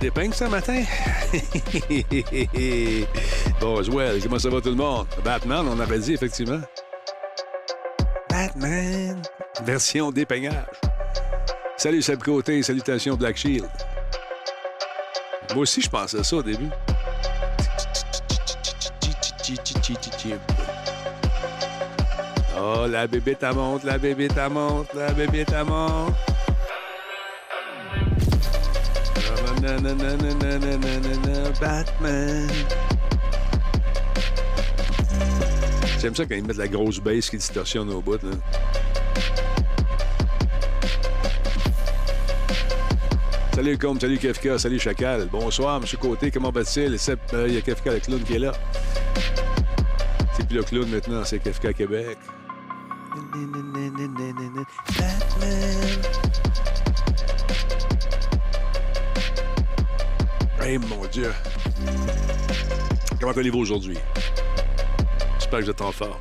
Dépeigne ce matin? Boswell, comment ça va tout le monde? Batman, on avait dit effectivement. Batman, version dépeignage. Salut Seb Côté, salutations Black Shield. Moi aussi, je pensais ça au début. Oh, la bébé ta monte, la bébé ta monte, la bébé ta monte. Batman. J'aime ça quand ils mettent la grosse bass qui distorsionne au bout. Là. Salut Com, salut Kefka, salut Chacal. Bonsoir, M. Côté, comment va-t-il? Euh, il y a Kefka, le clown qui est là. C'est plus le clown maintenant, c'est Kefka Québec. Batman. Mon Dieu. Comment allez-vous aujourd'hui? J'espère que vous êtes en forme.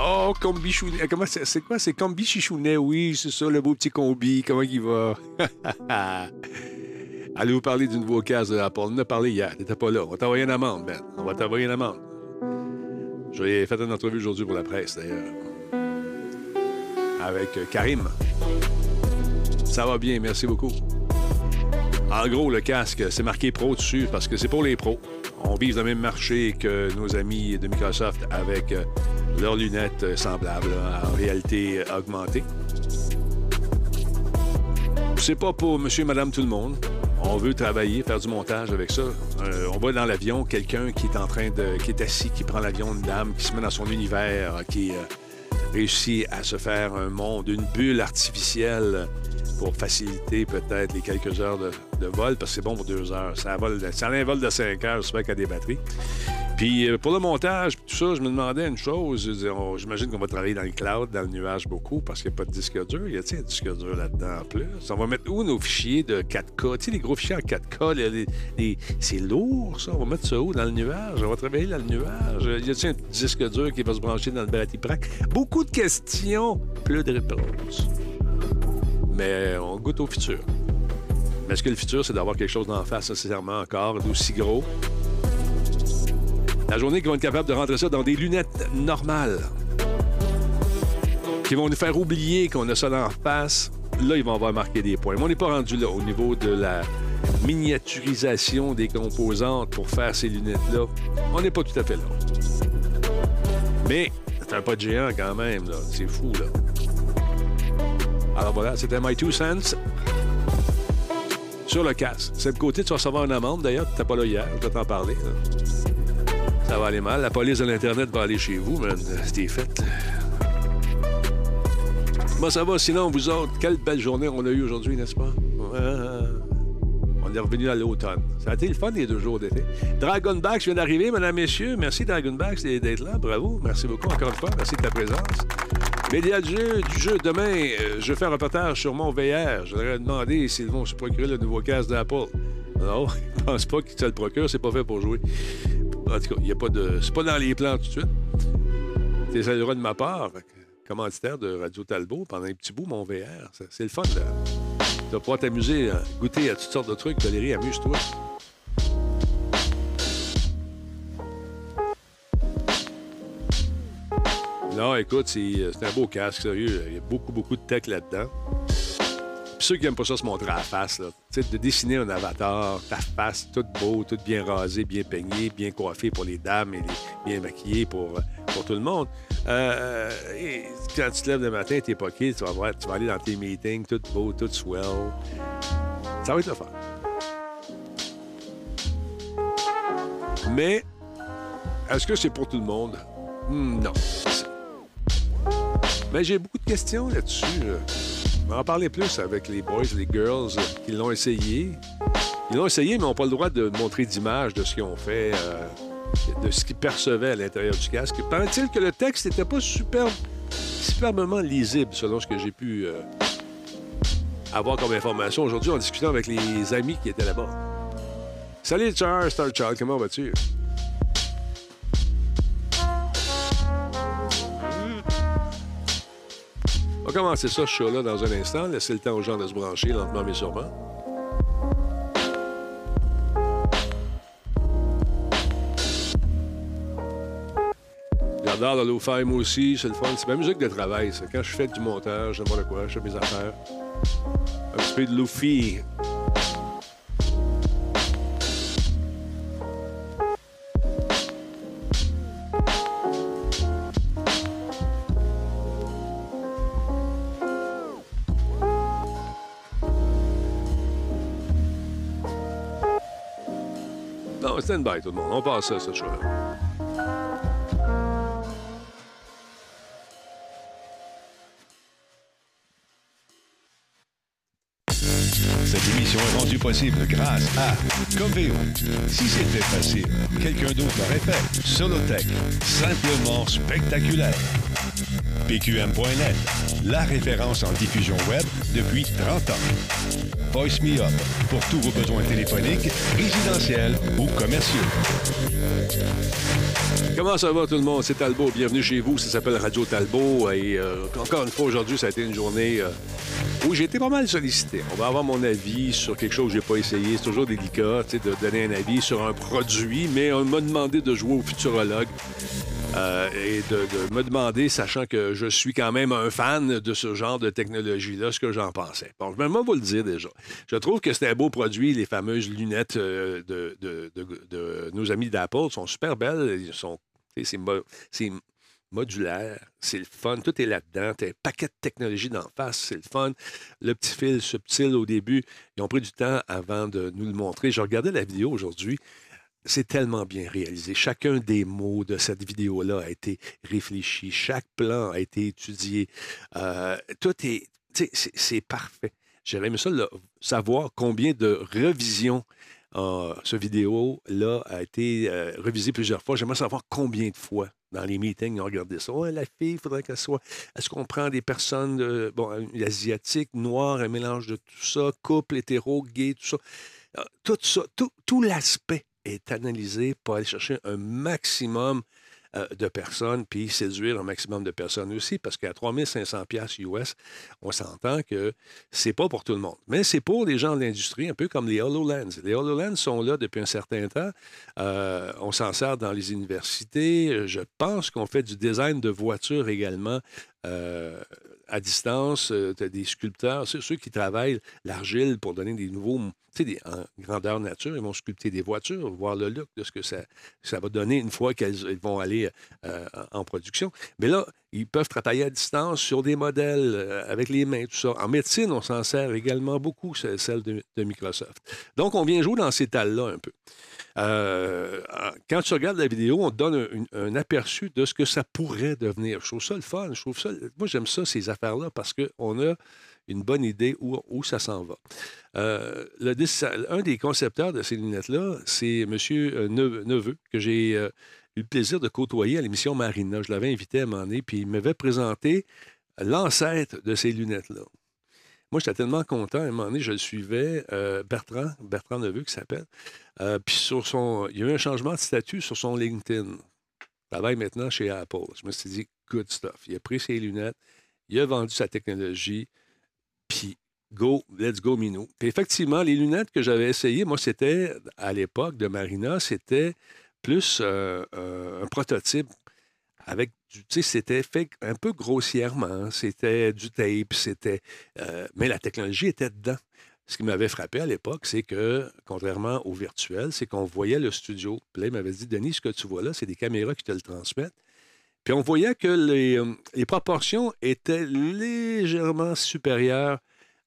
Oh, combi chounet. Comment c'est, c'est quoi? C'est combi chichounet, oui, c'est ça, le beau petit combi. Comment il va? Allez vous parler du nouveau casque de Apple? On en a parlé hier. T'étais pas là. On va t'envoyer une amende, Ben. On va t'envoyer une amende. J'ai fait une entrevue aujourd'hui pour la presse, d'ailleurs. Avec euh, Karim. Ça va bien, merci beaucoup. En gros, le casque, c'est marqué pro dessus parce que c'est pour les pros. On vise le même marché que nos amis de Microsoft avec euh, leurs lunettes euh, semblables en réalité augmentée. C'est pas pour monsieur, madame, tout le monde on veut travailler, faire du montage avec ça. Euh, on voit dans l'avion quelqu'un qui est en train de. qui est assis, qui prend l'avion, une dame, qui se met dans son univers, qui euh, réussit à se faire un monde, une bulle artificielle pour faciliter peut-être les quelques heures de, vol, parce que c'est bon pour deux heures. Ça, vole, ça a un vol de cinq heures, y a des batteries. Puis euh, pour le montage, tout ça, je me demandais une chose. J'imagine qu'on va travailler dans le cloud, dans le nuage beaucoup, parce qu'il n'y a pas de disque dur. Il y a un disque dur là-dedans en plus? On va mettre où nos fichiers de 4K? Tu sais, les gros fichiers en 4K, c'est lourd, ça. On va mettre ça où? Dans le nuage? On va travailler dans le nuage? Y a-t-il un disque dur qui va se brancher dans le Bratiprac? Beaucoup de questions, peu de réponses. Mais on goûte au futur. Mais est-ce que le futur, c'est d'avoir quelque chose d'en face nécessairement encore d'aussi gros? La journée qu'ils vont être capables de rentrer ça dans des lunettes normales, qui vont nous faire oublier qu'on a ça en face, là, ils vont avoir marqué des points. Mais on n'est pas rendu là au niveau de la miniaturisation des composantes pour faire ces lunettes-là. On n'est pas tout à fait là. Mais c'est un pas de géant quand même, là. C'est fou, là. Alors voilà, c'était My Two Cents sur le casque. C'est le côté, tu vas recevoir une amende. D'ailleurs, tu n'étais pas là hier, je vais t'en parler. Ça va aller mal. La police de l'Internet va aller chez vous, man. C'était fait. Ça va sinon, vous autres? Quelle belle journée on a eue aujourd'hui, n'est-ce pas? On est revenu à l'automne. Ça a été le fun les deux jours d'été. Dragonbacks vient d'arriver, mesdames, messieurs. Merci, Dragonbacks, d'être là. Bravo. Merci beaucoup encore une fois. Merci de ta présence. Média du jeu, du jeu. Demain, euh, je fais un reportage sur mon VR. Je voudrais demander s'ils vont se procurer le nouveau casque d'Apple. Non, je pense pas que ça le procure. C'est pas fait pour jouer. En tout cas, il a pas de. C'est pas dans les plans tout de suite. Tu salueras de ma part, commanditaire de Radio Talbot, pendant un petit bout, mon VR. C'est le fun, là. Tu vas pouvoir t'amuser, euh, goûter à toutes sortes de trucs. Valérie, amuse-toi. Non, écoute, euh, c'est un beau casque, sérieux. Il y a beaucoup, beaucoup de tech là-dedans ceux qui n'aiment pas ça se montrer à la face, là. de dessiner un avatar, ta face, tout beau, tout bien rasé, bien peigné, bien coiffé pour les dames et bien maquillé pour, pour tout le monde. Euh, quand tu te lèves le matin, t'es poqué, tu vas, voir, tu vas aller dans tes meetings, tout beau, tout swell. Ça va être le fun. Mais, est-ce que c'est pour tout le monde? Hmm, non. Mais j'ai beaucoup de questions là-dessus. va en parler plus avec les boys, les girls qui l'ont essayé. Ils l'ont essayé, mais n'ont pas le droit de montrer d'image de ce qu'ils ont fait, euh, de ce qu'ils percevaient à l'intérieur du casque. Paraît-il que le texte n'était pas super, superbement lisible, selon ce que j'ai pu euh, avoir comme information aujourd'hui en discutant avec les amis qui étaient là-bas. Salut, Charles, Star Child, comment vas-tu? On va commencer ça, ce show-là, dans un instant. Laissez le temps aux gens de se brancher lentement mais sûrement. J'adore le lo-fi, moi aussi. C'est le fun. C'est ma musique de travail, ça. Quand je fais du montage, sais quoi, je fais mes affaires. Un petit peu de lofi. Stand by tout le monde. On passe ça, ce show-là. possible grâce à Coveo. Si c'était facile, quelqu'un d'autre l'aurait fait. Solotech, simplement spectaculaire. PQM.net, la référence en diffusion web depuis 30 ans. Voice Me Up, pour tous vos besoins téléphoniques, résidentiels ou commerciaux. Comment ça va tout le monde? C'est Talbot. Bienvenue chez vous. Ça s'appelle Radio Talbot. Et euh, encore une fois, aujourd'hui, ça a été une journée euh, où j'ai été pas mal sollicité. On va avoir mon avis sur quelque chose que j'ai pas essayé. C'est toujours délicat de donner un avis sur un produit, mais on m'a demandé de jouer au futurologue. Euh, et de, me demander, sachant que je suis quand même un fan de ce genre de technologie-là, ce que j'en pensais. Bon, je vais vous le dire déjà. Je trouve que c'est un beau produit. Les fameuses lunettes euh, de, nos amis d'Apple sont super belles. Ils sont, c'est, modulaire, c'est le fun, tout est là-dedans, tu as un paquet de technologies d'en face, c'est le fun. Le petit fil subtil au début, ils ont pris du temps avant de nous le montrer. Je regardais la vidéo aujourd'hui, c'est tellement bien réalisé. Chacun des mots de cette vidéo-là a été réfléchi. Chaque plan a été étudié. Euh, tout est. C'est parfait. J'aimerais ça savoir combien de revisions euh, ce vidéo-là a été euh, révisé plusieurs fois. J'aimerais savoir combien de fois dans les meetings, ont regardé ça. la fille, il faudrait qu'elle soit. Est-ce qu'on prend des personnes bon, asiatiques, noires, un mélange de tout ça, couple, hétéro, gay, tout ça. Tout ça, tout, tout l'aspect est analysé pour aller chercher un maximum euh, de personnes, puis séduire un maximum de personnes aussi, parce qu'à 3500 pièces US, on s'entend que c'est pas pour tout le monde. Mais c'est pour les gens de l'industrie, un peu comme les HoloLens. Les HoloLens sont là depuis un certain temps. Euh, on s'en sert dans les universités. Je pense qu'on fait du design de voitures également euh, à distance. tu as des sculpteurs, ceux qui travaillent l'argile pour donner des nouveaux tu sais, en grandeur nature, ils vont sculpter des voitures, voir le look de ce que ça, va donner une fois qu'elles vont aller euh, en production. Mais là, ils peuvent travailler à distance sur des modèles euh, avec les mains, tout ça. En médecine, on s'en sert également beaucoup, celle de, Microsoft. Donc, on vient jouer dans ces talles-là un peu. Euh, quand tu regardes la vidéo, on te donne un, aperçu de ce que ça pourrait devenir. Je trouve ça le fun. Je trouve ça, moi, j'aime ça, ces affaires-là, parce qu'on a une bonne idée où, où ça s'en va. Euh, un des concepteurs de ces lunettes-là, c'est M. Euh, Neveu, que j'ai euh, eu le plaisir de côtoyer à l'émission Marina. Je l'avais invité à un moment donné, puis il m'avait présenté l'ancêtre de ces lunettes-là. Moi, j'étais tellement content. À un moment donné, je le suivais, Bertrand, Bertrand Neveu, qui s'appelle. puis sur son, il y a eu un changement de statut sur son LinkedIn. Il travaille maintenant chez Apple. Je me suis dit, good stuff. Il a pris ses lunettes, il a vendu sa technologie, puis go, let's go Minou. Puis effectivement, les lunettes que j'avais essayées, moi, c'était, à l'époque de Marina, c'était plus euh, euh, un prototype avec du, tu sais, c'était fait un peu grossièrement, c'était du tape, c'était, euh, mais la technologie était dedans. Ce qui m'avait frappé à l'époque, c'est que, contrairement au virtuel, c'est qu'on voyait le studio. Puis là, il m'avait dit, Denis, ce que tu vois là, c'est des caméras qui te le transmettent. Puis on voyait que les, les proportions étaient légèrement supérieures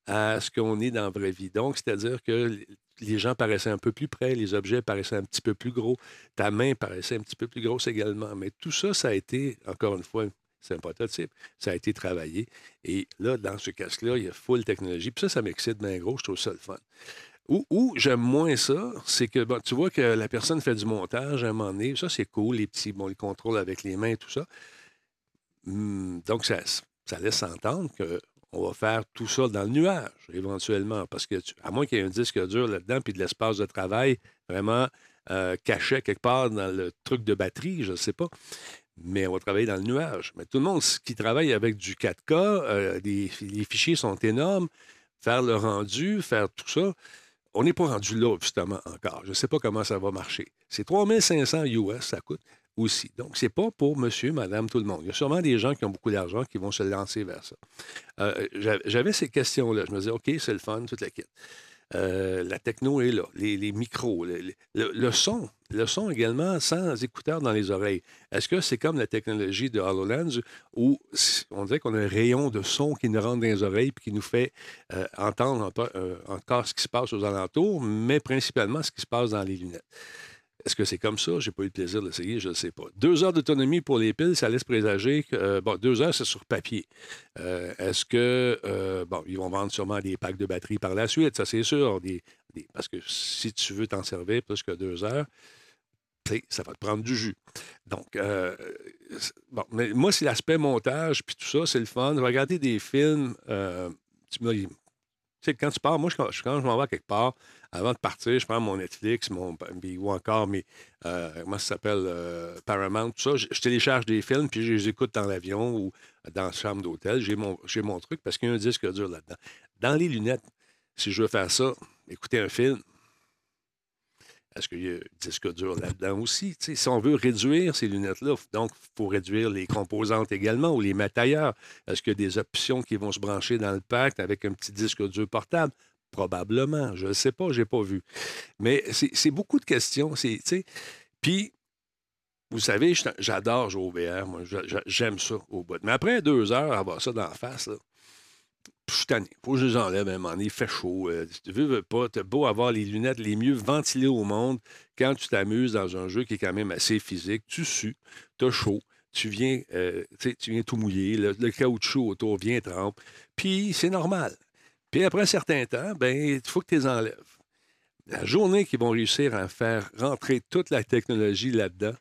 à ce qu'on est dans la vraie vie. Donc, c'est-à-dire que les gens paraissaient un peu plus près, les objets paraissaient un petit peu plus gros, ta main paraissait un petit peu plus grosse également. Mais tout ça, ça a été, encore une fois, c'est un prototype, ça a été travaillé. Et là, dans ce casque-là, il y a full technologie. Puis ça, ça m'excite bien gros, je trouve ça le fun. Où, j'aime moins ça, c'est que bon, tu vois que la personne fait du montage à un moment donné. Ça, c'est cool, les petits, bon, les contrôles avec les mains, tout ça. Hum, donc, ça, ça laisse entendre que on va faire tout ça dans le nuage, éventuellement, parce que, à moins qu'il y ait un disque dur là-dedans, puis de l'espace de travail vraiment euh, caché quelque part dans le truc de batterie, je ne sais pas. Mais on va travailler dans le nuage. Mais tout le monde qui travaille avec du 4K, euh, les, fichiers sont énormes. Faire le rendu, faire tout ça, on n'est pas rendu là, justement, encore. Je ne sais pas comment ça va marcher. C'est 3500 US, ça coûte aussi. Donc, ce n'est pas pour monsieur, madame, tout le monde. Il y a sûrement des gens qui ont beaucoup d'argent qui vont se lancer vers ça. Euh, j'avais ces questions-là. Je me disais, OK, c'est le fun, toute la quête. Euh, la techno est là, les, micros, le, son, le son également sans écouteurs dans les oreilles. Est-ce que c'est comme la technologie de HoloLens où on dirait qu'on a un rayon de son qui nous rentre dans les oreilles et qui nous fait euh, entendre encore ce qui se passe aux alentours, mais principalement ce qui se passe dans les lunettes? Est-ce que c'est comme ça? Je n'ai pas eu le plaisir d'essayer, je ne sais pas. Deux heures d'autonomie pour les piles, ça laisse présager que, euh, bon, deux heures, c'est sur papier. Euh, est-ce que, euh, bon, ils vont vendre sûrement des packs de batterie par la suite, ça c'est sûr, parce que si tu veux t'en servir plus que deux heures, ça va te prendre du jus. Donc, bon, mais moi, c'est l'aspect montage, puis tout ça, c'est le fun. Regarder des films, tu sais, quand tu pars, moi, quand je m'en vais quelque part, avant de partir, je prends mon Netflix, mon, ou encore mes, euh, comment ça s'appelle, euh, Paramount, tout ça. Je, télécharge des films, puis je les écoute dans l'avion ou dans la chambre d'hôtel. J'ai mon, mon truc parce qu'il y a un disque dur là-dedans. Dans les lunettes, si je veux faire ça, écouter un film, est-ce qu'il y a un disque dur là-dedans aussi? si on veut réduire ces lunettes-là, donc il faut réduire les composantes également ou les mettre. Est-ce qu'il y a des options qui vont se brancher dans le pack avec un petit disque dur portable? Probablement. Je ne sais pas, je n'ai pas vu. Mais c'est beaucoup de questions. Puis, vous savez, j'adore jouer au VR. Moi, j'aime ça au bout. Mais après deux heures, avoir ça dans la face, là, je suis tanné. Faut que je les enlève à un moment donné. Il fait chaud. Euh, tu veux, veux pas. T'as beau avoir les lunettes les mieux ventilées au monde. Quand tu t'amuses dans un jeu qui est quand même assez physique, tu sues, as chaud. Tu viens, euh, tu viens tout mouiller. Le, caoutchouc autour vient trempe. Puis c'est normal. Puis après un certain temps, ben, il faut que tu les enlèves. La journée qu'ils vont réussir à faire rentrer toute la technologie là-dedans,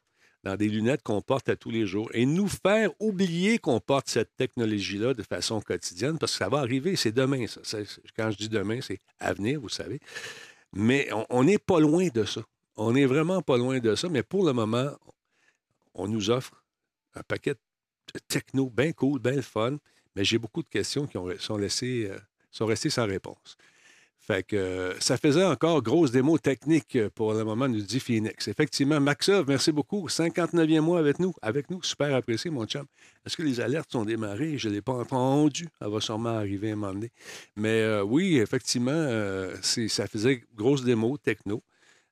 dans des lunettes qu'on porte à tous les jours, et nous faire oublier qu'on porte cette technologie-là de façon quotidienne, parce que ça va arriver, c'est demain, ça. Quand je dis demain, c'est à venir, vous savez. Mais on n'est pas loin de ça. On n'est vraiment pas loin de ça, mais pour le moment, on nous offre un paquet de techno bien cool, bien fun, mais j'ai beaucoup de questions qui euh, sont restés sans réponse. Fait que euh, ça faisait encore grosse démo technique pour le moment, nous dit Phoenix. Effectivement, Maxov, merci beaucoup. 59e mois avec nous, avec nous. Super apprécié, mon chum. Est-ce que les alertes sont démarrées? Je ne l'ai pas entendu. Elle va sûrement arriver un moment donné. Mais euh, oui, effectivement, euh, ça faisait grosse démo techno.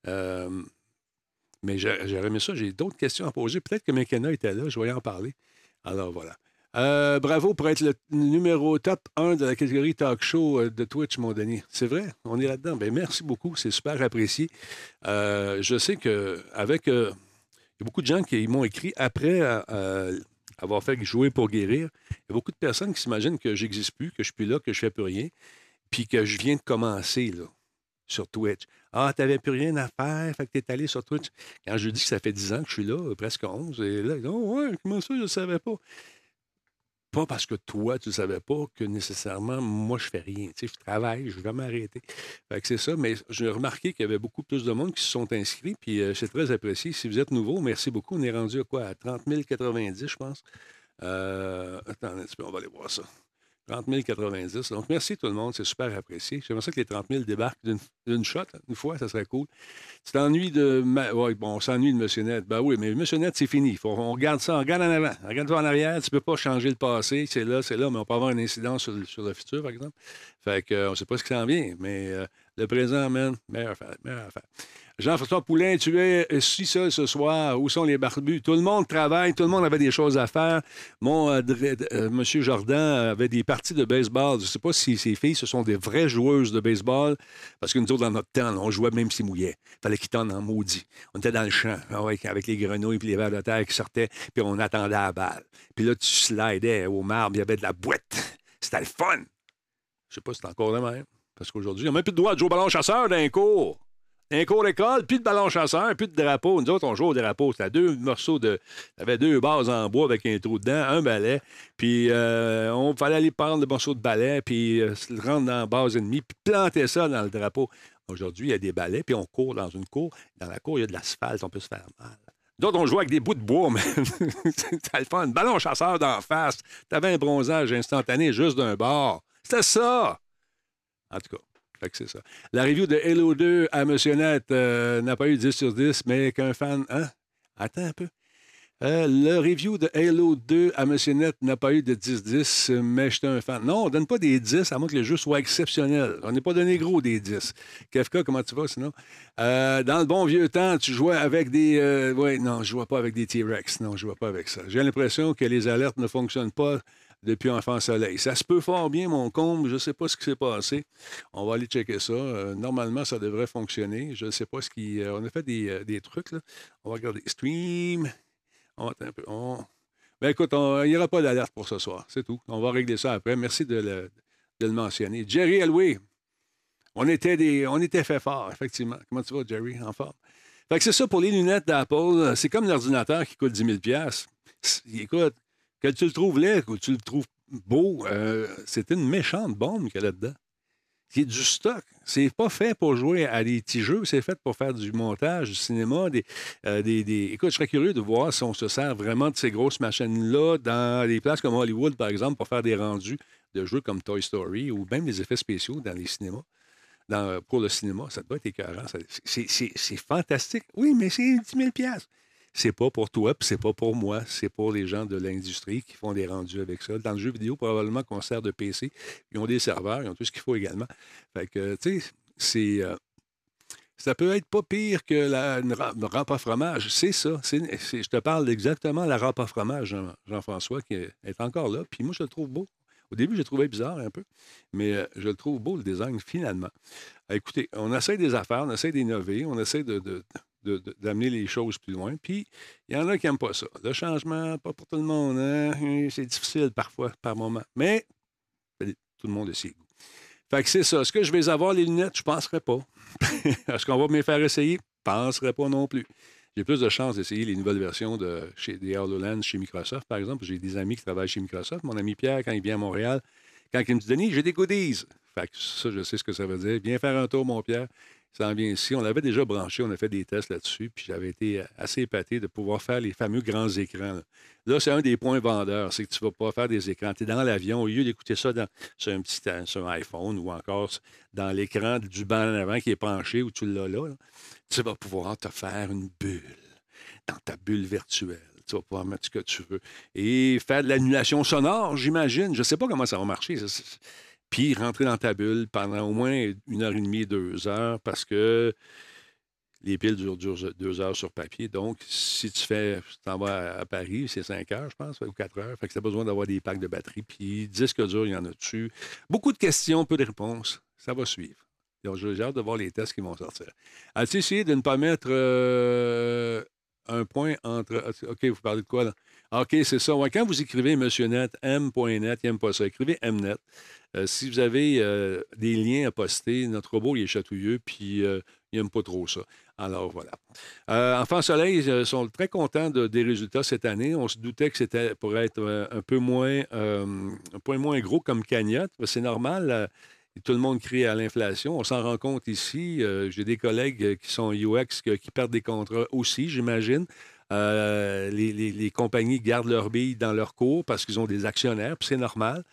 mais j'ai aimé ça. J'ai d'autres questions à poser. Peut-être que McKenna était là. Je vais y en parler. Alors voilà. Euh, bravo pour être le numéro top 1 de la catégorie talk show euh, de Twitch, mon Denis. C'est vrai, on est là-dedans. Ben, merci beaucoup, c'est super apprécié. Euh, je sais qu'avec. il y a beaucoup de gens qui m'ont écrit après avoir fait jouer pour guérir. Il y a beaucoup de personnes qui s'imaginent que j'existe plus, que je suis plus là, que je fais plus rien, puis que je viens de commencer là, sur Twitch. Ah, tu n'avais plus rien à faire, fait que tu es allé sur Twitch. Quand je dis que ça fait 10 ans que je suis là, presque 11, et là, oh, ouais, comment ça, je ne savais pas? Pas parce que toi, tu ne savais pas que nécessairement, moi, je fais rien. Tu sais, je travaille, je vais jamais arrêter. Fait que c'est ça, mais j'ai remarqué qu'il y avait beaucoup plus de monde qui se sont inscrits, puis euh, c'est très apprécié. Si vous êtes nouveau, merci beaucoup. On est rendu à quoi? À 30 090, je pense. Euh, attends un petit peu, on va aller voir ça. 30 090. Donc, merci tout le monde, c'est super apprécié. J'aimerais ça que les 30 000 débarquent d'une shot, une fois, ça serait cool. Tu t'ennuies de. bon, on s'ennuie de M. Net. Ben oui, mais M. Net, c'est fini. On regarde ça, on regarde en avant. Regarde-toi en arrière, tu ne peux pas changer le passé, c'est là, c'est là, mais on peut avoir une incidence sur, le futur, par exemple. Fait qu'on ne sait pas ce qui s'en vient, mais euh, le présent, man, meilleure affaire, meilleure affaire. Jean-François Poulain, tu es si seul ce soir. Où sont les barbus? Tout le monde travaille, tout le monde avait des choses à faire. Mon euh, euh, Monsieur Jordan avait des parties de baseball. Je ne sais pas si ces filles, ce sont des vraies joueuses de baseball, parce que nous autres, dans notre temps, on jouait même s'ils mouillait. Il fallait qu'ils tonnent en maudit. On était dans le champ, ah avec les grenouilles et les vers de terre qui sortaient, puis on attendait la balle. Puis là, tu slidais au marbre, il y avait de la boîte. C'était le fun. Je sais pas si c'est encore le même. Parce qu'aujourd'hui, il n'y a même plus de droit de jouer au ballon chasseur d'un cours. Un cours d'école, puis de ballon chasseur, puis de drapeau. Nous autres, on joue au drapeau. C'était deux morceaux de. avait deux bases en bois avec un trou dedans, un balai. Puis euh, on fallait aller prendre le morceau de balai, puis euh, le rendre dans la base ennemie, puis planter ça dans le drapeau. Aujourd'hui, il y a des balais, puis on court dans une cour. Dans la cour, il y a de l'asphalte, on peut se faire mal. D'autres, on jouait avec des bouts de bois, mais c'était le fun. Ballon chasseur d'en face. T'avais un bronzage instantané juste d'un bord. C'était ça! En tout cas, que c'est ça. La review de Halo 2 à Monsieur Net euh, n'a pas eu 10 sur 10, mais qu'un fan. Hein? Attends un peu. Euh, le review de Halo 2 à Monsieur Net n'a pas eu de 10-10, mais j'étais un fan. Non, on donne pas des 10 à moins que le jeu soit exceptionnel. On n'est pas donné gros des 10. Kefka, comment tu vas sinon? Euh, dans le bon vieux temps, tu jouais avec des. Euh, oui, non, je jouais pas avec des T-Rex. Non, je jouais pas avec ça. J'ai l'impression que les alertes ne fonctionnent pas depuis Enfant Soleil. Ça se peut fort bien, mon comble. Je ne sais pas ce qui s'est passé. On va aller checker ça. normalement, ça devrait fonctionner. Je ne sais pas ce qui. on a fait des, des trucs. Là. On va regarder. Stream. On va un peu. Ben écoute, il n'y aura pas d'alerte pour ce soir. C'est tout. On va régler ça après. Merci de le, de le mentionner. Jerry Elway. On était, des, on était fait fort, effectivement. Comment tu vas, Jerry? En forme. Fait que c'est ça pour les lunettes d'Apple. C'est comme l'ordinateur qui coûte 10 000 Écoute, que tu le trouves laid ou tu le trouves beau, euh, c'est une méchante bombe qu'il y a là-dedans qui du stock. C'est pas fait pour jouer à des petits jeux, c'est fait pour faire du montage, du cinéma, euh, des, des, Écoute, je serais curieux de voir si on se sert vraiment de ces grosses machines-là dans des places comme Hollywood, par exemple, pour faire des rendus de jeux comme Toy Story ou même des effets spéciaux dans les cinémas. Dans, pour le cinéma, ça doit être écœurant. C'est fantastique. Oui, mais c'est 10 000 c'est pas pour toi, puis c'est pas pour moi, c'est pour les gens de l'industrie qui font des rendus avec ça. Dans le jeu vidéo, probablement qu'on sert de PC. Ils ont des serveurs, ils ont tout ce qu'il faut également. Fait que, tu sais, c'est. Euh, ça peut être pas pire que la rampe à fromage. C'est ça. je te parle exactement de la rampe à fromage, Jean-François, qui est, encore là. Puis moi, je le trouve beau. Au début, je le trouvais bizarre un peu, mais euh, je le trouve beau, le design, finalement. Écoutez, on essaie des affaires, on essaie d'innover, on essaie de, d'amener les choses plus loin. Puis, il y en a qui n'aiment pas ça. Le changement, pas pour tout le monde. Hein? C'est difficile parfois, par moment. Mais ben, tout le monde a ses goûts. Fait que c'est ça. Est-ce que je vais avoir les lunettes? Je ne penserais pas. Est-ce qu'on va me les faire essayer? Je ne penserais pas non plus. J'ai plus de chances d'essayer les nouvelles versions de chez, des HoloLens chez Microsoft, par exemple. J'ai des amis qui travaillent chez Microsoft. Mon ami Pierre, quand il vient à Montréal, quand il me dit Denis, j'ai des goodies. Fait que ça, je sais ce que ça veut dire. Viens faire un tour, mon Pierre ça en vient ici. On l'avait déjà branché, on a fait des tests là-dessus, puis j'avais été euh, assez épaté de pouvoir faire les fameux grands écrans. Là, c'est un des points vendeurs, c'est que tu ne vas pas faire des écrans. Tu es dans l'avion, au lieu d'écouter ça sur un petit euh, iPhone ou encore dans l'écran du banc en avant qui est penché ou tu l'as là, tu vas pouvoir te faire une bulle dans ta bulle virtuelle tu vas pouvoir mettre ce que tu veux. Et faire de l'annulation sonore, j'imagine. Je ne sais pas comment ça va marcher puis rentrer dans ta bulle pendant au moins une heure et demie, deux heures, parce que les piles durent, deux heures sur papier. Donc, si tu fais, tu t'en vas à, Paris, c'est cinq heures, je pense, ou quatre heures. Fait que tu as besoin d'avoir des packs de batterie. Puis, disque dur, il y en a dessus. Beaucoup de questions, peu de réponses. Ça va suivre. Donc, j'ai hâte de voir les tests qui vont sortir. As-tu essayé de ne pas mettre euh, un point entre. OK, vous parlez de quoi, là? OK, c'est ça. quand vous écrivez Monsieur Net, M.net, il n'aime pas ça. Écrivez Mnet. Euh, si vous avez euh, des liens à poster, notre robot, il est chatouilleux, puis euh, il n'aime pas trop ça. Alors, voilà. Enfant Soleil sont très contents des résultats cette année. On se doutait que c'était pour être un peu moins, un peu moins gros comme cagnotte. C'est normal. tout le monde crie à l'inflation. On s'en rend compte ici. J'ai des collègues qui sont UX qui perdent des contrats aussi, j'imagine. Euh, les, compagnies gardent leurs billes dans leur cours parce qu'ils ont des actionnaires, puis c'est normal.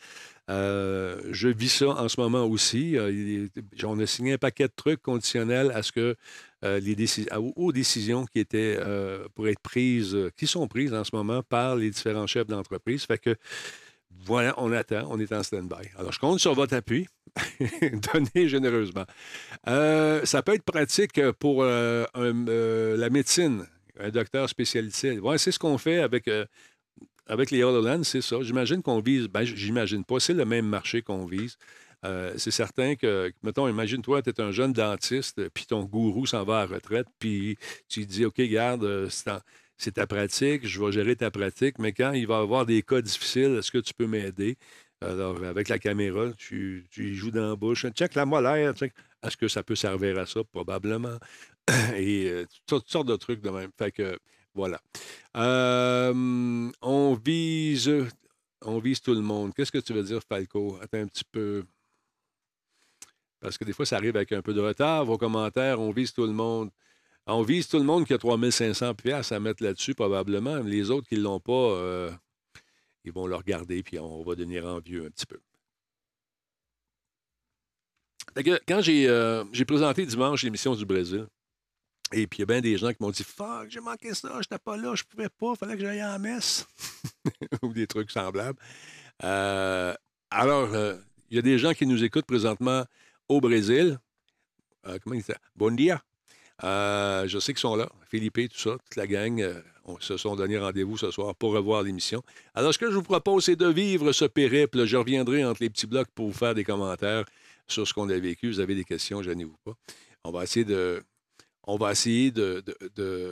Euh, je vis ça en ce moment aussi. Euh, on a signé un paquet de trucs conditionnels à ce que les décisions, aux décisions qui étaient pour être prises, qui sont prises en ce moment par les différents chefs d'entreprise. Fait que voilà, on attend, on est en stand-by. Alors, je compte sur votre appui. Donnez généreusement. ça peut être pratique pour la médecine un docteur spécialisé. Ouais, c'est ce qu'on fait avec, euh, avec les HoloLens, c'est ça. J'imagine qu'on vise, ben, j'imagine pas, c'est le même marché qu'on vise. Euh, c'est certain que, mettons, imagine-toi, tu es un jeune dentiste, puis ton gourou s'en va à la retraite, puis tu dis, OK, garde, euh, c'est ta pratique, je vais gérer ta pratique, mais quand il va y avoir des cas difficiles, est-ce que tu peux m'aider? Alors, avec la caméra, tu, tu joues dans la bouche. Check la molaire. Check. Est-ce que ça peut servir à ça? Probablement. Et euh, toutes sortes de trucs de même. Fait que, voilà. Euh, on vise... On vise tout le monde. Qu'est-ce que tu veux dire, Falco? Attends un petit peu. Parce que des fois, ça arrive avec un peu de retard. Vos commentaires, on vise tout le monde. On vise tout le monde qui a 3500 pièces à mettre là-dessus, probablement. Les autres qui ne l'ont pas, euh, ils vont le regarder, puis on va devenir envieux un petit peu. Quand euh, j'ai présenté dimanche l'émission du Brésil, et puis il y a bien des gens qui m'ont dit Fuck, j'ai manqué ça, je n'étais pas là, je pouvais pas, fallait que j'aille la messe. Ou des trucs semblables. Euh, alors, il y a des gens qui nous écoutent présentement au Brésil. comment il dit ça? Bon dia. Euh, je sais qu'ils sont là. Philippe, tout ça, toute la gang euh, on, se sont donné rendez-vous ce soir pour revoir l'émission. Alors, ce que je vous propose, c'est de vivre ce périple. Je reviendrai entre les petits blocs pour vous faire des commentaires sur ce qu'on a vécu. Vous avez des questions, gênez-vous pas. On va essayer de. On va essayer de,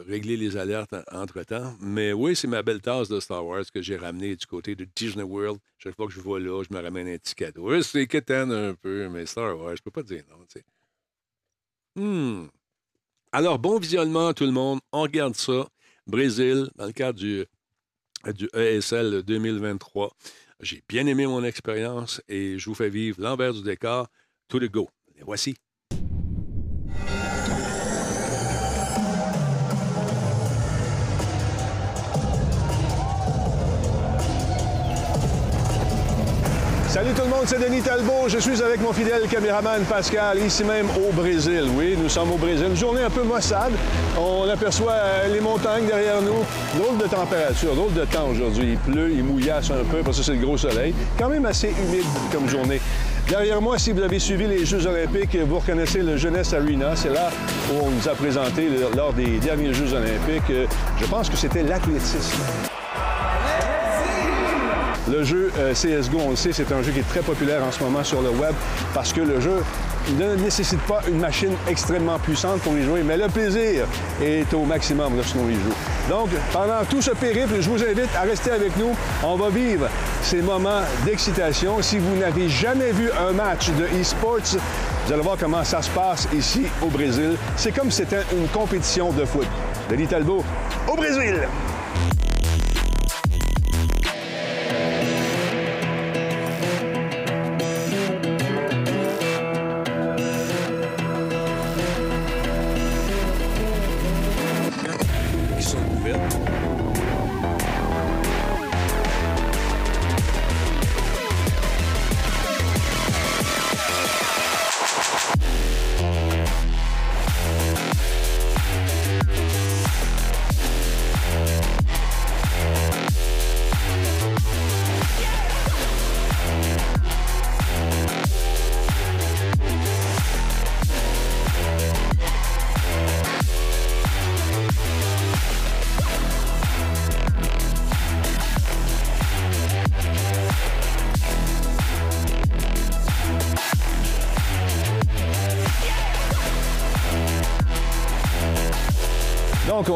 régler les alertes entre-temps. Mais oui, c'est ma belle tasse de Star Wars que j'ai ramenée du côté de Disney World. Chaque fois que je vois là, je me ramène un petit cadeau. C'est quétaine un peu, mais Star Wars, je peux pas dire non. Hmm. Alors, bon visionnement, tout le monde. On regarde ça. Brésil, dans le cadre du, du ESL 2023. J'ai bien aimé mon expérience et je vous fais vivre l'envers du décor. Tout le go. Les voici. Salut tout le monde, c'est Denis Talbot. Je suis avec mon fidèle caméraman Pascal, ici même au Brésil. Oui, nous sommes au Brésil. Une journée un peu maussade. On aperçoit euh, les montagnes derrière nous. Drôle de température, drôle de temps aujourd'hui. Il pleut, il mouillasse un peu parce que c'est le gros soleil. Quand même assez humide comme journée. Derrière moi, si vous avez suivi les Jeux olympiques, vous reconnaissez le Jeunesse Arena. C'est là où on nous a présenté lors des derniers Jeux olympiques. Je pense que c'était l'athlétisme. Le jeu euh, CSGO, on le sait, c'est un jeu qui est très populaire en ce moment sur le web parce que le jeu ne nécessite pas une machine extrêmement puissante pour y jouer, mais le plaisir est au maximum lorsqu'on y joue. Donc, pendant tout ce périple, je vous invite à rester avec nous. On va vivre ces moments d'excitation. Si vous n'avez jamais vu un match de e-sports, vous allez voir comment ça se passe ici au Brésil. C'est comme si c'était une compétition de foot. Denis Talbot, au Brésil!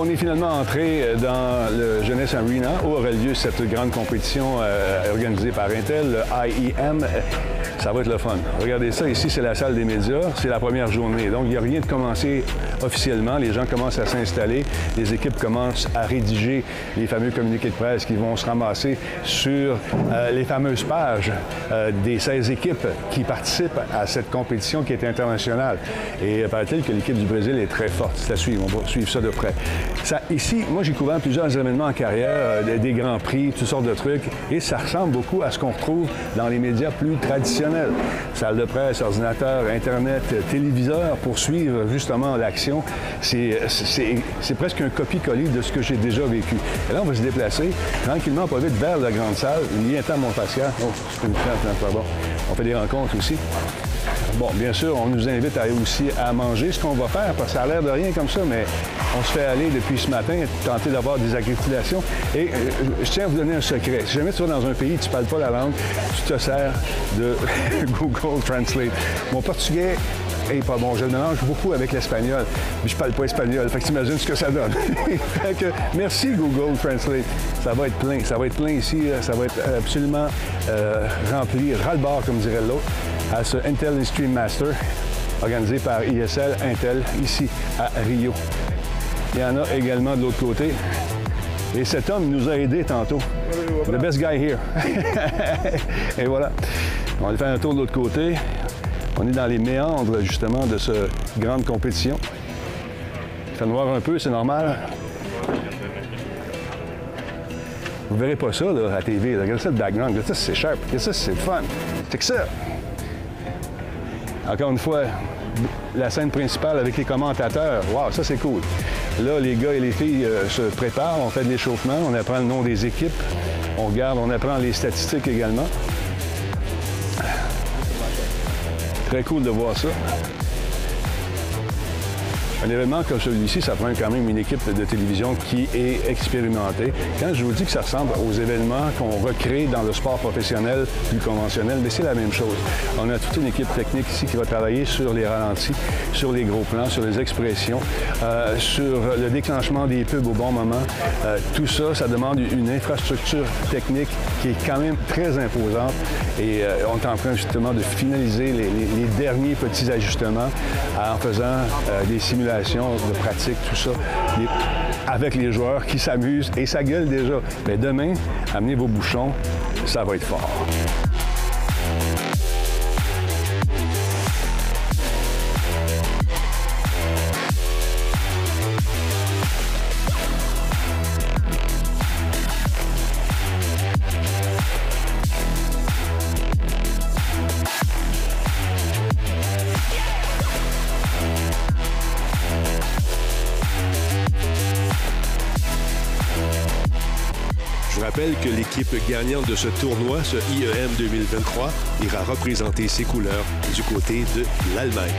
On est finalement entré euh, dans le Jeunesse Arena où aura lieu cette grande compétition euh, organisée par Intel, le IEM. Ça va être le fun. Regardez ça, ici, c'est la salle des médias. C'est la première journée. Donc, il n'y a rien de commencé officiellement. Les gens commencent à s'installer. Les équipes commencent à rédiger les fameux communiqués de presse qui vont se ramasser sur euh, les fameuses pages des 16 équipes qui participent à cette compétition qui est internationale. Et paraît-il que l'équipe du Brésil est très forte? C'est à suivre. On va suivre ça de près. Ça, ici, moi, j'ai couvert plusieurs événements en carrière, euh, des grands prix, toutes sortes de trucs, et ça ressemble beaucoup à ce qu'on retrouve dans les médias plus traditionnels. Salle de presse, ordinateur, Internet, téléviseur, pour suivre justement l'action. C'est presque un copie-coller de ce que j'ai déjà vécu. Et là, on va se déplacer tranquillement, pas vite, vers la grande salle. Il y a un temps, mon Pascal. Oh, c'est une pas bon. On fait des rencontres aussi. Bon, bien sûr, on nous invite à, aussi à manger ce qu'on va faire, parce que ça a l'air de rien comme ça, mais on se fait aller depuis ce matin, tenter d'avoir des agricultations. Et euh, je tiens à vous donner un secret. Si jamais tu vas dans un pays, tu ne parles pas la langue, tu te sers de Google Translate. Mon portugais est pas bon. Je le mélange beaucoup avec l'espagnol, mais je parle pas espagnol. Fait que t'imagines ce que ça donne. merci Google Translate. Ça va être plein. Ça va être plein ici. Ça va être absolument euh, rempli, ras-le-bord, comme dirait l'autre, à ce Intel Stream Master. organisé par ISL Intel ici à Rio. Il y en a également de l'autre côté. Et cet homme nous a aidés tantôt. The best guy here. Et voilà. On va faire un tour de l'autre côté. On est dans les méandres justement de cette grande compétition. Il fait noir un peu, c'est normal. Vous verrez pas ça là, à TV. Là. Regardez ça le background. Regardez ça, c'est sharp. Regardez ça, c'est fun. C'est que ça. Encore une fois, la scène principale avec les commentateurs. Wow, ça c'est cool. Là, les gars et les filles euh, se préparent, on fait de l'échauffement, on apprend le nom des équipes, on regarde, on apprend les statistiques également. Très cool de voir ça. Un événement comme celui-ci, ça prend quand même une équipe de télévision qui est expérimentée. Quand je vous dis que ça ressemble aux événements qu'on recrée dans le sport professionnel plus conventionnel, mais c'est la même chose. On a toute une équipe technique ici qui va travailler sur les ralentis, sur les gros plans, sur les expressions, euh, sur le déclenchement des pubs au bon moment. Euh, tout ça, ça demande une infrastructure technique qui est quand même très imposante. Et euh, on est en train justement de finaliser les, les derniers petits ajustements en faisant des simulations de pratique, tout ça, avec les joueurs qui s'amusent et ça gueule déjà. Mais demain, amenez vos bouchons, ça va être fort. L'équipe gagnante de ce tournoi, ce IEM 2023, ira représenter ses couleurs du côté de l'Allemagne.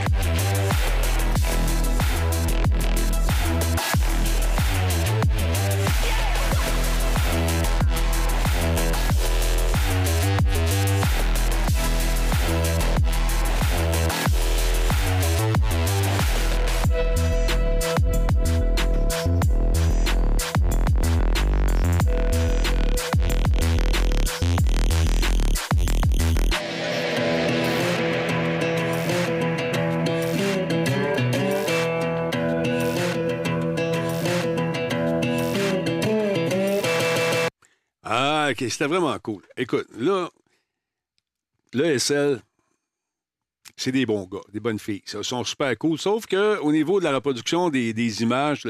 C'était vraiment cool. Écoute, là, le SL, c'est des bons gars, des bonnes filles. Ils sont super cool. Sauf qu'au niveau de la reproduction des, images,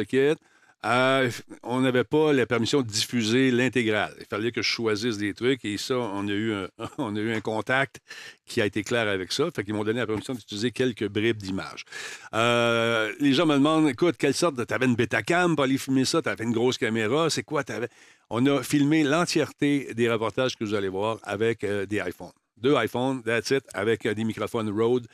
euh, on n'avait pas la permission de diffuser l'intégrale. Il fallait que je choisisse des trucs et ça, on a eu un, on a eu un contact qui a été clair avec ça. Fait qu'ils m'ont donné la permission d'utiliser quelques bribes d'images. Euh, les gens me demandent, écoute, quelle sorte de... T'avais une Betacam pour aller filmer ça? T'avais une grosse caméra? C'est quoi? T'avais... On a filmé l'entièreté des reportages que vous allez voir avec euh, des iPhones deux iPhones, that's it, avec des microphones Rode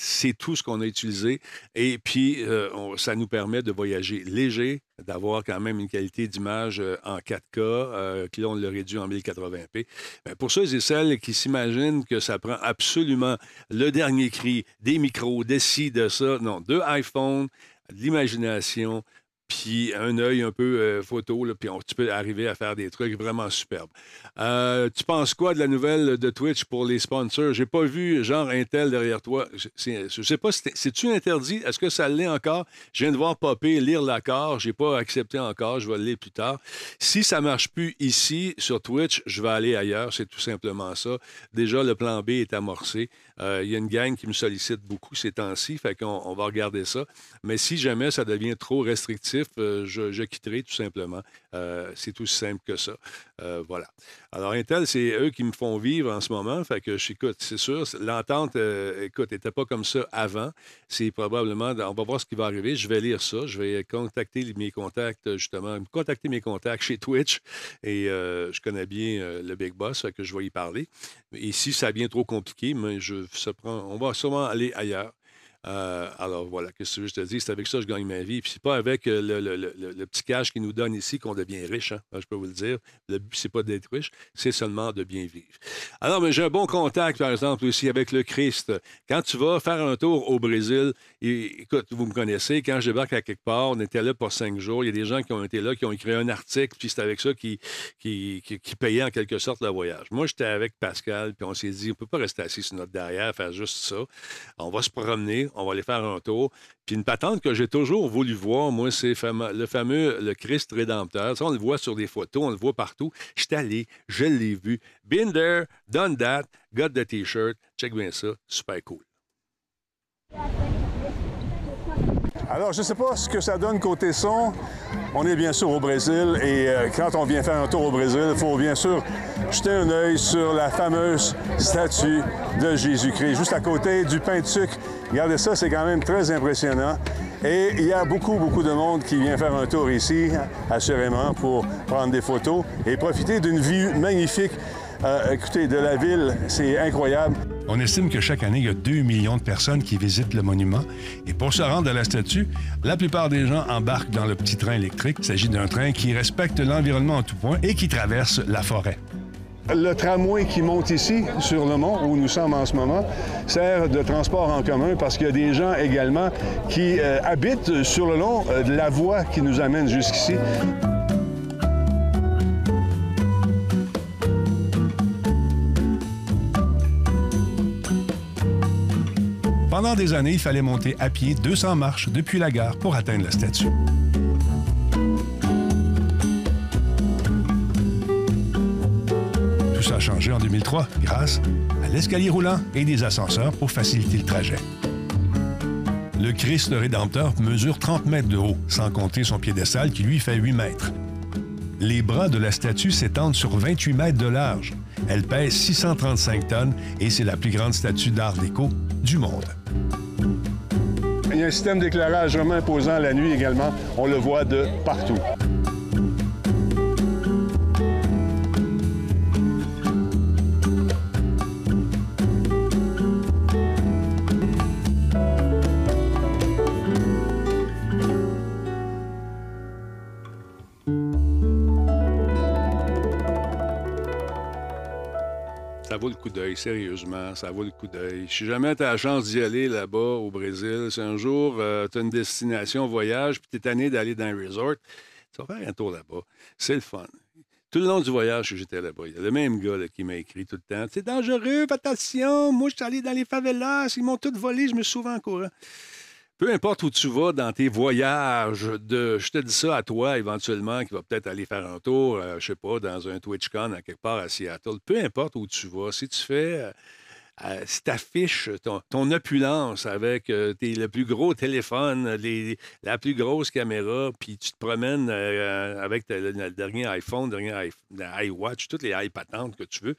c'est tout ce qu'on a utilisé. Et puis, euh, ça nous permet de voyager léger, d'avoir quand même une qualité d'image euh, en 4K, euh, qui là, on l'a réduit en 1080p. Mais pour ceux et celles qui s'imaginent que ça prend absolument le dernier cri, des micros, des ci, de ça, non, deux iPhones, de l'imagination, puis un œil un peu euh, photo, puis tu peux arriver à faire des trucs vraiment superbes. Euh, tu penses quoi de la nouvelle de Twitch pour les sponsors? J'ai pas vu genre Intel derrière toi. Je, sais pas, c'est-tu interdit? Est-ce que ça l'est encore? Je viens de voir Popé lire l'accord. J'ai pas accepté encore. Je vais le lire plus tard. Si ça marche plus ici, sur Twitch, je vais aller ailleurs. C'est tout simplement ça. Déjà, le plan B est amorcé. Euh, il y a une gang qui me sollicite beaucoup ces temps-ci, fait qu'on on va regarder ça. Mais si jamais ça devient trop restrictif, euh, je, quitterai tout simplement. Euh, c'est aussi simple que ça. voilà. Alors, Intel, c'est eux qui me font vivre en ce moment. Fait c'est sûr, l'entente, écoute, n'était pas comme ça avant. C'est probablement, on va voir ce qui va arriver. Je vais lire ça. Je vais contacter mes contacts, justement, contacter mes contacts chez Twitch. Et je connais bien le Big Boss, fait que je vais y parler. Et si ça devient trop compliqué, mais je, on va sûrement aller ailleurs. Euh, alors voilà, qu'est-ce que je te dis? C'est avec ça que je gagne ma vie. Puis c'est pas avec euh, le, petit cash qu'ils nous donne ici qu'on devient riche, hein? je peux vous le dire. Le but, c'est pas d'être riche, c'est seulement de bien vivre. Alors, mais j'ai un bon contact, par exemple, aussi avec le Christ. Quand tu vas faire un tour au Brésil, écoute, vous me connaissez, quand je débarque à quelque part, on était là pour cinq jours. Il y a des gens qui ont été là, qui ont écrit un article, puis c'est avec ça qui, payaient en quelque sorte le voyage. Moi, j'étais avec Pascal, puis on s'est dit, on peut pas rester assis sur notre derrière, faire juste ça. On va se promener On va aller faire un tour. Puis une patente que j'ai toujours voulu voir, moi, c'est le fameux le Christ Rédempteur. Ça, on le voit sur des photos, on le voit partout. Je suis allé, je l'ai vu. Been there, done that, got the T-shirt. Check bien ça, super cool. Alors, je ne sais pas ce que ça donne côté son. On est bien sûr au Brésil et euh, quand on vient faire un tour au Brésil, il faut bien sûr jeter un œil sur la fameuse statue de Jésus-Christ, juste à côté du pain. Regardez ça, c'est quand même très impressionnant. Et il y a beaucoup, beaucoup de monde qui vient faire un tour ici, assurément, pour prendre des photos et profiter d'une vue magnifique. Euh, écoutez, de la ville, c'est incroyable. On estime que chaque année, il y a 2 millions de personnes qui visitent le monument. Et pour se rendre à la statue, la plupart des gens embarquent dans le petit train électrique. Il s'agit d'un train qui respecte l'environnement en tout point et qui traverse la forêt. Le tramway qui monte ici, sur le mont, où nous sommes en ce moment, sert de transport en commun parce qu'il y a des gens également qui euh, habitent sur le long euh, de la voie qui nous amène jusqu'ici. Pendant des années, il fallait monter à pied 200 marches depuis la gare pour atteindre la statue. Tout ça a changé en 2003 grâce à l'escalier roulant et des ascenseurs pour faciliter le trajet. Le Christ rédempteur mesure 30 mètres de haut, sans compter son piédestal qui lui fait 8 mètres. Les bras de la statue s'étendent sur 28 mètres de large. Elle pèse 635 tonnes et c'est la plus grande statue d'art déco du monde. Il y a un système d'éclairage vraiment imposant la nuit également. On le voit de partout. Sérieusement, ça vaut le coup d'œil. Si jamais tu as la chance d'y aller là-bas au Brésil, si un jour euh, tu as une destination voyage, puis tu es tanné d'aller dans un resort, tu vas faire un tour là-bas. C'est le fun. Tout le long du voyage que j'étais là-bas, il y a le même gars qui m'a écrit tout le temps C'est dangereux, attention, moi je suis allé dans les favelas, ils m'ont tout volé, je me suis souvent en courant peu importe où tu vas dans tes voyages, de, je te dis ça à toi éventuellement, qui va peut-être aller faire un tour, je euh, je sais pas, dans un TwitchCon à quelque part à Seattle, peu importe où tu vas, si tu fais, euh, euh, si tu affiches ton, opulence avec tes, le plus gros téléphone, la plus grosse caméra, puis tu te promènes avec le, dernier iPhone, le dernier iWatch, toutes les iPatentes que tu veux,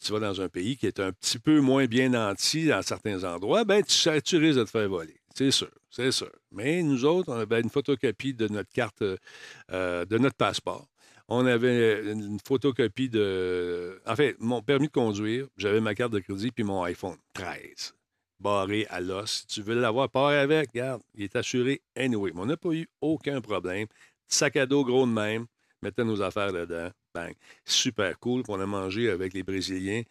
tu vas dans un pays qui est un petit peu moins bien nanti dans certains endroits, ben tu, tu risques de te faire voler. C'est sûr, c'est sûr. Mais nous autres, on avait une photocopie de notre carte, euh, de notre passeport. On avait une photocopie de. En mon permis de conduire, j'avais ma carte de crédit puis mon iPhone 13 barré à l'os. Si tu veux l'avoir, pars avec. Regarde, il est assuré anyway. Mais on n'a pas eu aucun problème. Sac à dos gros de même. Mettez nos affaires dedans. Bang. Super cool. On a mangé avec les Brésiliens.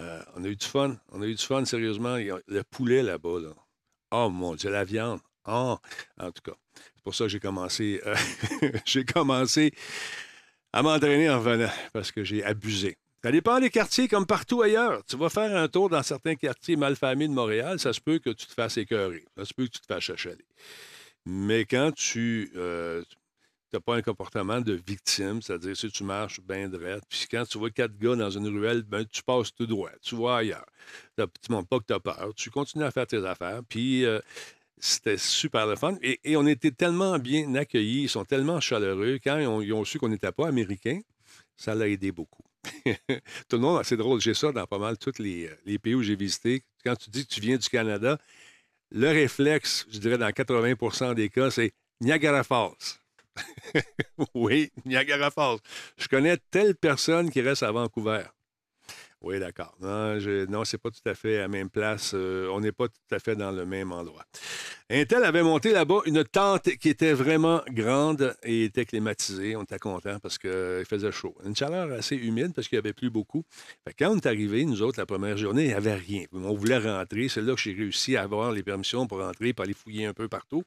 Euh, on a eu du fun. On a eu du fun, sérieusement. Le poulet là-bas, là. Oh mon Dieu, la viande. Oh, en tout cas, c'est pour ça que j'ai commencé, euh, j'ai commencé à m'entraîner en venant parce que j'ai abusé. Ça dépend des quartiers comme partout ailleurs. Tu vas faire un tour dans certains quartiers malfamés de Montréal, ça se peut que tu te fasses écœurer. Ça se peut que tu te fasses chachaler. Mais quand tu euh, n'as pas un comportement de victime, c'est-à-dire si tu marches bien droit, puis quand tu vois quatre gars dans une ruelle, ben, tu passes tout droit, tu vois ailleurs. Tu ne montres pas que tu as peur, tu continues à faire tes affaires, puis euh, c'était super le fun. Et, on était tellement bien accueillis, ils sont tellement chaleureux. Quand ils ont, su qu'on n'était pas américains, ça l'a aidé beaucoup. Tout le monde, c'est drôle, j'ai ça dans pas mal tous les, les pays où j'ai visité. Quand tu dis que tu viens du Canada, le réflexe, je dirais dans 80% des cas, c'est Niagara Falls. oui, Niagara Falls. Je connais telle personne qui reste à Vancouver. Oui, d'accord. Non, je, non c'est pas tout à fait à la même place. Euh, on n'est pas tout à fait dans le même endroit. Intel avait monté là-bas une tente qui était vraiment grande et était climatisée. On était content parce qu'il faisait chaud. Une chaleur assez humide parce qu'il n'y avait plus beaucoup. quand on est arrivé, nous autres, la première journée, il n'y avait rien. On voulait rentrer. C'est là que j'ai réussi à avoir les permissions pour rentrer, pour aller fouiller un peu partout.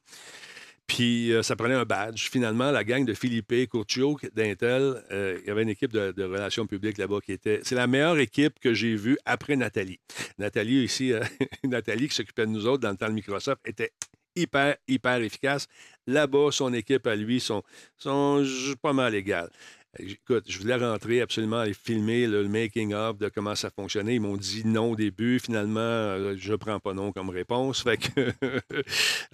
Puis euh, ça prenait un badge. Finalement, la gang de Philippe Curcio d'Intel, euh, il y avait une équipe de, relations publiques là-bas qui était. C'est la meilleure équipe que j'ai vue après Nathalie. Nathalie, ici, euh, Nathalie qui s'occupait de nous autres dans le temps de Microsoft, était hyper, hyper efficace. Là-bas, son équipe à lui sont, sont pas mal égales. Écoute, je voulais rentrer absolument aller filmer le, making-of de comment ça fonctionnait. Ils m'ont dit non au début. Finalement, euh, je prends pas non comme réponse. Fait que,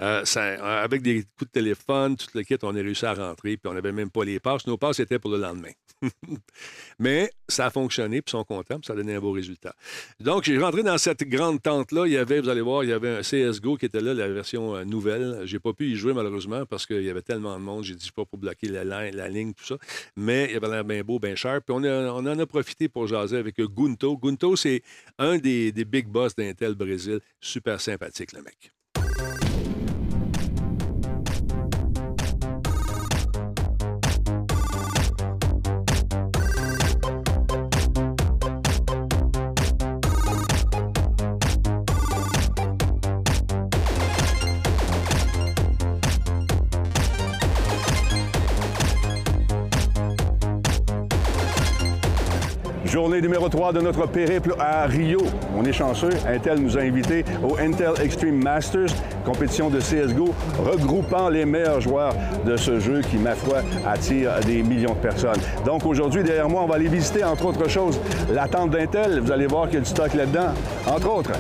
euh, ça- avec des coups de téléphone, tout le kit, on a réussi à rentrer. Puis on n'avait même pas les passes. Nos passes étaient pour le lendemain. Mais ça a fonctionné, puis ils sont contents, puis ça a donné un beau résultat. Donc, j'ai rentré dans cette grande tente-là. Il y avait, vous allez voir, il y avait un CSGO qui était là, la version euh, nouvelle. J'ai pas pu y jouer, malheureusement, parce qu'il y avait tellement de monde. J'ai dit pas pour bloquer la, li- la ligne, tout ça. Mais il avait l'air bien beau, bien cher. Puis on, on en a profité pour jaser avec Gunto. Gunto, c'est un des, des big boss d'Intel Brésil. Super sympathique, le mec. Journée numéro 3 de notre périple à Rio. On est chanceux. Intel nous a invités au Intel Extreme Masters, compétition de CSGO regroupant les meilleurs joueurs de ce jeu qui, ma foi, attire des millions de personnes. Donc aujourd'hui, derrière moi, on va aller visiter, entre autres choses, la tente d'Intel. Vous allez voir qu'il y a du stock là-dedans. Entre autres,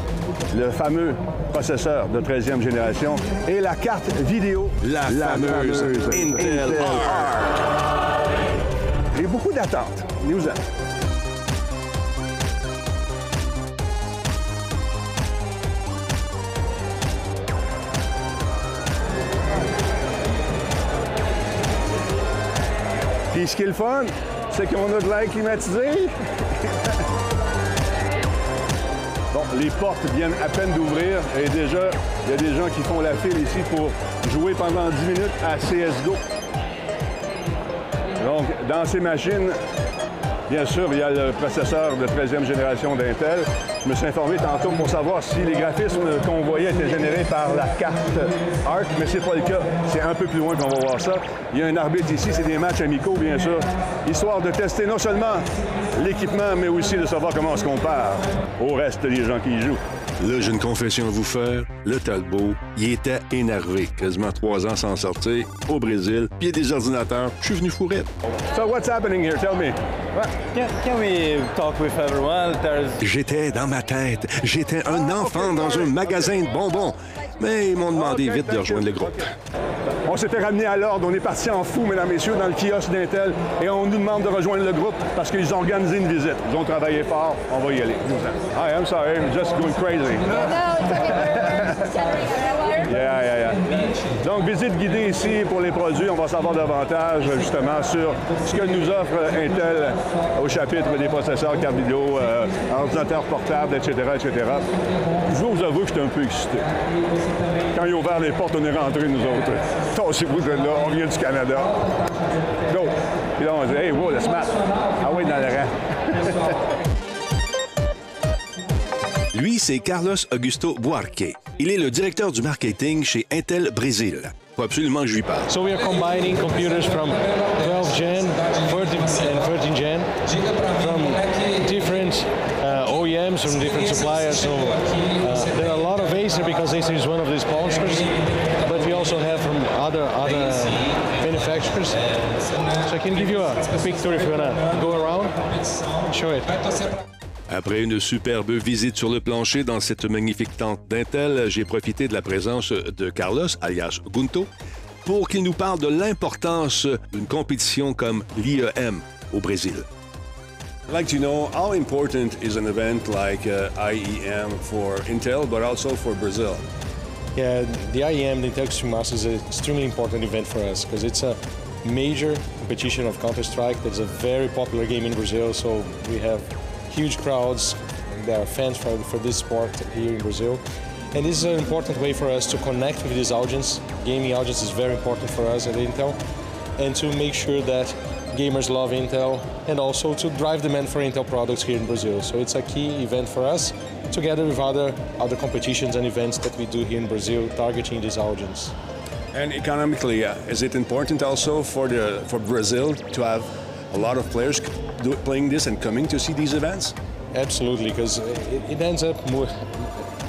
le fameux processeur de 13e génération et la carte vidéo. La fameuse Intel Arc. Et beaucoup d'attentes. Nous en. Puis ce qui est le fun, c'est qu'on a de l'air climatisé. Bon, les portes viennent à peine d'ouvrir et déjà, il y a des gens qui font la file ici pour jouer pendant 10 minutes à CSGO. Donc, dans ces machines, bien sûr, il y a le processeur de 13e génération d'Intel. Je me suis informé tantôt pour savoir si les graphismes qu'on voyait étaient générés par la carte ARC, mais c'est pas le cas. C'est un peu plus loin qu'on va voir ça. Il y a un arbitre ici, c'est des matchs amicaux, bien sûr, histoire de tester non seulement l'équipement, mais aussi de savoir comment on se compare au reste des gens qui y jouent. Là, j'ai une confession à vous faire. Le Talbot, il était énervé. Quasiment trois ans sans sortir, au Brésil, puis des ordinateurs. Je suis venu fourrer. So what's happening here? Tell me. Can, can we talk with everyone? There's J'étais dans ma tête. J'étais un enfant dans un magasin de bonbons. Mais ils m'ont demandé vite de rejoindre le groupe. On s'était ramené à l'ordre, on est parti en fou, mesdames, messieurs, dans le kiosque d'Intel et on nous demande de rejoindre le groupe parce qu'ils ont organisé une visite. Ils ont travaillé fort, on va y aller. Hi, I'm sorry, I'm just going crazy. No, it's okay. Yeah, yeah, yeah. Donc, visite guidée ici pour les produits. On va savoir davantage, justement, sur ce que nous offre Intel au chapitre des processeurs, cartes vidéo, euh, ordinateurs portables, etc., etc. Je vous avouer que j'étais un peu excité. Quand ils ont ouvert les portes, on est rentrés, nous autres. Tassez-vous de là, on vient du Canada. Go! Puis là, on dit, hey, wow, le smart. Ah oui, dans le rang. Lui, c'est Carlos Augusto Buarque. Il est le directeur du marketing chez Intel Brésil. Absolument je lui parle. So we are combining computers from 12 gen, 13 and 13 gen, from different uh, OEMs, from different suppliers. So uh, there are a lot of Acer because Acer is one of the sponsors, but we also have from other other manufacturers. So I can give you a, tour if you wanna go around, show it. Après une superbe visite sur le plancher dans cette magnifique tente d'Intel, j'ai profité de la présence de Carlos, alias Gunto, pour qu'il nous parle de l'importance d'une compétition comme l'IEM au Brésil. I'd like to know how important is an event like uh, IEM for Intel, but also for Brazil? Yeah, the IEM, the Intel Extreme Masters, is an extremely important event for us because it's a major competition of Counter Strike. That's a very popular game in Brazil, so we have huge crowds. There are fans for, for this sport here in Brazil. And this is an important way for us to connect with this audience. Gaming audience is very important for us at Intel. And to make sure that gamers love Intel and also to drive demand for Intel products here in Brazil. So it's a key event for us, together with other other competitions and events that we do here in Brazil, targeting this audience. And economically, uh, is it important also for the for Brazil to have a lot of players do, playing this and coming to see these events? Absolutely, because it, it ends up more,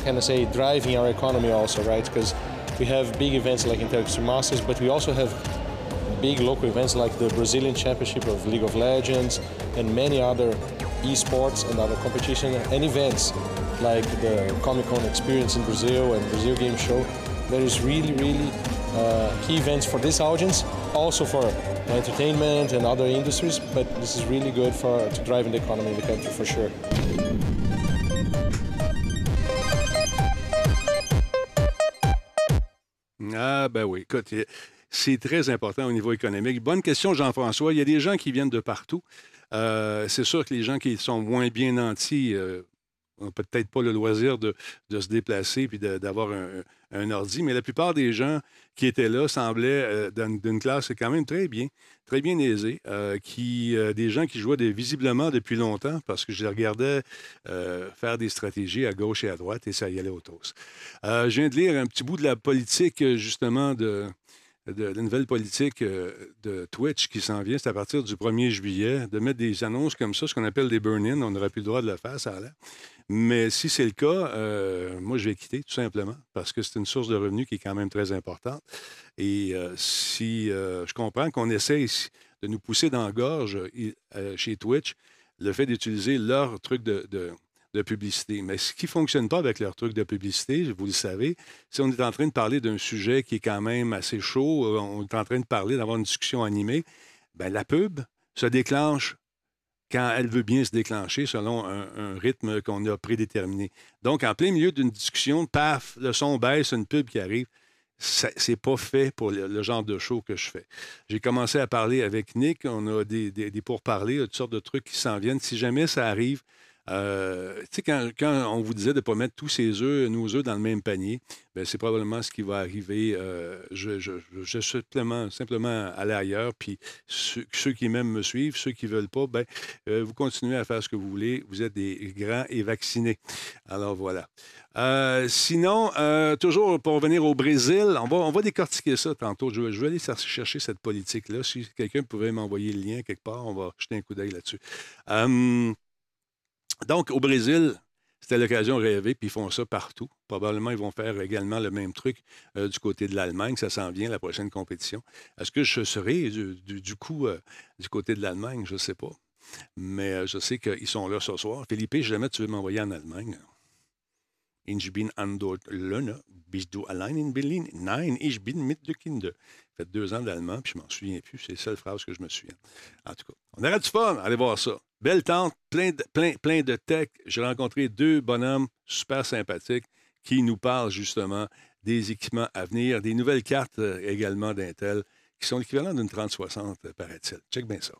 kind of say, driving our economy also, right? Because we have big events like Intel Extreme Masters, but we also have big local events like the Brazilian Championship of League of Legends and many other esports and other competition and events like the Comic Con experience in Brazil and Brazil Game Show. There is really, really uh, key events for this audience, also for entertainment and other industries, but this is really good for to driving the economy in the country for sure. Ah, ben oui. Écoute, c'est très important au niveau économique. Bonne question, Jean-François. Il y a des gens qui viennent de partout. Euh, c'est sûr que les gens qui sont moins bien nantis euh, n'ont peut-être pas le loisir de, se déplacer puis d'avoir un, ordi, mais la plupart des gens qui étaient là semblaient euh, d'une classe quand même très bien, très bien aisée, euh, qui, euh, des gens qui jouaient visiblement depuis longtemps parce que je les regardais euh, faire des stratégies à gauche et à droite et ça y allait au. Euh, je viens de lire un petit bout de la politique, euh, justement, de, de la nouvelle politique euh, de Twitch qui s'en vient. C'est à partir du 1er juillet, de mettre des annonces comme ça, ce qu'on appelle des burn-in. On n'aurait plus le droit de le faire, ça a l'air. Mais si c'est le cas, euh, moi, je vais quitter, tout simplement, parce que c'est une source de revenus qui est quand même très importante. Et euh, si je comprends qu'on essaye de nous pousser dans la gorge chez Twitch, le fait d'utiliser leur truc de- de publicité. Mais ce qui ne fonctionne pas avec leur truc de publicité, vous le savez, si on est en train de parler d'un sujet qui est quand même assez chaud, euh, on est en train de parler, d'avoir une discussion animée, ben, la pub se déclenche quand elle veut bien se déclencher selon un, rythme qu'on a prédéterminé. Donc, en plein milieu d'une discussion, paf, le son baisse, une pub qui arrive. C'est pas fait pour le, le genre de show que je fais. J'ai commencé à parler avec Nick, on a des, des, des pourparlers, toutes sortes de trucs qui s'en viennent. Si jamais ça arrive, euh, tu sais, quand, on vous disait de ne pas mettre tous ses œufs, nos œufs dans le même panier, ben, c'est probablement ce qui va arriver. Euh, je, je, je, simplement, simplement aller ailleurs. Puis ceux, qui m'aiment me suivent, ceux qui ne veulent pas, ben, euh, vous continuez à faire ce que vous voulez. Vous êtes des grands et vaccinés. Alors voilà. Sinon, toujours pour revenir au Brésil, on va, on va décortiquer ça tantôt. Je, je vais aller chercher cette politique-là. Si quelqu'un pouvait m'envoyer le lien quelque part, on va jeter un coup d'œil là-dessus. Euh, donc, au Brésil, c'était l'occasion rêvée, puis ils font ça partout. Probablement, ils vont faire également le même truc euh, du côté de l'Allemagne. Ça s'en vient, la prochaine compétition. Est-ce que je serai du, coup euh, du côté de l'Allemagne? Je ne sais pas. Mais euh, je sais qu'ils sont là ce soir. Philippe, jamais tu veux m'envoyer en Allemagne, Ich bin an Löhne. Bist du allein in Berlin? Nein, ich bin mit den Kindern. Ça fait deux ans d'allemand, puis je m'en souviens plus. C'est la seule phrase que je me souviens. En tout cas, on aurait du fun. Allez voir ça. Belle tente, plein de, plein, plein de tech. J'ai rencontré deux bonhommes super sympathiques qui nous parlent justement des équipements à venir, des nouvelles cartes euh, également d'Intel qui sont l'équivalent d'une 3060, euh, paraît-il. Check bien ça.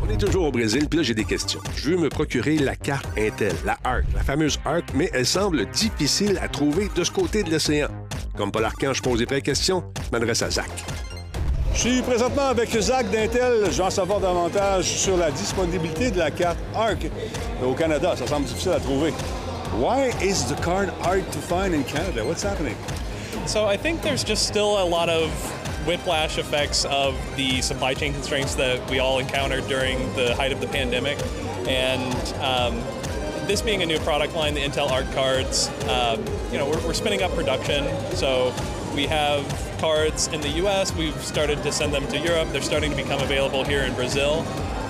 On est toujours au Brésil, puis là, j'ai des questions. Je veux me procurer la carte Intel, la ARC, la fameuse ARC, mais elle semble difficile à trouver de ce côté de l'océan. Comme Paul Arcand, je pose des vraies questions, je m'adresse à Zach. Je suis présentement avec Zach d'Intel. Je veux en savoir davantage sur la disponibilité de la carte ARC au Canada. Ça semble difficile à trouver. Why is the card hard to find in Canada? What's happening? So I think there's just still a lot of whiplash effects of the supply chain constraints that we all encountered during the height of the pandemic. And um, this being a new product line, the Intel Arc cards, um, you know, we're, we're spinning up production. So we have cards in the US. We've started to send them to Europe. They're starting to become available here in Brazil.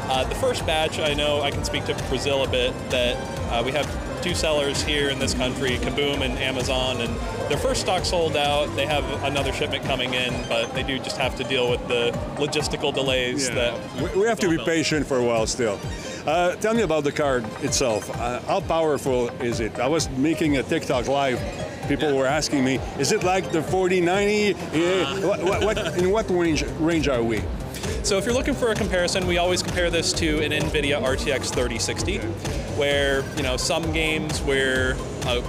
Uh, the first batch, I know I can speak to Brazil a bit, that uh, we have two sellers here in this country, Kaboom and Amazon, and their first stock sold out. They have another shipment coming in, but they do just have to deal with the logistical delays that We, we have to be patient for a while still. Uh, tell me about the card itself. Uh, how powerful is it? I was making a TikTok live. People were asking me, is it like the 4090? Uh, what, what, what, in what range, range are we? So if you're looking for a comparison, we always compare this to an NVIDIA RTX 3060, where you know some games we're uh,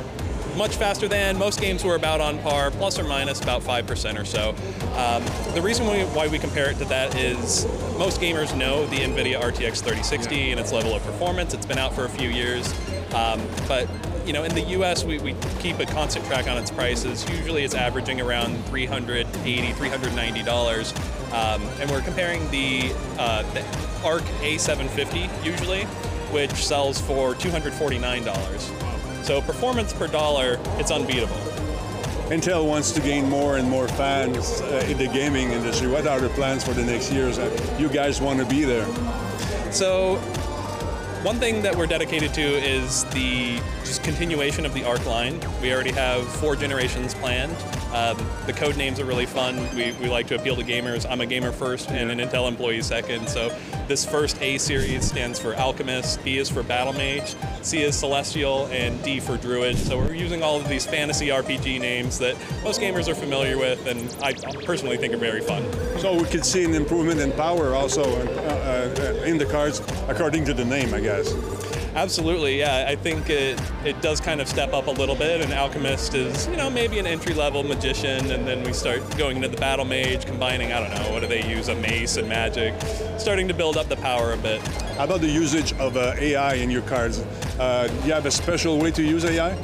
much faster than, most games we're about on par, plus or minus about 5% or so. Um, the reason we, why we compare it to that is most gamers know the NVIDIA RTX 3060 and its level of performance. It's been out for a few years, um, but you know, in the U.S., we, we keep a constant track on its prices. Usually, it's averaging around 380 390 um, and we're comparing the, uh, the Arc A750 usually, which sells for $249. So performance per dollar, it's unbeatable. Intel wants to gain more and more fans uh, in the gaming industry. What are the plans for the next years? Uh, you guys want to be there. So one thing that we're dedicated to is the just continuation of the ARC line. We already have four generations planned. Um, the code names are really fun. We, we like to appeal to gamers. I'm a gamer first and an Intel employee second. So this first A series stands for Alchemist, B is for Battle Mage, C is Celestial, and D for Druid. So we're using all of these fantasy RPG names that most gamers are familiar with and I personally think are very fun. So we could see an improvement in power also uh, uh, in the cards according to the name, I guess. Absolutely, yeah. I think it, it does kind of step up a little bit, and Alchemist is, you know, maybe an entry level magician, and then we start going into the Battle Mage, combining, I don't know, what do they use, a mace and magic, starting to build up the power a bit. How about the usage of uh, AI in your cards? Uh, do you have a special way to use AI?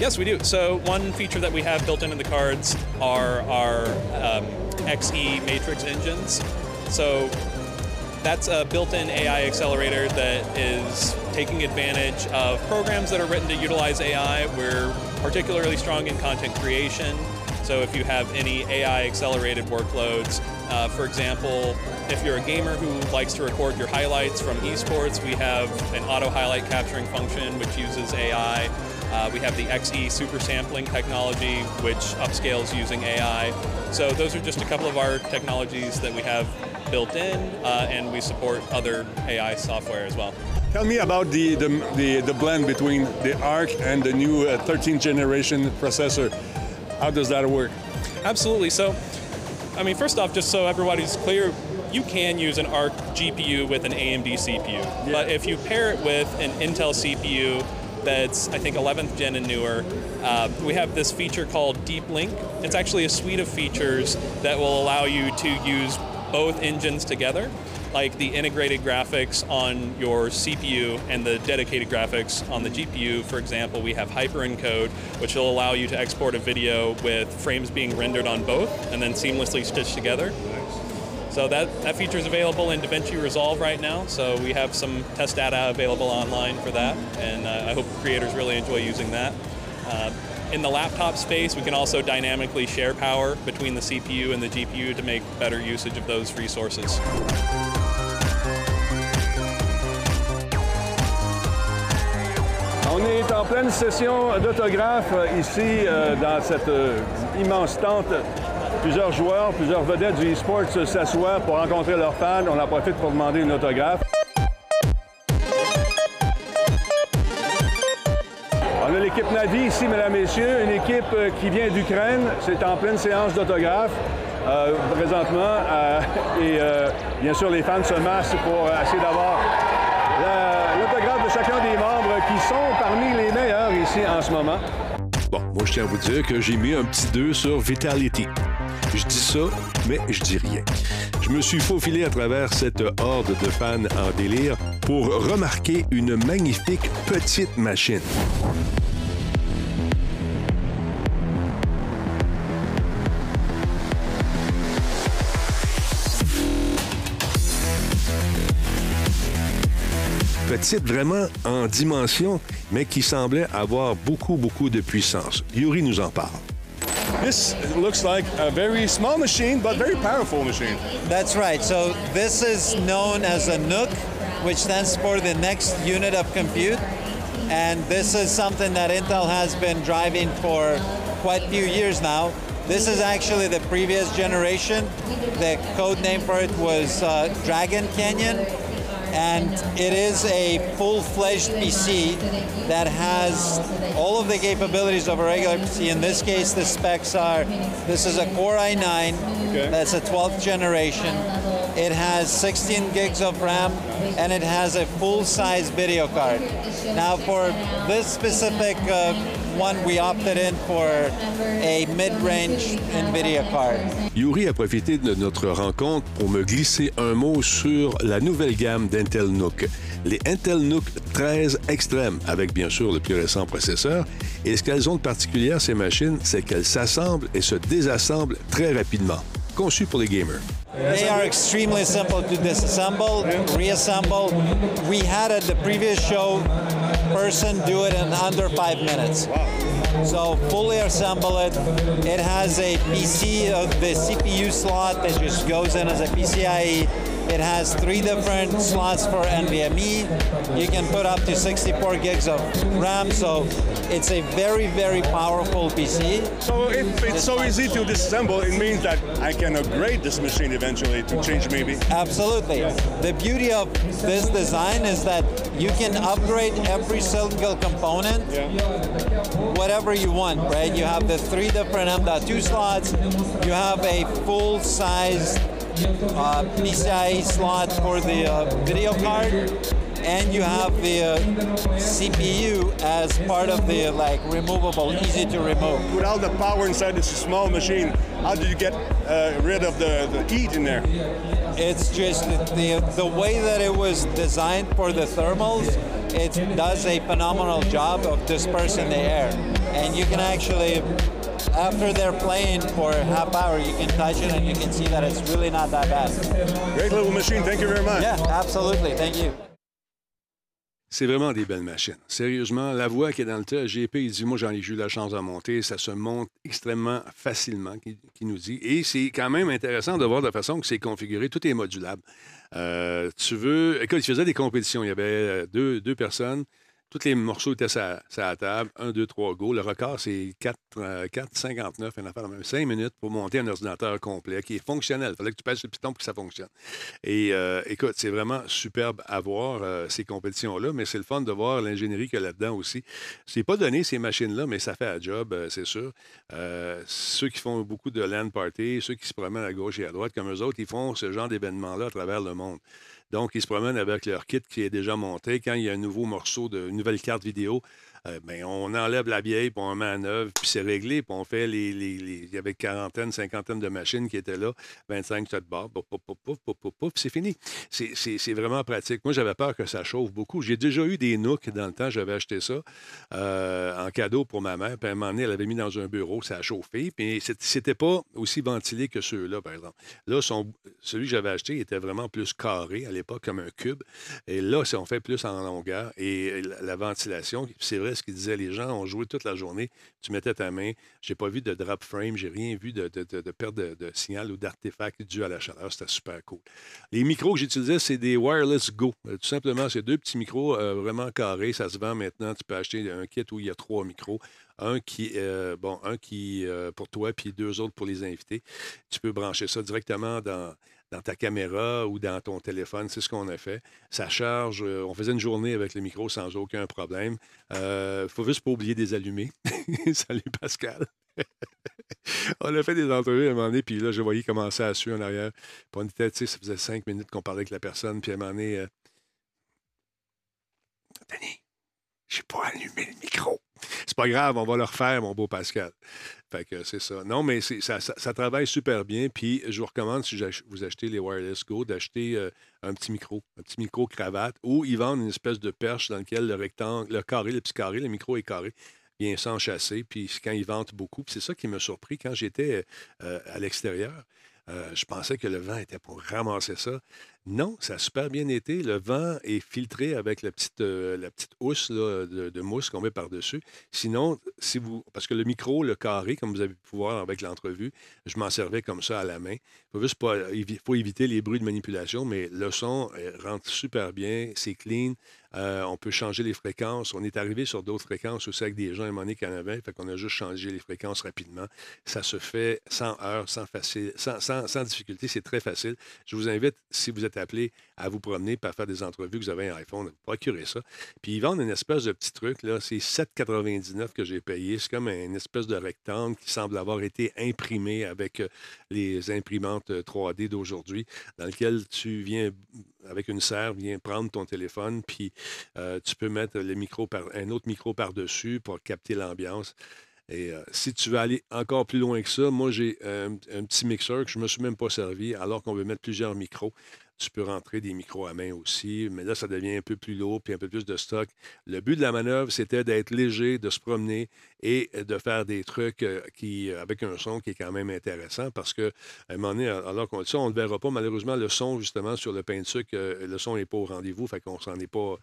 Yes, we do. So one feature that we have built into the cards are our um, XE matrix engines. So that's a built-in AI accelerator that is taking advantage of programs that are written to utilize AI. We're particularly strong in content creation. So if you have any AI accelerated workloads, uh, for example, if you're a gamer who likes to record your highlights from esports, we have an auto highlight capturing function which uses AI. Uh, we have the XE super sampling technology, which upscales using AI. So those are just a couple of our technologies that we have built in, uh, and we support other AI software as well. Tell me about the, the, the, the blend between the ARC and the new uh, 13th generation processor. How does that work? Absolutely. So, I mean, first off, just so everybody's clear, you can use an ARC GPU with an AMD CPU. Yeah. But if you pair it with an Intel CPU that's, I think, 11th gen and newer, uh, we have this feature called Deep Link. It's actually a suite of features that will allow you to use both engines together, like the integrated graphics on your CPU and the dedicated graphics on the GPU. For example, we have hyperencode, which will allow you to export a video with frames being rendered on both and then seamlessly stitched together. So that, that feature is available in DaVinci Resolve right now. So we have some test data available online for that, and uh, I hope creators really enjoy using that. Uh, in the laptop space, we can also dynamically share power between the CPU and the GPU to make better usage of those resources. On est en pleine session d'autographe euh, ici euh, dans cette euh, immense tente. Plusieurs joueurs, plusieurs vedettes du e-sport s'assoient pour rencontrer leurs fans. On en profite pour demander une autographe. L'équipe Navi ici, mesdames, messieurs, une équipe euh, qui vient d'Ukraine. C'est en pleine séance d'autographe euh, présentement. Euh, et bien sûr, les fans se massent pour essayer d'avoir l'autographe de chacun des membres qui sont parmi les meilleurs ici en ce moment. Bon, moi, je tiens à vous dire que j'ai mis un petit 2 sur Vitality. Je dis ça, mais je dis rien. Je me suis faufilé à travers cette horde de fans en délire pour remarquer une magnifique petite machine. Petite vraiment en dimension, mais qui semblait avoir beaucoup, beaucoup de puissance. Yuri nous en parle. This looks like a very small machine, but very powerful machine. That's right. So this is known as a NUC, which stands for the next unit of compute. And this is something that Intel has been driving for quite a few years now. This is actually the previous generation. The code name for it was uh, Dragon Canyon and it is a full-fledged PC that has all of the capabilities of a regular PC. In this case, the specs are, this is a Core i9, okay. that's a 12th generation. It has 16 gigs of RAM, and it has a full-size video card. Now for this specific uh, one, we opted in for a mid-range NVIDIA card. Yuri a profité de notre rencontre pour me glisser un mot sur la nouvelle gamme d'Intel Nook. Les Intel Nook 13 Extreme, avec bien sûr le plus récent processeur. Et ce qu'elles ont de particulier, ces machines, c'est qu'elles s'assemblent et se désassemblent très rapidement. Conçues pour les gamers. They are extremely simple to disassemble, reassemble. We had at the previous show person do it in under five minutes. So fully assemble it. It has a PC of uh, the CPU slot that just goes in as a PCIe. It has three different slots for NVMe. You can put up to 64 gigs of RAM, so it's a very, very powerful PC. So if it's so easy to disassemble, it means that I can upgrade this machine eventually to change maybe. Absolutely. The beauty of this design is that you can upgrade every single component, whatever you want, right? You have the three different M.2 slots. You have a full-size uh, PCIe slot for the uh, video card, and you have the uh, CPU as part of the like removable, easy to remove. With all the power inside this small machine, how do you get uh, rid of the, the heat in there? It's just the the way that it was designed for the thermals. It does a phenomenal job of dispersing the air, and you can actually after they're playing for half hour, you can touch it and you can see that it's really not that bad. Great little machine. Thank you very much. Yeah, absolutely. Thank you. C'est vraiment des belles machines. Sérieusement, la voix qui est dans le tas, GP, il dit Moi, j'en ai eu la chance de monter. Ça se monte extrêmement facilement, qui, nous dit. Et c'est quand même intéressant de voir de la façon que c'est configuré. Tout est modulable. Euh, tu veux. Écoute, il faisait des compétitions. Il y avait euh, deux, deux personnes. Tous les morceaux étaient sur la table. 1, 2, 3, go. Le record, c'est 4, 4 59, une affaire de même 5 minutes pour monter un ordinateur complet qui est fonctionnel. Il fallait que tu passes le piton pour que ça fonctionne. Et euh, écoute, c'est vraiment superbe à voir euh, ces compétitions-là, mais c'est le fun de voir l'ingénierie qu'il y a là-dedans aussi. C'est pas donné ces machines-là, mais ça fait un job, euh, c'est sûr. ceux qui font beaucoup de land party, ceux qui se promènent à gauche et à droite, comme eux autres, ils font ce genre d'événements-là à travers le monde. Donc, ils se promènent avec leur kit qui est déjà monté. Quand il y a un nouveau morceau, de, nouvelle carte vidéo, euh, ben, on enlève la vieille, puis on met en œuvre, puis c'est réglé, puis on fait les, Il y avait quarantaine, cinquantaine de machines qui étaient là, 25 de barres, pouf, pouf, pouf, pouf, pouf, c'est fini. C'est vraiment pratique. Moi, j'avais peur que ça chauffe beaucoup. J'ai déjà eu des nooks dans le temps, j'avais acheté ça euh, en cadeau pour ma mère, puis à un moment donné, elle avait mis dans un bureau, ça a chauffé, puis c'était pas aussi ventilé que ceux-là, par exemple. Là, son, celui que j'avais acheté était vraiment plus carré à l'époque, comme un cube, et là, on fait plus en longueur, et la ventilation, c'est vrai, ce qu'il disait, les gens ont joué toute la journée, tu mettais ta main, j'ai pas vu de drop frame, j'ai rien vu de, perte de, signal ou d'artefact dû à la chaleur, c'était super cool. Les micros que j'utilisais, c'est des Wireless Go. Euh, tout simplement, c'est deux petits micros euh, vraiment carrés, ça se vend maintenant, tu peux acheter un kit où il y a trois micros un qui, euh, qui pour toi, puis deux autres pour les invités. Tu peux brancher ça directement dans, dans ta caméra ou dans ton téléphone. C'est ce qu'on a fait. Ça charge. Euh, on faisait une journée avec le micro sans aucun problème. Il euh, faut juste pas oublier des allumés. Salut Pascal. on a fait des entrevues à un moment donné, puis là, je voyais commencer à suer en arrière. Puis on était, tu sais, ça faisait cinq minutes qu'on parlait avec la personne, puis à un moment donné, euh, Denis, j'ai pas allumé le micro. C'est pas grave, on va le refaire, mon beau Pascal. Fait que c'est ça. Non, mais ça, ça, travaille super bien. Puis je vous recommande, si vous achetez les Wireless Go, d'acheter euh, un petit micro, un petit micro cravate, ou ils vendent une espèce de perche dans lequel le rectangle, le carré, le petit carré, le micro est carré, vient s'enchasser. Puis quand ils vendent beaucoup, c'est ça qui m'a surpris quand j'étais euh, à l'extérieur. Euh, je pensais que le vent était pour ramasser ça. Non, ça a super bien été. Le vent est filtré avec la petite, euh, housse de, mousse qu'on met par-dessus. Sinon, si vous. Parce que le micro, le carré, comme vous avez pu voir avec l'entrevue, je m'en servais comme ça à la main. Il faut juste pas. faut éviter les bruits de manipulation, mais le son rentre super bien, c'est clean. Euh, on peut changer les fréquences. On est arrivé sur d'autres fréquences aussi avec des gens à un moment. Fait qu'on a juste changé les fréquences rapidement. Ça se fait sans heure, sans, facile, sans, sans difficulté. C'est très facile. Je vous invite, si vous êtes appelé à vous promener pour faire des entrevues que vous avez un iPhone. Procurez ça. Puis ils vendent une espèce de petit truc, là. C'est 7,99 que j'ai payé. C'est comme une espèce de rectangle qui semble avoir été imprimé avec euh, les imprimantes euh, 3D d'aujourd'hui, dans lequel tu viens avec une serre, viens prendre ton téléphone, puis euh, tu peux mettre le micro par, un autre micro par-dessus pour capter l'ambiance. Et euh, si tu veux aller encore plus loin que ça, moi, j'ai un petit mixeur que je ne me suis même pas servi, alors qu'on veut mettre plusieurs micros. Tu peux rentrer des micros à main aussi, mais là, ça devient un peu plus lourd puis un peu plus de stock. Le but de la manœuvre, c'était d'être léger, de se promener et de faire des trucs euh, qui, avec un son qui est quand même intéressant parce que, à un moment donné, alors qu'on ça, on ne verra pas. Malheureusement, le son, justement, sur le pain de sucre, euh, le son n'est pas au rendez-vous, fait qu'on s'en est pas.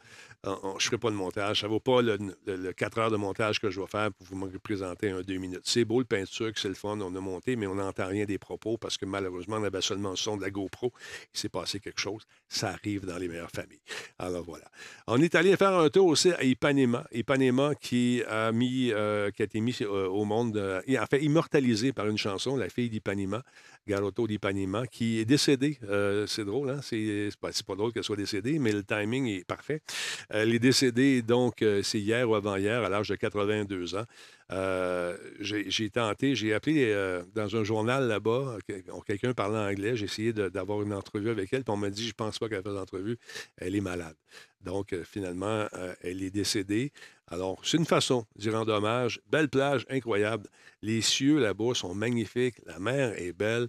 on- je ne ferai pas de montage. Ça ne vaut pas le, le- le 4 heures de montage que je vais faire pour vous me présenter un 2 minutes. C'est beau, le pain de sucre, c'est le fun, on a monté, mais on n'entend rien des propos parce que malheureusement, on avait seulement le son de la GoPro. Il s'est passé quelque chose. Ça arrive dans les meilleures familles. Alors voilà. On est allé faire un tour aussi à Ipanema. Ipanema qui a mis, euh, qui a été mis euh, au monde, euh, et en fait immortalisé par une chanson, la fille d'Ipanema, Garoto d'Ipanema, qui est décédée. Euh, c'est drôle, hein? C'est pas, pas drôle qu'elle soit décédée, mais le timing est parfait. Elle est décédée, donc, euh, c'est hier ou avant-hier, à l'âge de 82 ans. Euh, j'ai tenté, j'ai appelé euh, dans un journal là-bas, que- quelqu'un parlait anglais, j'ai essayé d'avoir une entrevue avec elle, puis on m'a dit, je pense pas qu'elle fasse d'entrevue, elle est malade. Donc, euh, finalement, elle est décédée. Alors, c'est une façon d'y rendre hommage. Belle plage, incroyable. Les cieux là-bas sont magnifiques, la mer est belle.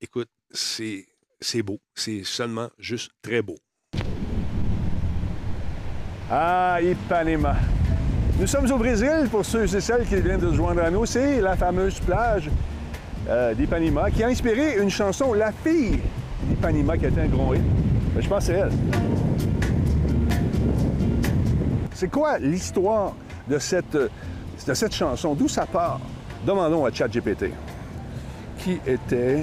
Écoute, c'est c'est beau. C'est seulement juste très beau. Ah, Ipanema. Nous sommes au Brésil, pour ceux et celles qui viennent de se joindre à nous. C'est la fameuse plage euh, d'Ipanema qui a inspiré une chanson, La fille d'Ipanema, qui a été un gros hit. Ben, je pense que c'est elle. C'est quoi l'histoire de cette, de cette chanson? D'où ça part? Demandons à ChatGPT. Qui était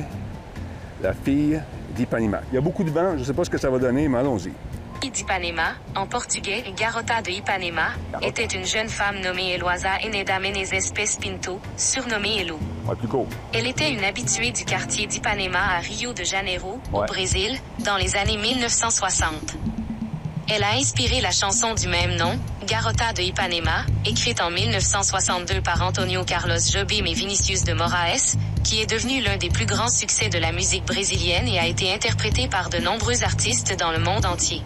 la fille d'Ipanema? Il y a beaucoup de vent, je ne sais pas ce que ça va donner, mais allons-y. d'Ipanema, en portugais Garota de Ipanema, était une jeune femme nommée Eloisa Eneda Menezes Pinto, surnommée Elo. Ouais. Elle était une habituée du quartier d'Ipanema à Rio de Janeiro, Ouais. au Brésil, dans les années 1960. Elle a inspiré la chanson du même nom, Garota de Ipanema, écrite en 1962 par Antonio Carlos Jobim et Vinicius de Moraes, qui est devenu l'un des plus grands succès de la musique brésilienne et a été interprété par de nombreux artistes dans le monde entier.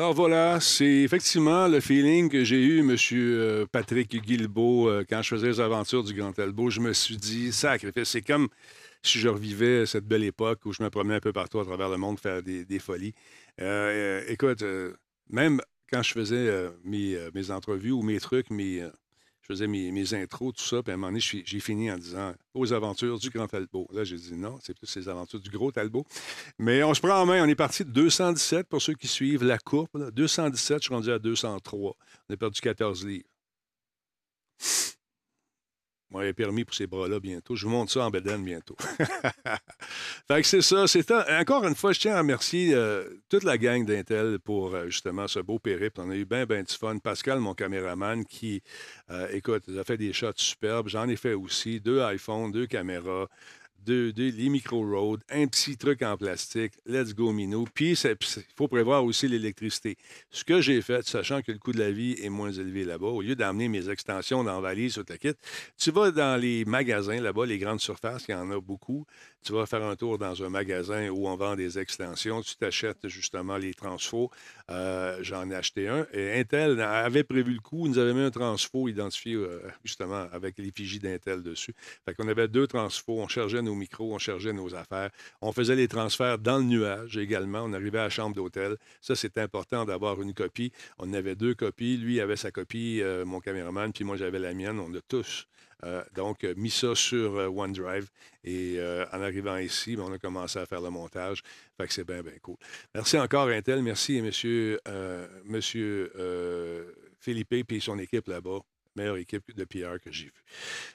Alors voilà, c'est effectivement le feeling que j'ai eu, M. Patrick Guilbeault, euh, quand je faisais les aventures du Grand Talbot. Je me suis dit, sacrifice, c'est comme si je revivais cette belle époque où je me promenais un peu partout à travers le monde faire des, folies. Euh, euh, écoute, même quand je faisais mes, mes entrevues ou mes trucs, mes, faisais mes, intros, tout ça, puis à un moment donné, je j'ai fini en disant aux aventures du Grand Talbot. Là, j'ai dit non, c'est plus les aventures du Gros Talbot. Mais on se prend en main, on est parti de 217 pour ceux qui suivent la courbe. là. 217, je suis rendu à 203. On a perdu 14 livres. Moi, permis pour ces bras-là bientôt. Je vous montre ça en bedaine bientôt. fait que c'est ça. C'est Encore une fois, je tiens à remercier euh, toute la gang d'Intel pour euh, justement ce beau périple. On a eu bien, bien du fun. Pascal, mon caméraman, qui, euh, écoute, a fait des shots superbes. J'en ai fait aussi. Deux iPhones, deux caméras, deux, deux- les micro Rode, un petit truc en plastique. Let's go, Minou. Puis, il faut prévoir aussi l'électricité. Ce que j'ai fait, sachant que le coût de la vie est moins élevé là-bas, au lieu d'amener mes extensions dans la valise ou ta kit, tu vas dans les magasins là-bas, les grandes surfaces, il y en a beaucoup. Tu vas faire un tour dans un magasin où on vend des extensions. Tu t'achètes justement les transfos. Euh, J'en ai acheté un. Intel avait prévu le. Ils nous avait mis un transfo identifié euh, justement avec l'effigie d'Intel dessus. Fait qu'on avait deux transfos. On chargeait nos micros, on chargeait nos affaires. On faisait les transferts dans le nuage également. On arrivait à la chambre d'hôtel. Ça, c'est important d'avoir une copie. On avait deux copies. Lui avait sa copie, euh, mon caméraman, puis moi, j'avais la mienne. On a tous euh, donc, mis ça sur euh, OneDrive. Et en arrivant ici, ben, on a commencé à faire le montage. Fait c'est bien, bien cool. Merci encore, Intel. Merci. Monsieur, monsieur Philippe et son équipe là-bas. Meilleure équipe de PR que j'ai vue.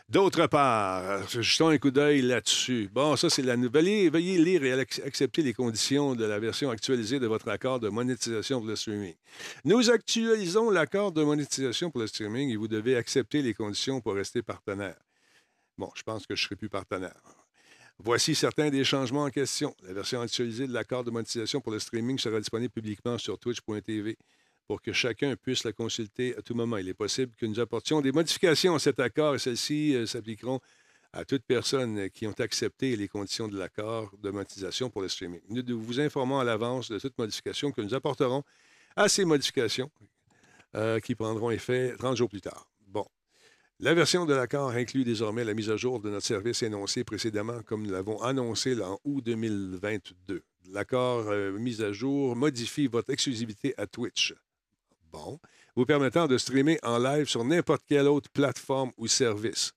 D'autre part, jetons un coup d'œil là-dessus. Bon, ça, c'est la nouvelle. Veuillez, lire et ac- accepter les conditions de la version actualisée de votre accord de monétisation pour le streaming. Nous actualisons l'accord de monétisation pour le streaming et vous devez accepter les conditions pour rester partenaire. Bon, je pense que je ne serai plus partenaire. Voici certains des changements en question. La version actualisée de l'accord de monétisation pour le streaming sera disponible publiquement sur twitch.tv pour que chacun puisse la consulter à tout moment. Il est possible que nous apportions des modifications à cet accord et celles-ci euh, s'appliqueront à toutes personnes qui ont accepté les conditions de l'accord de monétisation pour le streaming. Nous vous informons à l'avance de toute modification que nous apporterons à ces modifications euh, qui prendront effet 30 jours plus tard. Bon. La version de l'accord inclut désormais la mise à jour de notre service énoncé précédemment, comme nous l'avons annoncé en août 2022. L'accord euh, mis à jour modifie votre exclusivité à Twitch. Vous permettant de streamer en live sur n'importe quelle autre plateforme ou service.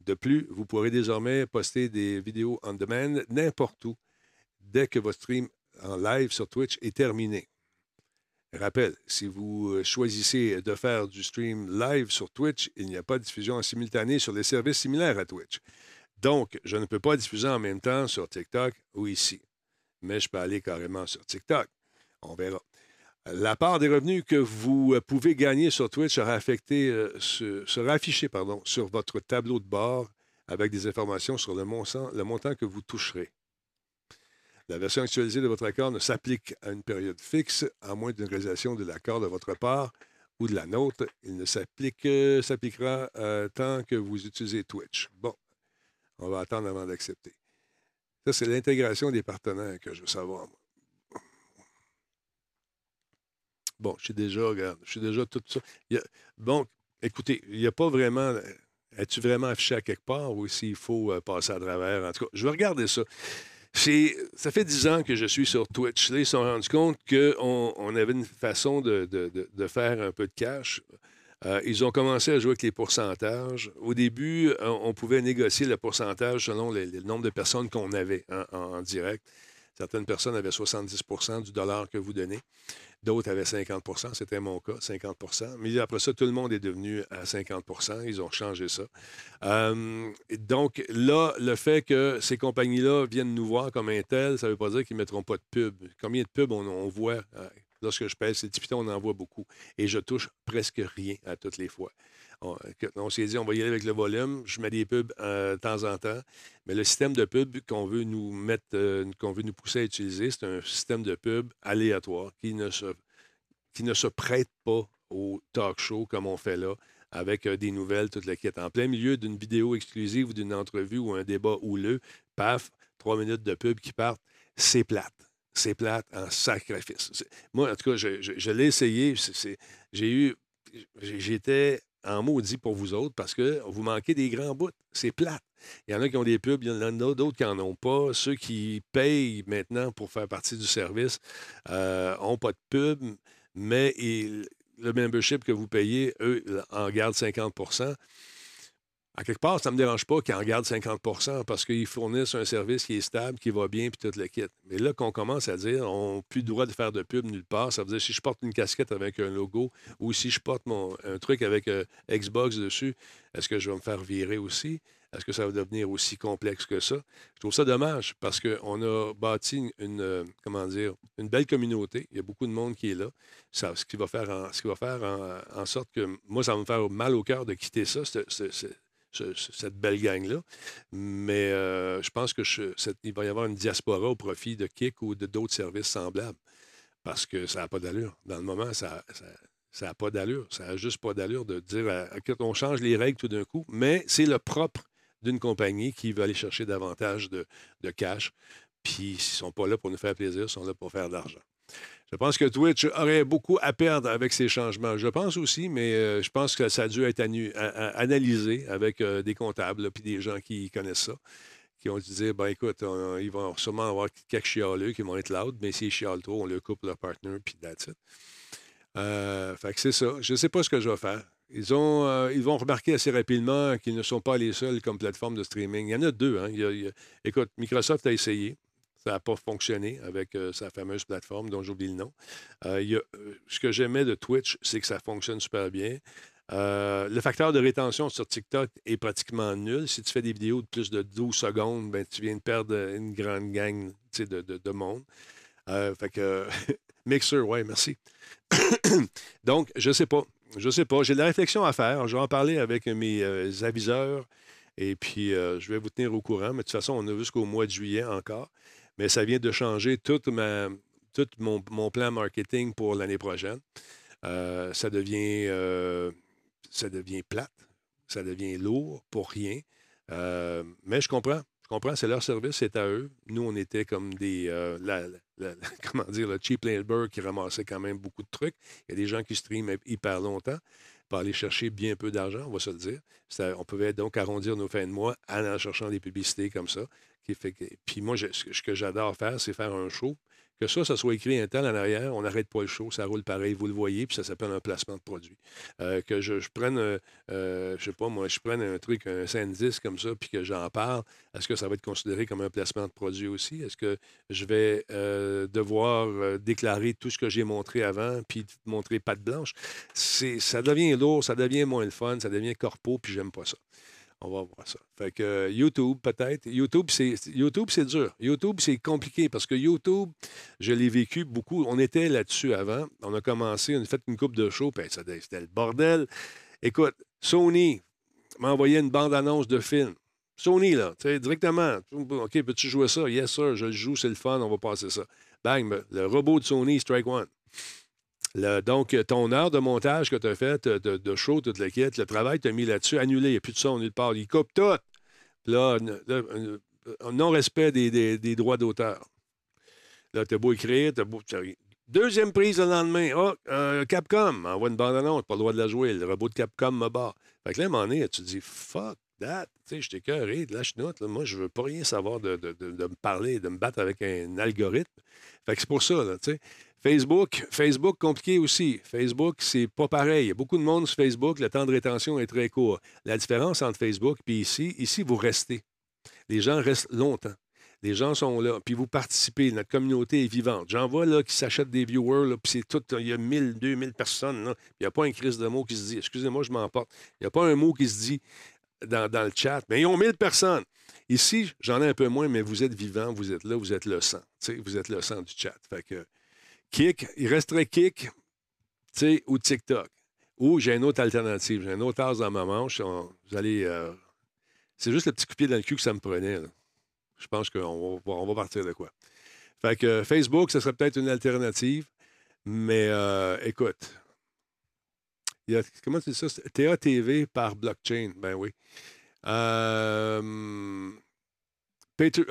De plus, vous pourrez désormais poster des vidéos on demand n'importe où dès que votre stream en live sur Twitch est terminé. Rappel, si vous euh, choisissez de faire du stream live sur Twitch, il n'y a pas de diffusion en simultané sur les services similaires à Twitch. Donc, je ne peux pas diffuser en même temps sur TikTok ou ici. Mais je peux aller carrément sur TikTok. On verra. La part des revenus que vous euh, pouvez gagner sur Twitch sera euh, affichée sur votre tableau de bord avec des informations sur le montant, que vous toucherez. La version actualisée de votre accord ne s'applique à une période fixe, à moins d'une réalisation de l'accord de votre part ou de la nôtre. Il ne euh, s'appliquera tant que vous utilisez Twitch. Bon, on va attendre avant d'accepter. Ça, c'est l'intégration des partenaires que je veux savoir. moi. Bon, je suis déjà, regarde, je suis déjà tout ça. Il a- bon, écoutez, il n'y a pas vraiment. Es-tu vraiment affiché à quelque part ou s'il faut euh, passer à travers? En tout cas, je vais regarder ça. Ça fait dix ans que je suis sur Twitch. Ils se sont rendus compte qu'on on avait une façon de, faire un peu de cash. Euh, ils ont commencé à jouer avec les pourcentages. Au début, on, pouvait négocier le pourcentage selon le nombre de personnes qu'on avait en direct. Certaines personnes avaient 70% du dollar que vous donnez. D'autres avaient 50% C'était mon cas, 50% Mais après ça, tout le monde est devenu à 50% Ils ont changé ça. Et donc, là, le fait que ces compagnies-là viennent nous voir comme un tel, ça ne veut pas dire qu'ils ne mettront pas de pub. Combien de pubs on, voit? euh, lorsque je pèse ces pitons, on en voit beaucoup. Et je touche presque rien à toutes les fois. On, s'est dit, on va y aller avec le volume. Je mets des pubs euh, de temps en temps. Mais le système de pub qu'on veut nous mettre, euh, qu'on veut nous pousser à utiliser, c'est un système de pub aléatoire qui ne se, qui ne se prête pas au talk show comme on fait là, avec euh, des nouvelles, toute la quête. En plein milieu d'une vidéo exclusive ou d'une entrevue ou un débat houleux, paf, trois minutes de pub qui partent, c'est plate. c'est plate en sacrifice. Moi, en tout cas, je, je- l'ai essayé. J'ai eu. J'étais en maudit pour vous autres parce que vous manquez des grands bouts. C'est plate. Il y en a qui ont des pubs, il y en a d'autres qui n'en ont pas. Ceux qui payent maintenant pour faire partie du service n'ont pas de pub, mais le membership que vous payez, eux, en gardent 50 à quelque part, ça ne me dérange pas qu'ils en gardent 50% parce qu'ils fournissent un service qui est stable, qui va bien, puis tout le kit. Mais là, qu'on commence à dire, on n'a plus le droit de faire de pub nulle part, ça veut dire si je porte une casquette avec un logo ou si je porte mon, un truc avec euh, Xbox dessus, est-ce que je vais me faire virer aussi? Est-ce que ça va devenir aussi complexe que ça? Je trouve ça dommage parce qu'on a bâti une, euh, comment dire, une belle communauté. Il y a beaucoup de monde qui est là. Ce qui va faire, en, ce qui va faire en, sorte que moi, ça va me faire mal au cœur de quitter ça, ce- ce- cette belle gang-là. Mais euh, je pense que je- cette- il va y avoir une diaspora au profit de Kik ou de d'autres services semblables. Parce que ça n'a pas d'allure. Dans le moment, ça n'a pas d'allure. Ça n'a juste pas d'allure de dire à- à- que on change les règles tout d'un coup. Mais c'est le propre d'une compagnie qui veut aller chercher davantage de, de cash. Puis, s'ils ne sont pas là pour nous faire plaisir, ils sont là pour faire de l'argent. Je pense que Twitch aurait beaucoup à perdre avec ces changements. Je pense aussi, mais euh, je pense que ça a dû être analysé avec euh, des comptables puis des gens qui connaissent ça, qui ont dû dire, ben écoute, ils vont sûrement avoir quelques chialeux qui vont être loud, mais s'ils chialent trop, on leur coupe leur partner, puis that's it. Euh, fait que c'est ça. Je ne sais pas ce que je vais faire. Ils, ont, ils vont remarquer assez rapidement qu'ils ne sont pas les seuls comme plateforme de streaming. Il y en a deux. Hein. Écoute, Microsoft a essayé. Ça n'a pas fonctionné avec euh, sa fameuse plateforme dont j'oublie le nom. Euh, y a- euh, ce que j'aimais de Twitch, c'est que ça fonctionne super bien. Le facteur de rétention sur TikTok est pratiquement nul. Si tu fais des vidéos de plus de 12 secondes, ben, tu viens de perdre une grande gang de, de- de monde. Fait que Mixer, ouais, merci. Donc, je sais pas. Je sais pas. J'ai de la réflexion à faire. Je vais en parler avec mes aviseurs et puis je vais vous tenir au courant. Mais de toute façon, on a jusqu'au mois de juillet encore. Mais ça vient de changer tout mon, plan marketing pour l'année prochaine. Euh, ça devient euh, ça devient plate, ça devient lourd pour rien. Euh, mais je comprends. Je comprends, c'est leur service, c'est à eux. Nous, on était comme des. euh, comment dire, le cheap labor qui ramassait quand même beaucoup de trucs. Il y a des gens qui streament hyper longtemps pour aller chercher bien peu d'argent, on va se le dire. On pouvait donc arrondir nos fins de mois en cherchant des publicités comme ça. Puis moi, ce que- j'adore faire, c'est faire un show. Que ça, ça soit écrit un tel en arrière, on n'arrête pas le show, ça roule pareil, vous le voyez, puis ça s'appelle un placement de produit. Euh, que je, prenne, euh, euh, je sais pas, moi, je prenne un truc, un 10 comme ça, puis que j'en parle, est-ce que ça va être considéré comme un placement de produit aussi? Est-ce que je vais euh, devoir euh, déclarer tout ce que j'ai montré avant, puis montrer patte blanche? Ça devient lourd, ça devient moins le fun, ça devient corpo, puis j'aime pas ça. On va voir ça. Fait euh, YouTube, peut-être. YouTube, c'est YouTube, dur. YouTube, c'est compliqué parce que YouTube, je l'ai vécu beaucoup. On était là-dessus avant. On a commencé, on a fait une coupe de show, c'était le bordel. Écoute, Sony m'a envoyé une bande-annonce de film. Sony, là, tu sais, directement. OK, peux-tu jouer ça? Yes, sir, je le joue, c'est le fun, on va passer ça. Bang, le robot de Sony, Strike One. Donc, ton heure de montage que tu as fait, de, de show, toute la le travail que tu as mis là-dessus, annulé, il n'y a plus de son nulle part. Il coupe tout. Là, un non-respect des, des- droits d'auteur. Là, t'as beau écrire, t'as beau. Deuxième prise le lendemain. Ah, euh, Capcom, envoie une bande-annonce, pas le droit de la jouer. Le robot de Capcom me bat. Fait que là, à un moment donné, tu te dis, fuck that. Tu sais, je t'ai cœuré, lâche note. Là. Moi, je veux pas rien savoir de, de- de- de me parler, de me battre avec un algorithme. C'est pour ça. Facebook, Facebook compliqué aussi. Facebook, c'est pas pareil. Il y a beaucoup de monde sur Facebook, le temps de rétention est très court. La différence entre Facebook et ici, ici, vous restez. Les gens restent longtemps. Les gens sont là, puis vous participez. Notre communauté est vivante. J'en vois là qui s'achètent des viewers, puis c'est tout. Il y a 1000, 2000 personnes. Il n'y a pas un crise de mots qui se dit Excusez-moi, je m'emporte. Il n'y a pas un mot qui se dit dans, dans le chat. Mais ils ont 1000 personnes. Ici, j'en ai un peu moins, mais vous êtes vivant, vous êtes là, vous êtes le sang. Vous êtes le sang du chat. Fait que il resterait sais, ou TikTok. Ou j'ai une autre alternative. J'ai un autre as dans ma manche. Vous allez. euh, c'est juste le petit coup de pied dans le cul que ça me prenait. Je pense qu'on va, on va partir de quoi. Fait que Facebook, ce serait peut-être une alternative. Mais euh, écoute, il y a, comment dis ça? C'est TATV par blockchain. Ben oui. On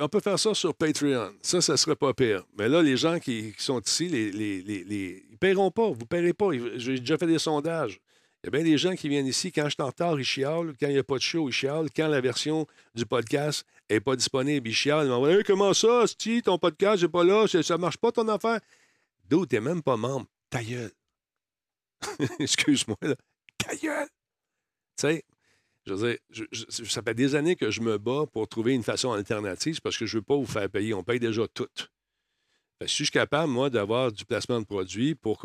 peut faire ça sur Patreon. Ça, ça serait pas pire. Mais là, les gens qui, sont ici, ils paieront pas. Vous ne paierez pas. J'ai déjà fait des sondages. Il y a bien des gens qui viennent ici. Quand je suis en retard, ils chialent. Quand il n'y a pas de show, ils chialent. Quand la version du podcast n'est pas disponible, ils chialent. Ils m'envoient Hey, Comment ça, Sti, ton podcast n'est pas là? Ça ne marche pas ton affaire? D'où tu n'es même pas membre. Ta gueule. Excuse-moi, là. Ta gueule. Tu sais, je veux dire, ça fait des années que je me bats pour trouver une façon alternative parce que je ne veux pas vous faire payer. On paye déjà tout. Si je suis capable, moi, d'avoir du placement de produits pour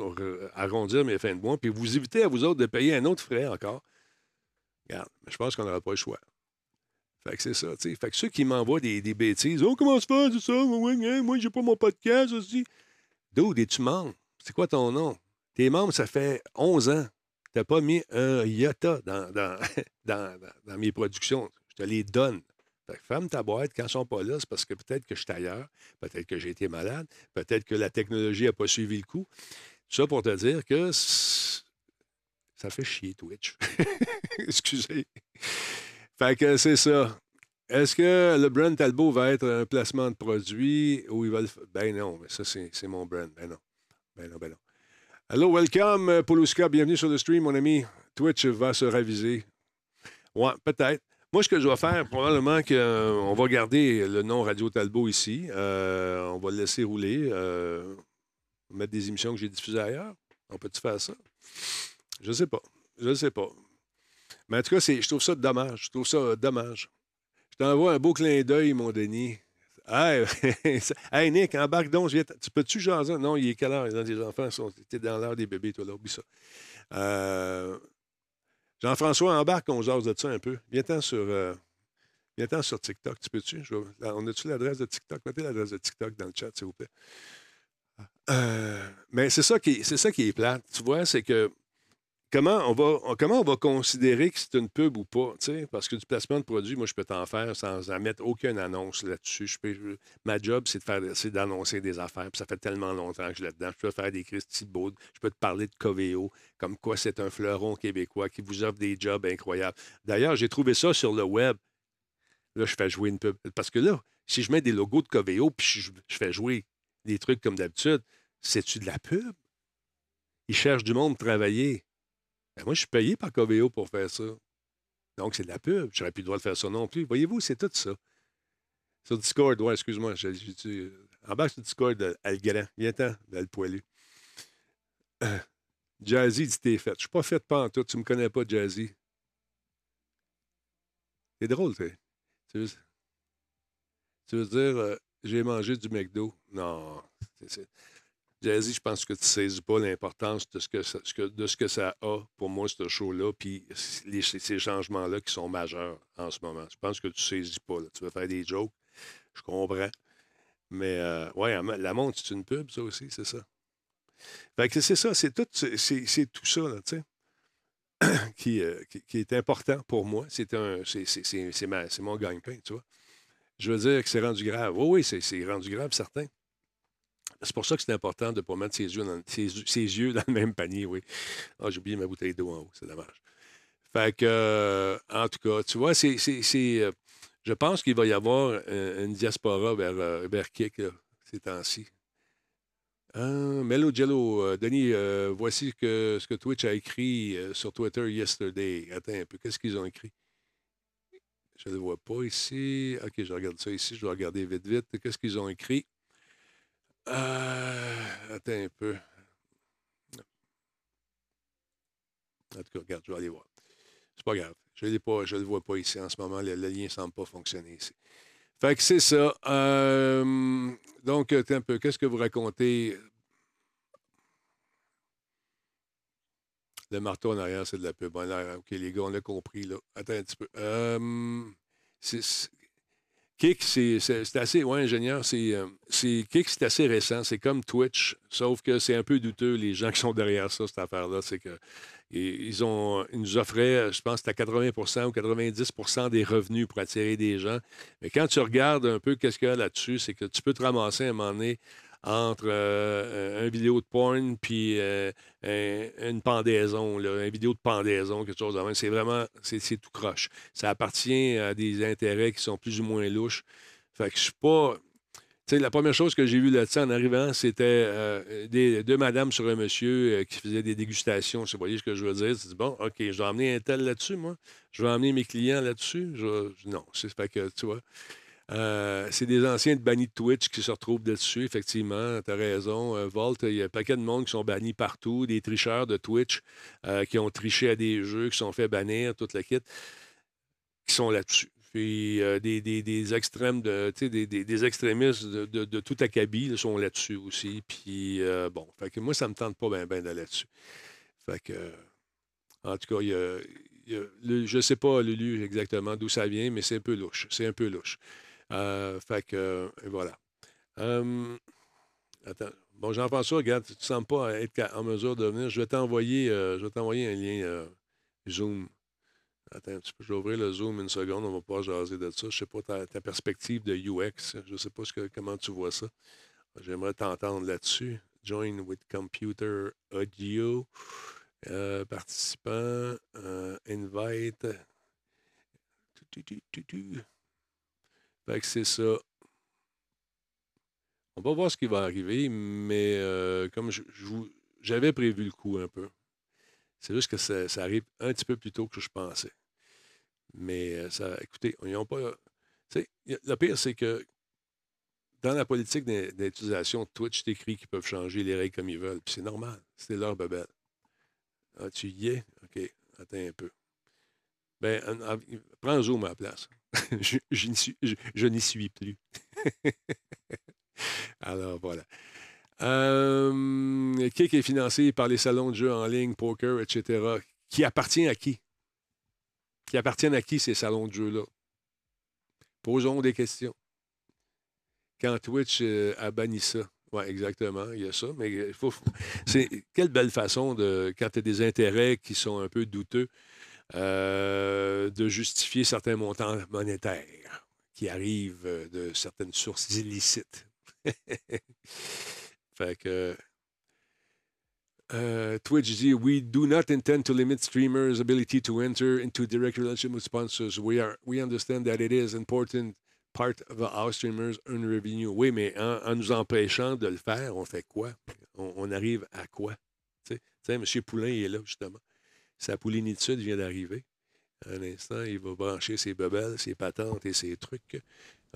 arrondir mes fins de mois, puis vous éviter à vous autres de payer un autre frais encore, regarde, je pense qu'on n'aura pas le choix. Fait que c'est ça, tu sais. Fait que ceux qui m'envoient des, des bêtises, oh, comment se c'est ça? Moi, j'ai pas mon podcast aussi. Dude, es-tu membre? C'est quoi ton nom? T'es membre, ça fait 11 ans. T'as pas mis un iota dans, dans, dans, dans- mes productions. Je te les donne. Fait ferme ta boîte quand ils sont pas là, c'est parce que peut-être que je suis ailleurs, peut-être que j'ai été malade, peut-être que la technologie n'a pas suivi le coup. Tout ça pour te dire que ça fait chier Twitch. Excusez. Fait que c'est ça. Est-ce que le brand Talbot va être un placement de produit ou il va le faire? Ben non, mais ça, c'est mon brand. Ben non. Ben non, ben non. Hello, welcome, euh, Poluska. Bienvenue sur le stream, mon ami. Twitch va se raviser. Ouais, peut-être. Moi, ce que je vais faire, probablement qu'on va garder le nom Radio Talbot ici. Euh, on va le laisser rouler. euh, mettre des émissions que j'ai diffusées ailleurs. On peut-tu faire ça? Je sais pas. Je sais pas. Mais en tout cas, je trouve ça dommage. Je trouve ça dommage. Je t'envoie un beau clin d'œil, mon Denis. Hey, Nick, embarque donc. Tu peux-tu jaser? Non, il est quelle heure? Les enfants sont. Dans l'heure des bébés, toi, là. Oublie ça. Euh, Jean-François, embarque, on jase de ça un peu. Viens-t'en sur, euh, sur TikTok. Tu peux-tu? On a-tu l'adresse de TikTok? Mettez l'adresse de TikTok dans le chat, s'il vous plaît. Euh, mais c'est ça, qui, c'est ça qui est plate. Tu vois, c'est que comment on va, considérer que c'est une pub ou pas? Parce que du placement de produit, moi, je peux t'en faire sans en mettre aucune annonce là-dessus. Je ma job, c'est d'annoncer des affaires. Ça fait tellement longtemps que je suis là-dedans. Je peux faire des Christy Baud, je peux te parler de Coveo, comme quoi c'est un fleuron québécois qui vous offre des jobs incroyables. D'ailleurs, j'ai trouvé ça sur le web. Là, je fais jouer une pub. Parce que là, si je mets des logos de Coveo puis je, je fais jouer des trucs comme d'habitude, c'est-tu de la pub? Ils cherchent du monde pour travailler. Ben, moi, je suis payé par Coveo pour faire ça. Donc, c'est de la pub. Je n'aurais plus le droit de faire ça non plus. Voyez-vous, c'est tout ça. Sur Discord, ouais, excuse-moi. j'ai- dit, euh, Embarque sur Discord, euh, Algran. Viens-t'en, le poilu. Euh, Jazzy dit t'es fait. Je suis pas fait pas en tout. Tu me connais pas, Jazzy. C'est drôle, tu veux, tu veux dire, euh, j'ai mangé du McDo? Non. Je pense que tu ne saisis pas l'importance de ce, que ça, de ce que ça a pour moi, ce show-là, puis ces changements-là qui sont majeurs en ce moment. Je pense que tu ne saisis pas. Tu veux faire des jokes, je comprends. Mais, euh, ouais, la montre, c'est une pub, ça aussi, c'est ça. Fait que c'est ça, c'est tout, c'est, tout ça, tu sais, qui, euh, qui, qui est important pour moi. C'est, un, c'est, mon gagne-pain, tu vois. Je veux dire que c'est rendu grave. Oui, oui, c'est, c'est rendu grave, certain. C'est pour ça que c'est important de ne pas mettre ses yeux, dans, ses, ses yeux dans le même panier, oui. Ah, j'ai oublié ma bouteille d'eau en haut, c'est dommage. Fait que, euh, en tout cas, tu vois, c'est. euh, je pense qu'il va y avoir euh, une diaspora vers, vers Kik, ces temps-ci. Ah, Mello Jello, Denis, voici que, ce que Twitch a écrit sur Twitter yesterday. Attends un peu, qu'est-ce qu'ils ont écrit? Je ne le vois pas ici. OK, je regarde ça ici. Je dois regarder vite, vite. Qu'est-ce qu'ils ont écrit? Euh, attends un peu. En tout cas, regarde, je vais aller voir. C'est pas grave. Je ne le vois pas ici en ce moment. Le, lien ne semble pas fonctionner ici. Fait que c'est ça. Euh, donc, attends un peu. Qu'est-ce que vous racontez? Le marteau en arrière, c'est de la pub. Bon, là, OK, les gars, on l'a compris. Là. Attends un petit peu. Euh, c'est- Kik, c'est assez. Ouais, ingénieur, euh, c'est- Kik, c'est assez récent. C'est comme Twitch, sauf que c'est un peu douteux, les gens qui sont derrière ça, cette affaire-là. C'est que. Ils, ont, ils nous offraient, je pense, à 80% ou 90% des revenus pour attirer des gens. Mais quand tu regardes un peu qu'est-ce qu'il y a là-dessus, c'est que tu peux te ramasser à un moment donné entre euh, un vidéo de porn puis euh, un- une pendaison, là, une vidéo de pendaison, quelque chose de même. C'est vraiment, c'est c'est tout croche. Ça appartient à des intérêts qui sont plus ou moins louches. Fait que je suis pas. Tu sais, la première chose que j'ai vue là-dessus en arrivant, c'était euh, deux madames sur un monsieur euh, qui faisaient des dégustations. Vous voyez ce que je veux dire? Dis, bon, OK, je vais emmener un tel là-dessus, moi. Je vais emmener mes clients là-dessus. Je... Non, c'est fait que, tu vois. Euh, c'est des anciens de bannis de Twitch qui se retrouvent dessus, effectivement. Tu as raison. Euh, Volt, il y a un paquet de monde qui sont bannis partout, des tricheurs de Twitch euh, qui ont triché à des jeux, qui sont fait bannir, toute la kit, qui sont là-dessus. Puis des, des, des, extrêmes de, des, des, extrémistes de, de, tout acabit sont là-dessus aussi. Puis bon, fait moi, ça me tente pas bien ben d'aller là-dessus. Fait que, en tout cas, il y a, je ne sais pas, Lulu, exactement d'où ça vient, mais c'est un peu louche. C'est un peu louche. Euh, fait que, voilà. Hum, attends. Bon, Jean-François, regarde, tu ne sens pas être en mesure de venir. Je vais t'envoyer, euh, un lien euh, Zoom. Attends un petit peu, je vais ouvrir le Zoom une seconde, on va pas jaser de ça. Je ne sais pas ta, perspective de UX. Je ne sais pas comment tu vois ça. J'aimerais t'entendre là-dessus. Join with computer audio. participant. invite. Fait que c'est ça. On va voir ce qui va arriver, mais euh, comme j'avais prévu le coup un peu. C'est juste que ça, arrive un petit peu plus tôt que je pensais. Mais euh, ça, écoutez, ils n'ont pas. Le pire, c'est que dans la politique d'utilisation de Twitch, t'écris qu'ils peuvent changer les règles comme ils veulent. Puis c'est normal. C'est leur bebelle. Ah, tu y es? OK. Attends un peu. Ben, prends Zoom à la place. je, n'y suis, plus. Alors voilà. Euh, qui est financé par les salons de jeux en ligne, poker, etc. Qui appartient à qui? Qui appartiennent à qui ces salons de jeux-là? Posons des questions. Quand Twitch euh, a banni ça. Oui, exactement, il y a ça. Mais faut, c'est quelle belle façon de, quand tu as des intérêts qui sont un peu douteux, euh, de justifier certains montants monétaires qui arrivent euh, de certaines sources illicites. fait que. Uh, Twitch dit, we do not intend to limit streamers' ability to enter into direct relationship with sponsors. We are, we understand that it is important part of our streamers earn revenue. Oui, mais en, nous empêchant de le faire, on fait quoi? On, on arrive à quoi? Tu sais, M. Poulain est là, justement. Sa poulinitude vient d'arriver. Un instant, il va brancher ses bebelles, ses patentes et ses trucs.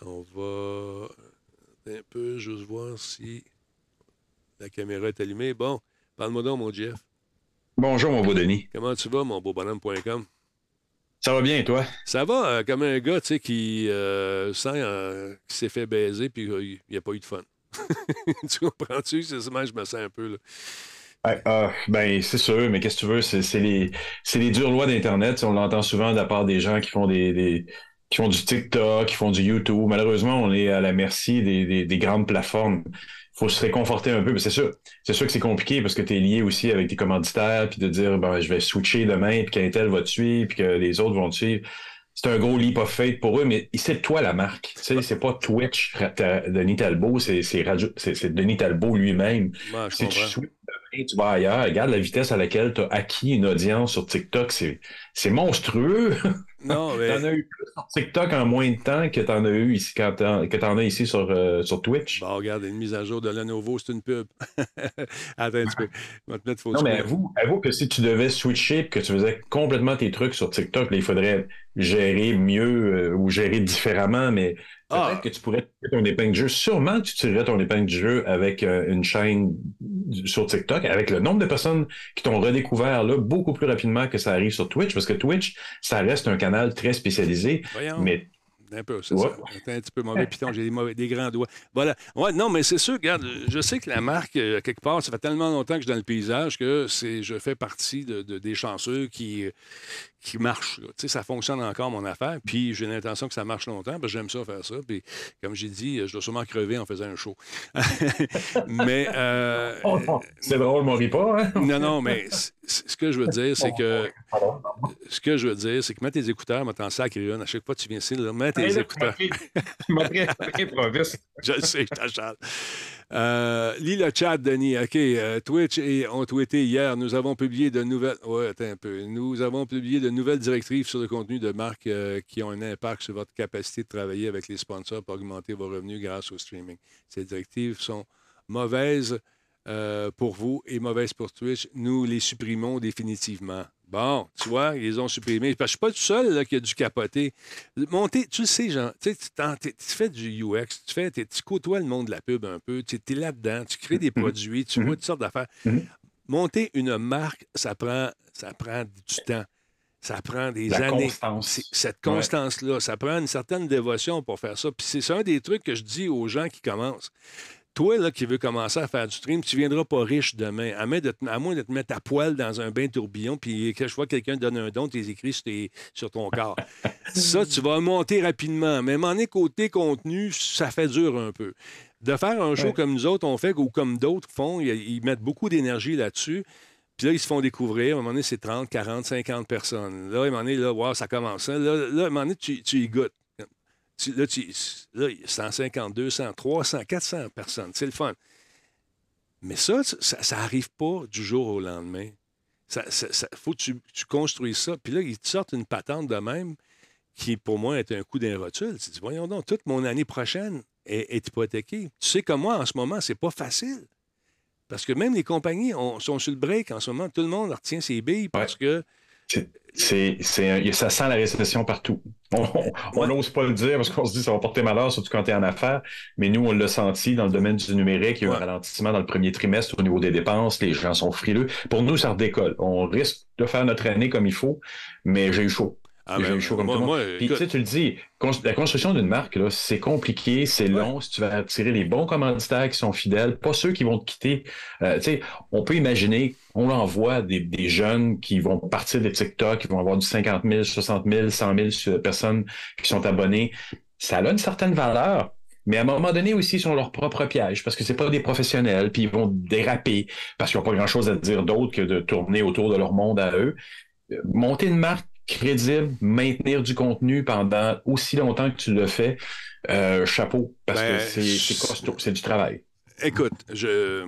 On va un peu juste voir si la caméra est allumée. Bon, parle-moi donc, mon Jeff. Bonjour, mon beau Denis. Comment tu vas, mon beau bonhomme.com? Ça va bien, toi? Ça va, euh, comme un gars, tu sais, qui euh, sent euh, s'est fait baiser puis il n'y a pas eu de fun. tu comprends-tu? C'est ça, je me sens un peu, là. Ah, ben, c'est sûr, mais qu'est-ce que tu veux? C'est les, les dures lois d'Internet. On l'entend souvent de la part des gens qui font des, des, qui font du TikTok, qui font du YouTube. Malheureusement, on est à la merci des, des, des grandes plateformes. Il faut se réconforter un peu. C'est sûr, c'est sûr que c'est compliqué parce que tu es lié aussi avec tes commanditaires, puis de dire ben, je vais switcher demain, puis qu'un tel va te suivre, puis que les autres vont te suivre. C'est un gros leap of faith pour eux, mais c'est toi la marque. Tu sais, c'est pas Twitch, Denis Talbot, c'est Denis Talbot lui-même. si tu tu vas ailleurs, regarde la vitesse à laquelle tu as acquis une audience sur TikTok, c'est monstrueux. Non, mais... t'en as eu plus sur TikTok en moins de temps que t'en as eu ici quand que t'en as ici sur, euh, sur Twitch. Bon, regarde, une mise à jour de Lenovo, c'est une pub. Attends un petit peu. non, mais avoue, avoue, que si tu devais switcher et que tu faisais complètement tes trucs sur TikTok, là, il faudrait gérer mieux euh, ou gérer différemment, mais ah. Peut-être que tu pourrais tirer ton épingle de jeu. Sûrement que tu tirerais ton épingle de jeu avec euh, une chaîne sur TikTok, avec le nombre de personnes qui t'ont redécouvert là beaucoup plus rapidement que ça arrive sur Twitch, parce que Twitch, ça reste un canal très spécialisé. Mais un peu, c'est ça. Un petit peu mauvais piton, j'ai des, des, grands doigts. Voilà. Ouais, non, mais c'est sûr, regarde, je sais que la marque, euh, quelque part, ça fait tellement longtemps que je suis dans le paysage que c'est, je fais partie de, des chanceux qui, qui marchent. Tu sais, ça fonctionne encore, mon affaire. Puis j'ai l'intention que ça marche longtemps, parce que j'aime ça faire ça. Puis comme j'ai dit, je dois sûrement crever en faisant un show. mais. Euh, c'est drôle, mon pas, hein? non, non, mais ce que je veux dire, c'est que. Ce que je veux dire, c'est que mets tes écouteurs, mets ton sac à chaque fois que tu viens ici, là, mets tes Hey, là, écouteurs. tu m'as pris- tu m'as pris improviste. Je le sais, je t'achale. Euh, lis le chat, Denis. OK. euh, Twitch et ont tweeté hier. Nous avons publié de nouvelles. Nous avons publié de nouvelles directives sur le contenu de marques euh, qui ont un impact sur votre capacité de travailler avec les sponsors pour augmenter vos revenus grâce au streaming. Ces directives sont mauvaises euh, pour vous et mauvaises pour Twitch. Nous les supprimons définitivement. Bon, tu vois, ils les ont supprimés. Parce que je ne suis pas le seul là, qui a dû capoter. Monter, tu le sais, Jean, tu, tu fais du UX, tu, fais, tu côtoies le monde de la pub un peu, tu es là-dedans, tu crées des produits, tu vois toutes sortes d'affaires. Monter une marque, ça prend, ça prend du temps. Ça prend des La années. constance. Cette Ouais. constance-là, ça prend une certaine dévotion pour faire ça. Puis c'est un des trucs que je dis aux gens qui commencent. Toi, là, qui veux commencer à faire du stream, tu ne viendras pas riche demain. À, moins de te- à moins de te mettre à poil dans un bain tourbillon, puis que je vois quelqu'un te donne un don, tu les écris sur, tes- sur ton corps. ça, tu vas monter rapidement. Mais m'en est côté contenu, ça fait dur un peu. De faire un show Ouais. comme nous autres, on fait, ou comme d'autres font, ils, ils mettent beaucoup d'énergie là-dessus. Puis là, ils se font découvrir. À un moment donné, c'est 30, 40, 50 personnes. Là, à un moment donné, là, wow, ça commence. Là, là, à un moment donné, tu, tu y goûtes. Tu- là, tu, là, 150, 200, 300, 400 personnes. C'est le fun. Mais ça, ça n'arrive pas du jour au lendemain. Ça, ça- ça- faut que tu, tu construises ça. Puis là, ils te sortent une patente de même qui, pour moi, est un coup d'un rotule. Tu dis, voyons donc, toute mon année prochaine est, est hypothéquée. Tu sais comme moi, en ce moment, c'est pas facile. Parce que même les compagnies on- sont sur le break en ce moment. Tout le monde retient ses billes parce que C'est, c'est un- ça sent la récession partout. On n'ose pas le dire parce qu'on se dit que ça va porter malheur, surtout quand tu es en affaires. Mais nous, on l'a senti dans le domaine du numérique. Il y a eu un ralentissement dans le premier trimestre au niveau des dépenses. Les gens sont frileux. Pour nous, ça redécolle. On risque de faire notre année comme il faut, mais j'ai eu chaud. Ah, ben, eu chaud comme moi- tout le monde. moi, Puis, écoute- tu sais, tu le dis, la construction d'une marque, là, c'est compliqué, c'est long. Si tu vas attirer les bons commanditaires qui sont fidèles, pas ceux qui vont te quitter. Euh, tu sais, on peut imaginer, on envoie des, des jeunes qui vont partir des TikTok, qui vont avoir du 50 000, 60 000, 100 000 sur- personnes qui sont abonnées. Ça a une certaine valeur. Mais à un moment donné aussi, ils sont leur propre piège parce que c'est pas des professionnels, puis ils vont déraper parce qu'ils n'ont pas grand-chose à dire d'autre que de tourner autour de leur monde à eux. Euh, Monter une marque crédible, maintenir du contenu pendant aussi longtemps que tu le fais, euh, chapeau, parce Ben, que c'est c'est costaud, c'est du travail. Écoute, je.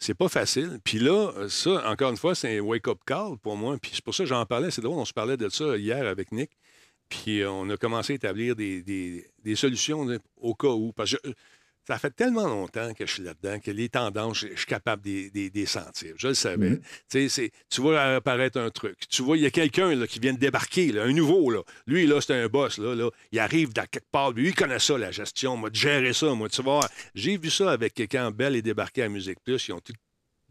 C'est pas facile. Puis là, ça, encore une fois, c'est un wake-up call pour moi. Puis c'est pour ça que j'en parlais. C'est drôle, on se parlait de ça hier avec Nick. Puis euh, on a commencé à établir des, des- des solutions au cas où. Parce que je- ça fait tellement longtemps que je suis là-dedans que les tendances, je, je suis capable de les- sentir. Je le savais. Mhm. Tu vois apparaître un truc. Tu vois, il y a quelqu'un qui vient de débarquer, là, un nouveau. Là. Lui, là, c'est un boss. Là, là. Il arrive dans quelque part. Lui, il connaît ça, la gestion. Moi, de gérer ça. Moi, tu vois, j'ai vu ça avec quand Bell est débarqué à Musique Plus. Ils ont tout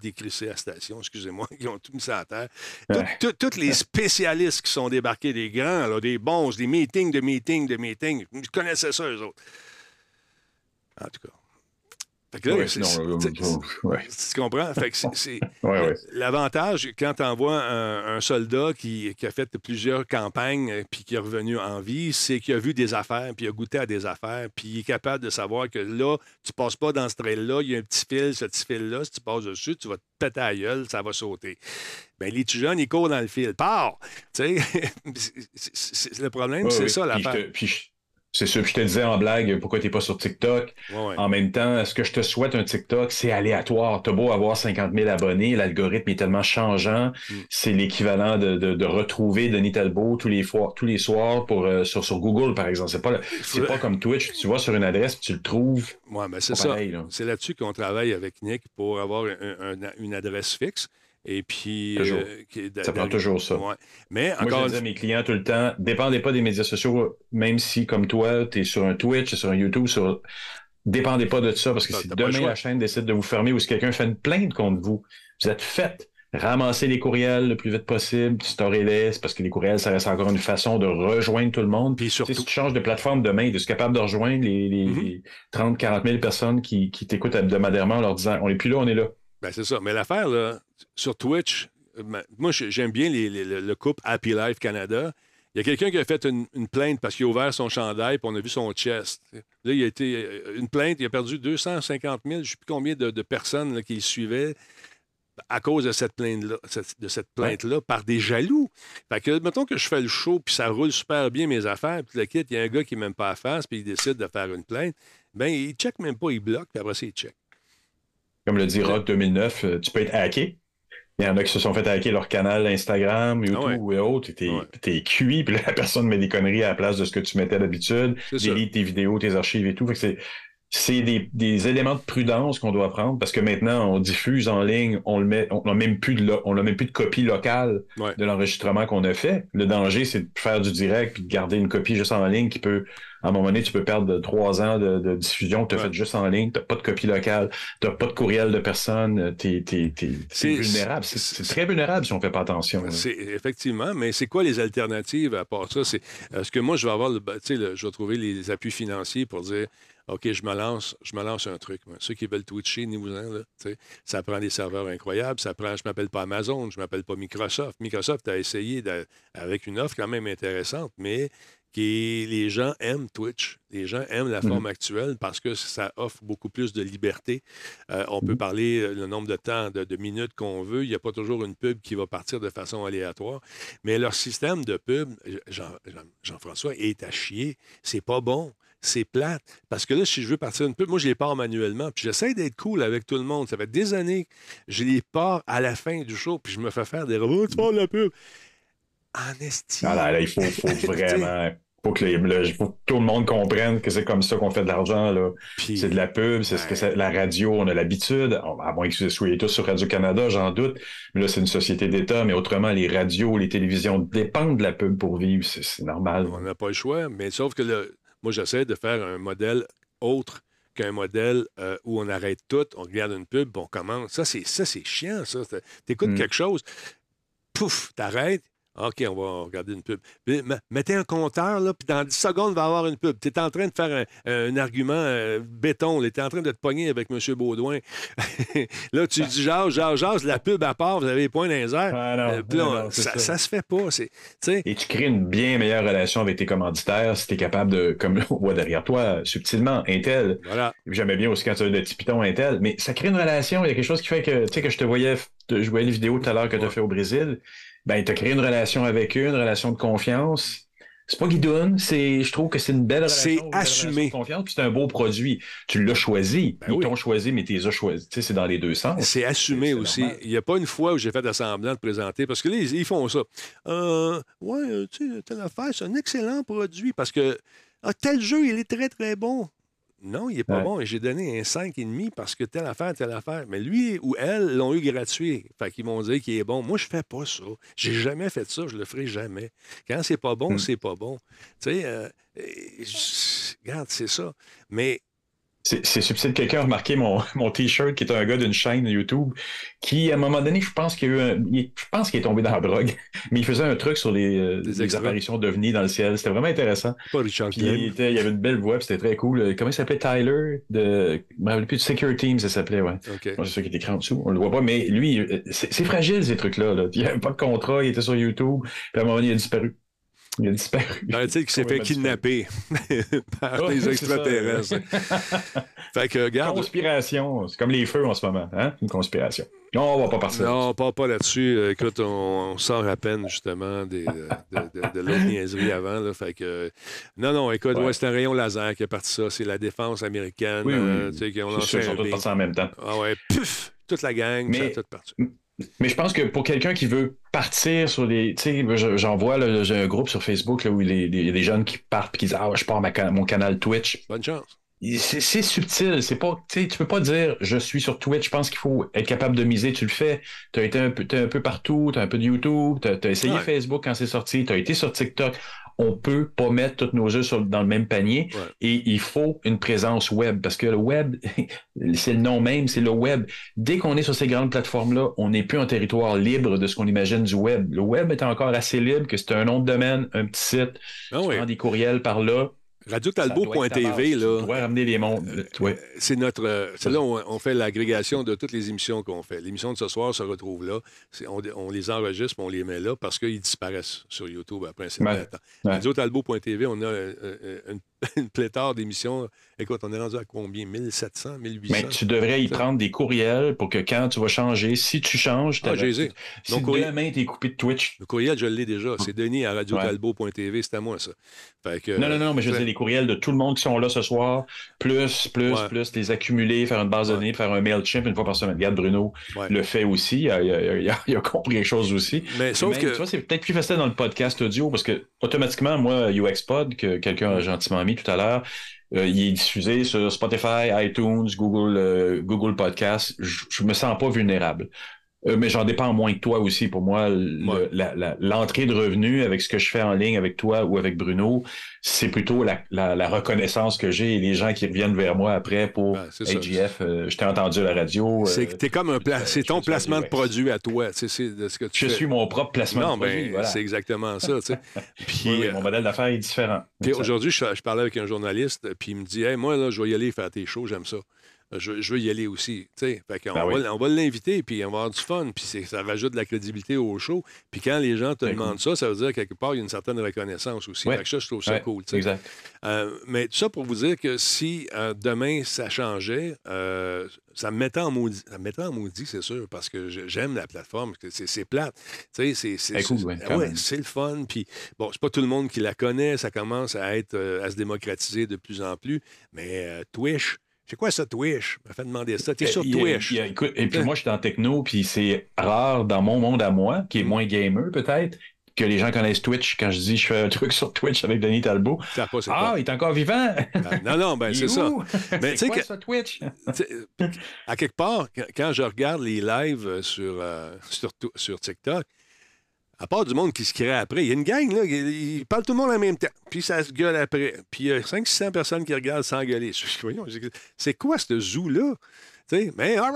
décrissé à la station, excusez-moi. Ils ont tout mis ça à terre. Tous les spécialistes qui sont débarqués, des grands, là, des bons, des meetings de meetings de meetings, ils connaissaient ça, eux autres. En tout cas. Fait que là, Ouais, sinon, ouais. tu comprends? Fait que c'est- Ouais. L'avantage, quand tu envoies un, un soldat qui, qui a fait plusieurs campagnes euh, puis qui est revenu en vie, c'est qu'il a vu des affaires, puis il a goûté à des affaires, puis il est capable de savoir que là, tu passes pas dans ce trail-là, il y a un petit fil, ce petit fil-là, si tu passes dessus, tu vas te péter à la gueule, ça va sauter. Bien, les petits jeunes, ils courent dans le fil. Pars! Tu sais, le problème, c'est ça l'affaire. puis C'est sûr, puis je te disais en blague, pourquoi tu n'es pas sur TikTok? Ouais, ouais. En même temps, ce que je te souhaite un TikTok, c'est aléatoire. Tu beau avoir 50 000 abonnés, l'algorithme est tellement changeant. Mm. C'est l'équivalent de, de, de retrouver Denis Talbot tous les, fois, tous les soirs pour, euh, sur, sur Google, par exemple. C'est pas, c'est pas comme Twitch. Tu vas sur une adresse, tu le trouves. Oui, mais c'est ça. là-dessus qu'on travaille avec Nick pour avoir un- un- une adresse fixe. Et puis. Toujours. euh, Ça prend toujours ça. Ouais. Mais Moi, encore je dis à mes clients tout le temps, dépendez pas des médias sociaux, même si, comme toi, tu es sur un Twitch, sur un YouTube, sur... dépendez pas de ça, parce que T'as- si demain la chaîne décide de vous fermer ou si quelqu'un fait une plainte contre vous, vous êtes fait. Ramassez les courriels le plus vite possible, storez-les, parce que les courriels, ça reste encore une façon de rejoindre tout le monde. Puis surtout, si tu changes de plateforme demain, tu es capable de rejoindre les, les, Mm-hmm. les 30, 40 000 personnes qui, qui t'écoutent hebdomadairement en leur disant, on n'est plus là, on est là? Ben, c'est ça. Mais l'affaire, là, sur Twitch, euh, moi, j'ai- j'aime bien les- les- le, le couple Happy Life Canada. Il y a quelqu'un qui a fait une, une plainte parce qu'il a ouvert son chandail puis on a vu son chest. Là, il a été euh, une plainte, il a perdu 250 000, je ne sais plus combien de, de personnes là, qui le suivaient. à cause de cette plainte-là, cette- de cette plainte-là par des jaloux. Fait que, mettons que je fais le show, puis ça roule super bien mes affaires, puis le kit, il y a un gars qui n'aime pas la face, puis il décide de faire une plainte, ben il check même pas, il bloque, puis après ça, il check. Comme le dit Rock 2009, euh, tu peux être hacké. Il y en a qui se sont fait hacker leur canal Instagram, YouTube Ah ouais. et autres. T'es t'es cuit, puis là, la personne met des conneries à la place de ce que tu mettais d'habitude. Délite tes vidéos, tes archives et tout. Fait que c'est des, des éléments de prudence qu'on doit prendre parce que maintenant, on diffuse en ligne, on le met, on n'a même plus de lo- on n'a même plus de copie locale Ouais. de l'enregistrement qu'on a fait. Le danger, c'est de faire du direct puis de garder une copie juste en ligne qui peut, à un moment donné, tu peux perdre trois ans de, de diffusion que tu as fait juste en ligne. Tu pas de copie locale, tu pas de courriel de personne. Tu es, vulnérable. C'est très vulnérable si on fait pas attention. effectivement, mais c'est quoi les alternatives à part ça? Est-ce que moi je vais avoir le, ben, tu sais, le- je vais trouver les appuis financiers pour dire OK, je me lance, je me lance un truc. moi. Ceux qui veulent twitcher, ni vous en, là, ça prend des serveurs incroyables, ça prend, je m'appelle pas Amazon, je m'appelle pas Microsoft. Microsoft a essayé avec une offre quand même intéressante, mais qui les gens aiment Twitch. Les gens aiment la Mhm. forme actuelle parce que ça offre beaucoup plus de liberté. Euh, on peut Mhm. parler euh, le nombre de temps, de, de minutes qu'on veut. Il n'y a pas toujours une pub qui va partir de façon aléatoire. Mais leur système de pub, Jean- Jean- Jean-François, est à chier. C'est pas bon. C'est plate. Parce que là, si je veux partir une pub, moi, je les pars manuellement. Puis j'essaie d'être cool avec tout le monde. Ça fait des années que je les pars à la fin du show. Puis je me fais faire des robots. Tu pars la pub. En estime. Ah là, là, il faut, faut vraiment. Faut que, les- le- faut que tout le monde comprenne que c'est comme ça qu'on fait de l'argent. C'est de la pub, c'est ce que c'est la radio, on a l'habitude. À moins que vous soyez tous sur Radio-Canada, j'en doute. Mais là, c'est une société d'État, mais autrement, les radios, les télévisions dépendent de la pub pour vivre. C'est c'est normal. On n'a pas le choix, mais sauf que le- moi, j'essaie de faire un modèle autre qu'un modèle euh, où on arrête tout, on regarde une pub, on commence. Ça, c'est ça, c'est chiant, ça. Tu écoutes Mm. quelque chose, pouf, t'arrêtes. OK, on va regarder une pub. Puis, mettez un compteur, là, puis dans 10 secondes, il va y avoir une pub. Tu es en train de faire un, un argument euh, béton. Tu es en train de te pogner avec M. Baudouin. là, tu dis jase, jase, jase, la pub à part, vous avez les points dans les airs. Ah non, Euh, puis là, ah ça, ça. ça se fait pas. Et tu crées une bien meilleure relation avec tes commanditaires si tu es capable de, comme on voit derrière toi, subtilement, Intel. voilà. J'aimais bien aussi quand tu as le petit piton Intel, mais ça crée une relation. Il y a quelque chose qui fait que, tu sais, que je te voyais, je voyais les vidéos tout à l'heure que tu as fait au Brésil. Ben, tu as créé une relation avec eux, une relation de confiance. C'est pas guidoune, c'est, je trouve que c'est une belle relation. C'est belle relation assumé. de c'est un beau produit. Tu l'as choisi. Ben Ils oui. t'ont choisi, mais tu les as choisis. Tu sais, c'est dans les deux sens. C'est assumé aussi. normal. Il n'y a pas une fois où j'ai fait semblant de présenter, parce que là, ils, ils font ça. Euh, ouais, euh, tu sais, telle affaire, c'est un excellent produit, parce que ah, tel jeu, il est très, très bon. Non, il n'est pas Ouais. bon. Et j'ai donné un 5,5 parce que telle affaire, telle affaire. Mais lui ou elle l'ont eu gratuit. Fait qu'ils m'ont dit qu'il est bon. Moi, je fais pas ça. J'ai jamais fait ça. Je le ferai jamais. Quand c'est pas bon, Hmm. c'est pas bon. Tu sais, euh, regarde, c'est ça. Mais C'est subtil. Quelqu'un a remarqué mon, mon T-shirt qui est un gars d'une chaîne YouTube qui, à un moment donné, je pense qu'il je pense qu'il est tombé dans la drogue, mais il faisait un truc sur les, euh, les apparitions d'ovnis dans le ciel. C'était vraiment intéressant. pas Richard Puis il, était- il avait une belle voix, c'était très cool. Euh, Comment il s'appelait? Tyler de. Je me rappelle plus de Secure Team, ça s'appelait, ouais. OK. Moi, c'est sûr qu'il est écrit en dessous, on le voit pas, mais lui, euh, c'est fragile ces trucs-là. Là. Il avait pas de contrat, il était sur YouTube, puis à un moment donné, il a disparu. Il a disparu. Paraît-il qu'il s'est fait kidnapper par c'est ça, extraterrestres. fait que, regarde, Conspiration, c'est comme les feux en ce moment, hein? Une conspiration. Non, on va pas partir. non, on part pas là-dessus. Euh, Écoute, on, on sort à peine, justement, des, de, de, de- de l'autre niaiserie avant. Là, fait que, non, non, écoute, Ouais. ouais, c'est un rayon laser qui a parti ça. C'est la défense américaine. Oui, oui, euh, tu sais, qui sûr, ils un sont tous partis en même temps. Ah ouais, puf! Toute la gang, Mais- ça a tout parti. Mais je pense que pour quelqu'un qui veut partir sur les. Tu sais, je- j'en vois, j'ai un groupe sur Facebook là, où il y a des- des jeunes qui partent et qui disent Ah, je pars ma can- mon canal Twitch. Bonne chance. C'est subtil, c'est pas, tu peux pas dire je suis sur Twitch. Je pense qu'il faut être capable de miser. Tu le fais. Tu as été un peu, t'es un peu partout, tu as un peu de YouTube, tu as, essayé Ouais. Facebook quand c'est sorti, tu as été sur TikTok. On peut pas mettre tous nos œufs dans le même panier Ouais. et il faut une présence web parce que le web, c'est le nom même, c'est le web. Dès qu'on est sur ces grandes plateformes-là, on n'est plus un territoire libre de ce qu'on imagine du web. Le web est encore assez libre que c'est un nom de domaine, un petit site, Ah tu prends des courriels par là. RadioTalbot.tv, Tu là. dois ramener les mondes. Ouais. C'est notre. euh, C'est là où on, fait l'agrégation de toutes les émissions qu'on fait. L'émission de ce soir se retrouve là. On, on les enregistre, on les met là parce qu'ils disparaissent sur YouTube après un certain Ouais. temps. Ouais. RadioTalbot.tv, on a euh, euh, une une pléthore d'émissions. Écoute, on est rendu à combien? 1700, 1800? Mais tu devrais y prendre des courriels pour que quand tu vas changer, si tu changes, Ah, j'ai les ai. si Donc, courriel- demain t'es coupé de Twitch. Le courriel, je l'ai déjà. C'est Denis à Ouais. radiotalbo.tv. C'est à moi, ça. Fait que, Non, non, non, mais je veux dire, les courriels de tout le monde qui sont là ce soir, plus, plus, Ouais. plus, les accumuler, faire une base de données, faire un MailChimp une fois par semaine. Regarde, Bruno Ouais. le fait aussi. Il a, il a- il a- il a compris quelque chose aussi. Mais sauf Même, que- Tu vois, c'est peut-être plus facile dans le podcast audio parce que, automatiquement, moi, UXPod, que quelqu'un a gentiment tout à l'heure, euh, il est diffusé sur Spotify, iTunes, Google, euh, Google Podcast. Je, je me sens pas vulnérable. Euh, mais j'en dépends moins que toi aussi. Pour moi, le- Ouais. l'entrée de revenus avec ce que je fais en ligne avec toi ou avec Bruno, c'est plutôt la, la- la reconnaissance que j'ai et les gens qui reviennent vers moi après pour Ben, c'est. AGF. euh, je t'ai entendu à la radio. C'est euh, t'es comme un pla- c'est ton placement de produit à toi. C'est ce que tu je fais. suis mon propre placement Non, de produit. ben, voilà. c'est exactement ça. Puis, Oui, oui, mon modèle d'affaires est différent. Aujourd'hui, je, je parlais avec un journaliste, puis il me dit Hey, Moi, là, je vais y aller faire tes shows, j'aime ça. Je, je veux y aller aussi. Fait qu'on Ben oui. va, on va l'inviter, puis on va avoir du fun, puis c'est- ça rajoute de la crédibilité au show. Puis quand les gens te Ben, demandent ça, ça veut dire quelque part, il y a une certaine reconnaissance aussi. Ouais. Fait que ça, je trouve ça Ouais, cool. Exact. Euh, mais tout ça pour vous dire que si euh, demain ça changeait, euh, ça me mettait en maudit. Ça me mettait en maudit, c'est sûr, parce que j'aime la plateforme. que C'est c'est plate. C'est- c'est cool, c'est- ouais, quand ouais, même. c'est le fun. Puis bon, c'est pas tout le monde qui la connaît. Ça commence à être euh, à se démocratiser de plus en plus. Mais euh, Twitch, c'est quoi ça, Twitch? m'a fait demander ça. T'es sur Il y a- Twitch. il écoute, et puis moi, je suis en techno, puis c'est rare dans mon monde à moi, qui est Mm. moins gamer peut-être, que les gens connaissent Twitch. Quand je dis je fais un truc sur Twitch avec Denis Talbot, Ça pas, c'est ah, il est encore vivant! Ah, Non, non, ben c'est est ça. Mais tu sais c'est quoi que- ça, Twitch? Sais, à quelque part, quand- je regarde les lives euh, sur, euh, sur, sur TikTok, à part du monde qui se crée après, il y a une gang, là, ils parlent tout le monde en même temps, puis ça se gueule après. Puis il y a 500-600 personnes qui regardent sans gueuler. Je dis, voyons, c'est- quoi ce zoo-là? Tu sais, mais ah,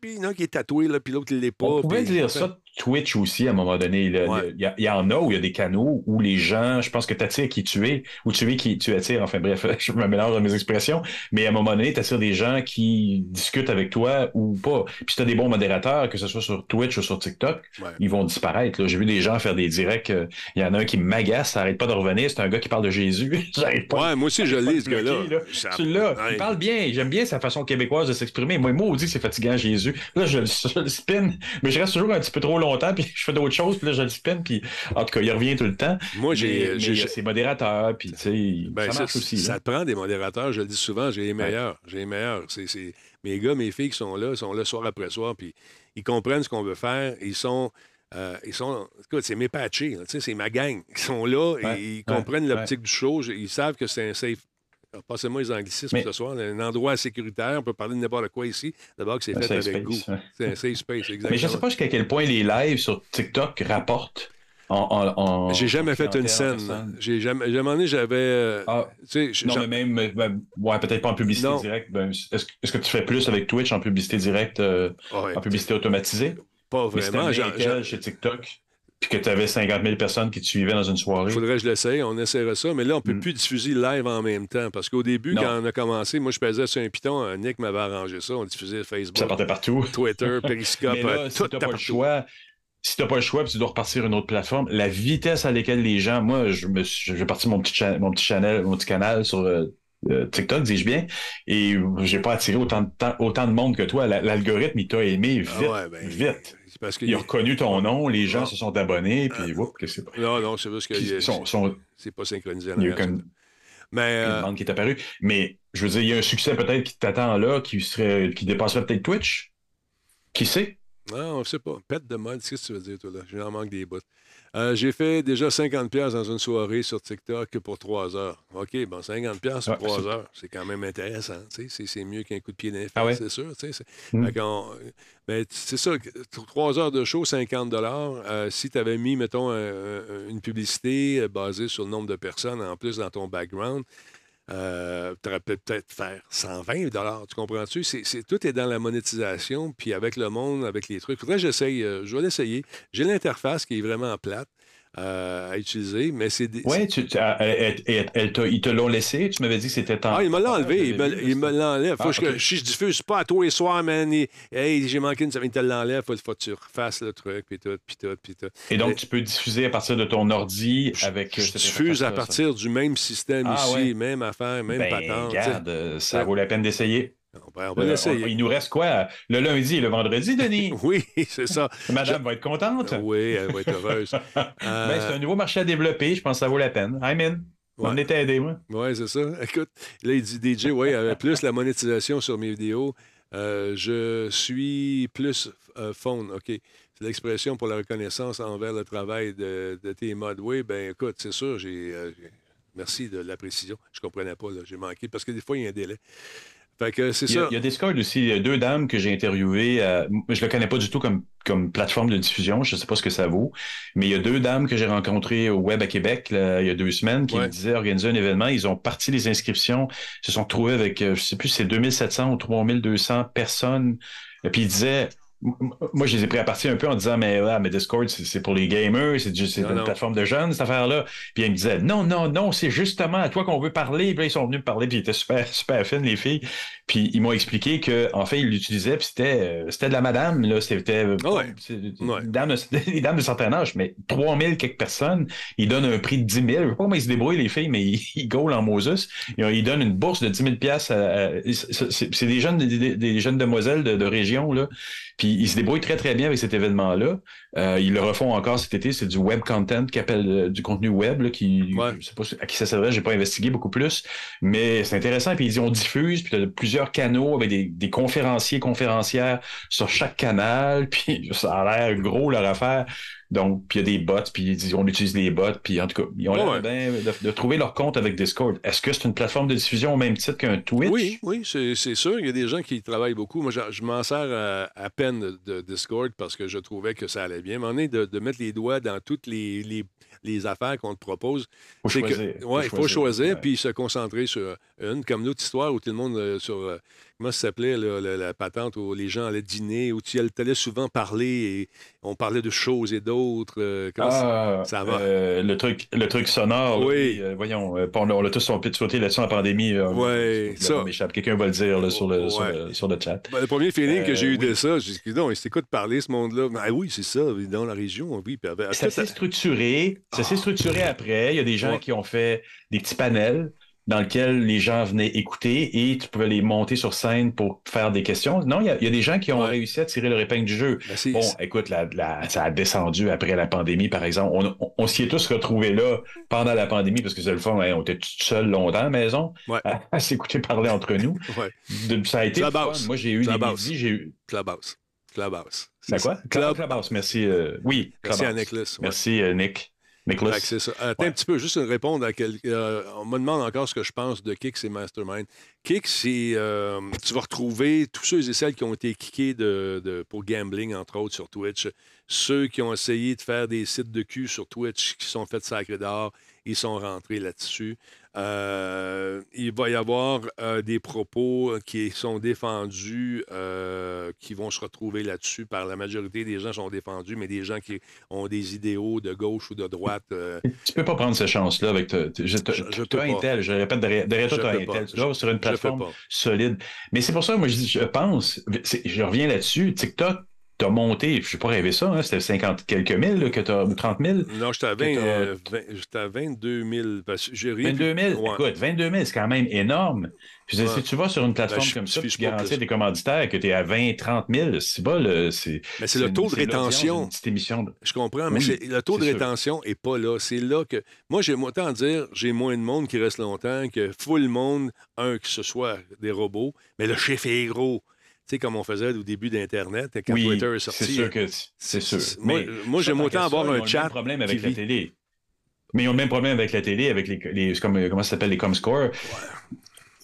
puis il y en a un qui est tatoué, là, puis l'autre, il l'est pas. On pouvait dire ça Twitch aussi à un moment donné. Ouais. Il, y en a où il y a des canaux où les gens, je pense que tu attires qui tu es, ou tu es qui tu attires. Enfin bref, je me mélange dans mes expressions. Mais à un moment donné, tu attires des gens qui discutent avec toi ou pas. Puis si tu as des bons modérateurs, que ce soit sur Twitch ou sur TikTok, Ouais. ils vont disparaître. J'ai vu des gens faire des directs. euh, Il y en a un qui m'agace, ça arrête pas de revenir. C'est un gars qui parle de Jésus. Pas. Ouais, moi aussi, je de ce gars-là. Ça-. Ouais. Il parle bien. J'aime bien sa façon québécoise de s'exprimer. Moi, moi, on dit que c'est fatigant, Jésus. Là, je, le- je le spin. Mais je reste toujours un petit peu trop longtemps, puis je fais d'autres choses, puis là, je le spin, puis en tout cas, il revient tout le temps. Moi, j'ai- ses modérateurs, puis tu sais, Ben, ça marche ça, aussi. ça là. te prend des modérateurs, je le dis souvent, j'ai les meilleurs. J'ai les meilleurs. C'est, c'est- Mes gars, mes filles qui sont là, sont là soir après soir, puis ils comprennent ce qu'on veut faire. Ils sont. euh, ils sont. Écoute, c'est mes patchés, sais, c'est ma gang. Ils sont là, Ouais, et ils ouais, comprennent l'optique du show. Ils savent que c'est un safe. Passez-moi les anglicismes Mais- ce soir. Un endroit sécuritaire, on peut parler de n'importe quoi ici. D'abord que c'est fait avec goût. C'est un safe space, exactement. Mais je sais pas jusqu'à quel point les lives sur TikTok rapportent en. J'ai jamais en fait une scène. J'ai jamais. À un moment donné, j'avais. euh, Ah, non, mais même, ben, ouais, peut-être pas en publicité Non. directe. Ben, est-ce, que tu fais plus avec Twitch en publicité directe, euh, Ouais, en publicité automatisée? pas Mais vraiment. j'en- chez TikTok, puis que tu avais 50 000 personnes qui te suivaient dans une soirée. Faudrait que je l'essaye, on essaierait ça, mais là, on peut Mm. plus diffuser live en même temps. Parce qu'au début, Non. quand on a commencé, moi, je pesais sur un piton, euh, Nick m'avait arrangé ça, on diffusait Puis ça Facebook, partait partout. Twitter, Periscope, Mais là, euh, si tout t'as pas le choix, si t'as pas le choix, puis tu dois repartir une autre plateforme, la vitesse à laquelle les gens, moi, je me suis, j'ai parti mon petit, cha- mon petit channel, mon petit canal sur euh, euh, TikTok, dis-je bien, et j'ai pas attiré autant de temps, autant de monde que toi. La- L'algorithme, il t'a aimé vite, Ah ouais, ben, vite. c'est Parce que Il a reconnu ton nom, les gens Ah. se sont abonnés, puis whoop, que c'est Non, non, c'est parce que a- sont- c'est pas synchronisé. comme. Mais euh, qui est apparue. Mais je veux dire, il y a un succès peut-être qui t'attend là, qui serait, qui dépasserait peut-être Twitch? Qui sait? non, on sait pas. Pète de mode, qu'est-ce que tu veux dire, toi, là? J'en manque des bouts. Euh, j'ai fait déjà 50$ piastres dans une soirée sur TikTok pour 3 heures. OK, bon, 50$ piastres pour Ouais, 3 c'est- heures, c'est quand même intéressant. C'est, mieux qu'un coup de pied fesses, Ah ouais? c'est sûr. c'est- Mm. Qu'on- ben, c'est ça, 3 heures de show, 50$. Euh, si tu avais mis, mettons, un- un- une publicité euh, basée sur le nombre de personnes en plus dans ton background, euh, tu aurais peut-être faire 120 tu comprends-tu? C'est, tout est dans la monétisation, puis avec le monde, avec les trucs. J'essaye, euh, je vais l'essayer. J'ai l'interface qui est vraiment plate. Euh, à utiliser, mais c'est des... Oui, ils te l'ont laissé? Tu m'avais dit que c'était temps. Ah, il me l'a enlevé. Il me, l'enlève. Ah, que, si je diffuse pas à tous les soirs, man, hey, j'ai manqué une semaine, il te l'enlève. Faut, faut que tu refasses le truc, puis tout, puis tout, puis tout. Et donc, tu peux diffuser à partir de ton ordi avec... Je, diffuse à partir du même système ah, ici, même affaire, même ben, patente. Regarde, ça vaut la peine d'essayer. On va, l'essayer. il nous reste quoi? Le lundi et le vendredi, Denis? oui, c'est ça. Madame va être contente. Oui, elle va être heureuse. Ben, c'est un nouveau marché à développer. Je pense que ça vaut la peine. I'm in. On est aidé, moi. Oui, c'est ça. Écoute, là, il dit DJ, oui, avec plus la monétisation sur mes vidéos. Euh, je suis plus euh, phone. OK. C'est l'expression pour la reconnaissance envers le travail de, tes modes. Oui, ben écoute, c'est sûr, j'ai. Euh, merci de la précision. Je ne comprenais pas, j'ai manqué parce que des fois, il y a un délai c'est il, y a, il y a Discord aussi. Il y a deux dames que j'ai interviewées. Euh, je le connais pas du tout comme, comme plateforme de diffusion. Je sais pas ce que ça vaut. Mais il y a deux dames que j'ai rencontrées au Web à Québec il y a deux semaines qui me disaient organiser un événement. Ils ont parti les inscriptions. Ils se sont trouvés avec, euh, je sais plus, c'est 2700 ou 3200 personnes. Et puis ils disaient, moi, je les ai pris à partir un peu en disant, mais, Discord, c'est pour les gamers, c'est une plateforme de jeunes, cette affaire-là. Puis ils me disaient, non, non, non, c'est justement à toi qu'on veut parler. Puis ils sont venus me parler, puis ils étaient super, super fines, les filles. Puis ils m'ont expliqué qu'en en fait, ils l'utilisaient, puis c'était, euh, c'était de la madame, là. C'était ah ouais. dames de, certain âge, mais 3000 quelques personnes. Ils donnent un prix de 10 000. Je sais pas comment ils se débrouillent, les filles, mais ils, ils gaulent en Moses. Ils, donnent une bourse de 10 000 C'est des jeunes, des, jeunes demoiselles de, de région, là. Puis ils se débrouillent très, très bien avec cet événement-là. Euh, ils le refont encore cet été. C'est du web content qui appelle euh, du contenu web, qui, je sais pas à qui ça s'adresse, j'ai pas investigué beaucoup plus. Mais c'est intéressant. Puis ils disent on diffuse, puis tu as plusieurs canaux avec des, des, conférenciers, conférencières sur chaque canal. Puis ça a l'air gros leur affaire. Donc, puis il y a des bots, puis on utilise les bots, puis en tout cas, ils ont l'air de, trouver leur compte avec Discord. Est-ce que c'est une plateforme de diffusion au même titre qu'un Twitch? Oui, oui, c'est sûr. Il y a des gens qui travaillent beaucoup. Moi, je, m'en sers à, peine de Discord parce que je trouvais que ça allait bien. Mais on est de, mettre les doigts dans toutes les, les, affaires qu'on te propose. Faut choisir. il faut choisir, puis se concentrer sur une, comme notre histoire où tout le monde euh, sur euh, comment ça s'appelait, la, patente où les gens allaient dîner, où tu allais souvent parler et on parlait de choses et d'autres. Euh, ah, ça, va? Euh, le, truc, le truc sonore. Oui. Euh, voyons, on, a tous sauté là-dessus en pandémie. Oui, ça. Quelqu'un va le dire sur, le, sur, le, chat. Ben, le premier feeling que j'ai eu de ça, j'ai dit, non, c'est quoi de parler ce monde-là? Ah oui, c'est ça, dans la région, oui. ça s'est structuré. Ça s'est structuré après. Il y a des gens qui ont fait des petits panels dans lequel les gens venaient écouter et tu pouvais les monter sur scène pour faire des questions. Non, il y, a des gens qui ont réussi à tirer le épingle du jeu. Ben, bon, écoute, ça a descendu après la pandémie, par exemple. On, s'y est tous retrouvés là pendant la pandémie parce que c'est le fond, on était tout seuls longtemps à la maison à, s'écouter parler entre nous. ça a été Moi, j'ai eu des j'ai eu... Clubhouse. Clubhouse. C'est quoi? Clubhouse, merci. Euh, oui, Merci à Nicholas. Merci, euh, Nick. C'est ça. Attends un petit peu, juste répondre à quelqu'un. Euh, on me demande encore ce que je pense de Kix et Mastermind. Kix, c'est. Euh, tu vas retrouver tous ceux et celles qui ont été kickés de, pour gambling, entre autres, sur Twitch. Ceux qui ont essayé de faire des sites de cul sur Twitch, qui sont faits sacré d'or, ils sont rentrés là-dessus. Euh, il va y avoir euh, des propos qui sont défendus, euh, qui vont se retrouver là-dessus par la majorité des gens sont défendus, mais des gens qui ont des idéaux de gauche ou de droite. Tu peux pas prendre cette chance-là avec je, je, Intel, je répète, derrière, toi, as Intel. Tu dois sur une plateforme solide. Mais c'est pour ça, moi, je, je pense, je reviens là-dessus, TikTok tu as monté, je n'ai pas rêvé ça, hein, c'était 50 quelques mille que tu as, ou 30 000? Non, j'étais à, 20, euh, à 22 000. Parce 22 000? Écoute, 22 000, c'est quand même énorme. Puis, Si tu vas sur une plateforme ben, comme ça, tu garantis des commanditaires que tu es à 20, 30 000, c'est pas le. Mais c'est le taux de rétention. Petite émission Je comprends, mais le taux de rétention n'est pas là. C'est là que. Moi, j'aime autant dire j'ai moins de monde qui reste longtemps que full monde, un, que ce soit des robots, mais le chiffre est gros. Tu sais, comme on faisait au début d'Internet, quand Twitter est sorti. C'est sûr que c'est sûr. Moi, moi j'aime autant avoir un chat. problème avec la télé. Mais ils ont le même problème avec la télé, avec les, comme, comment ça s'appelle, les Comscore?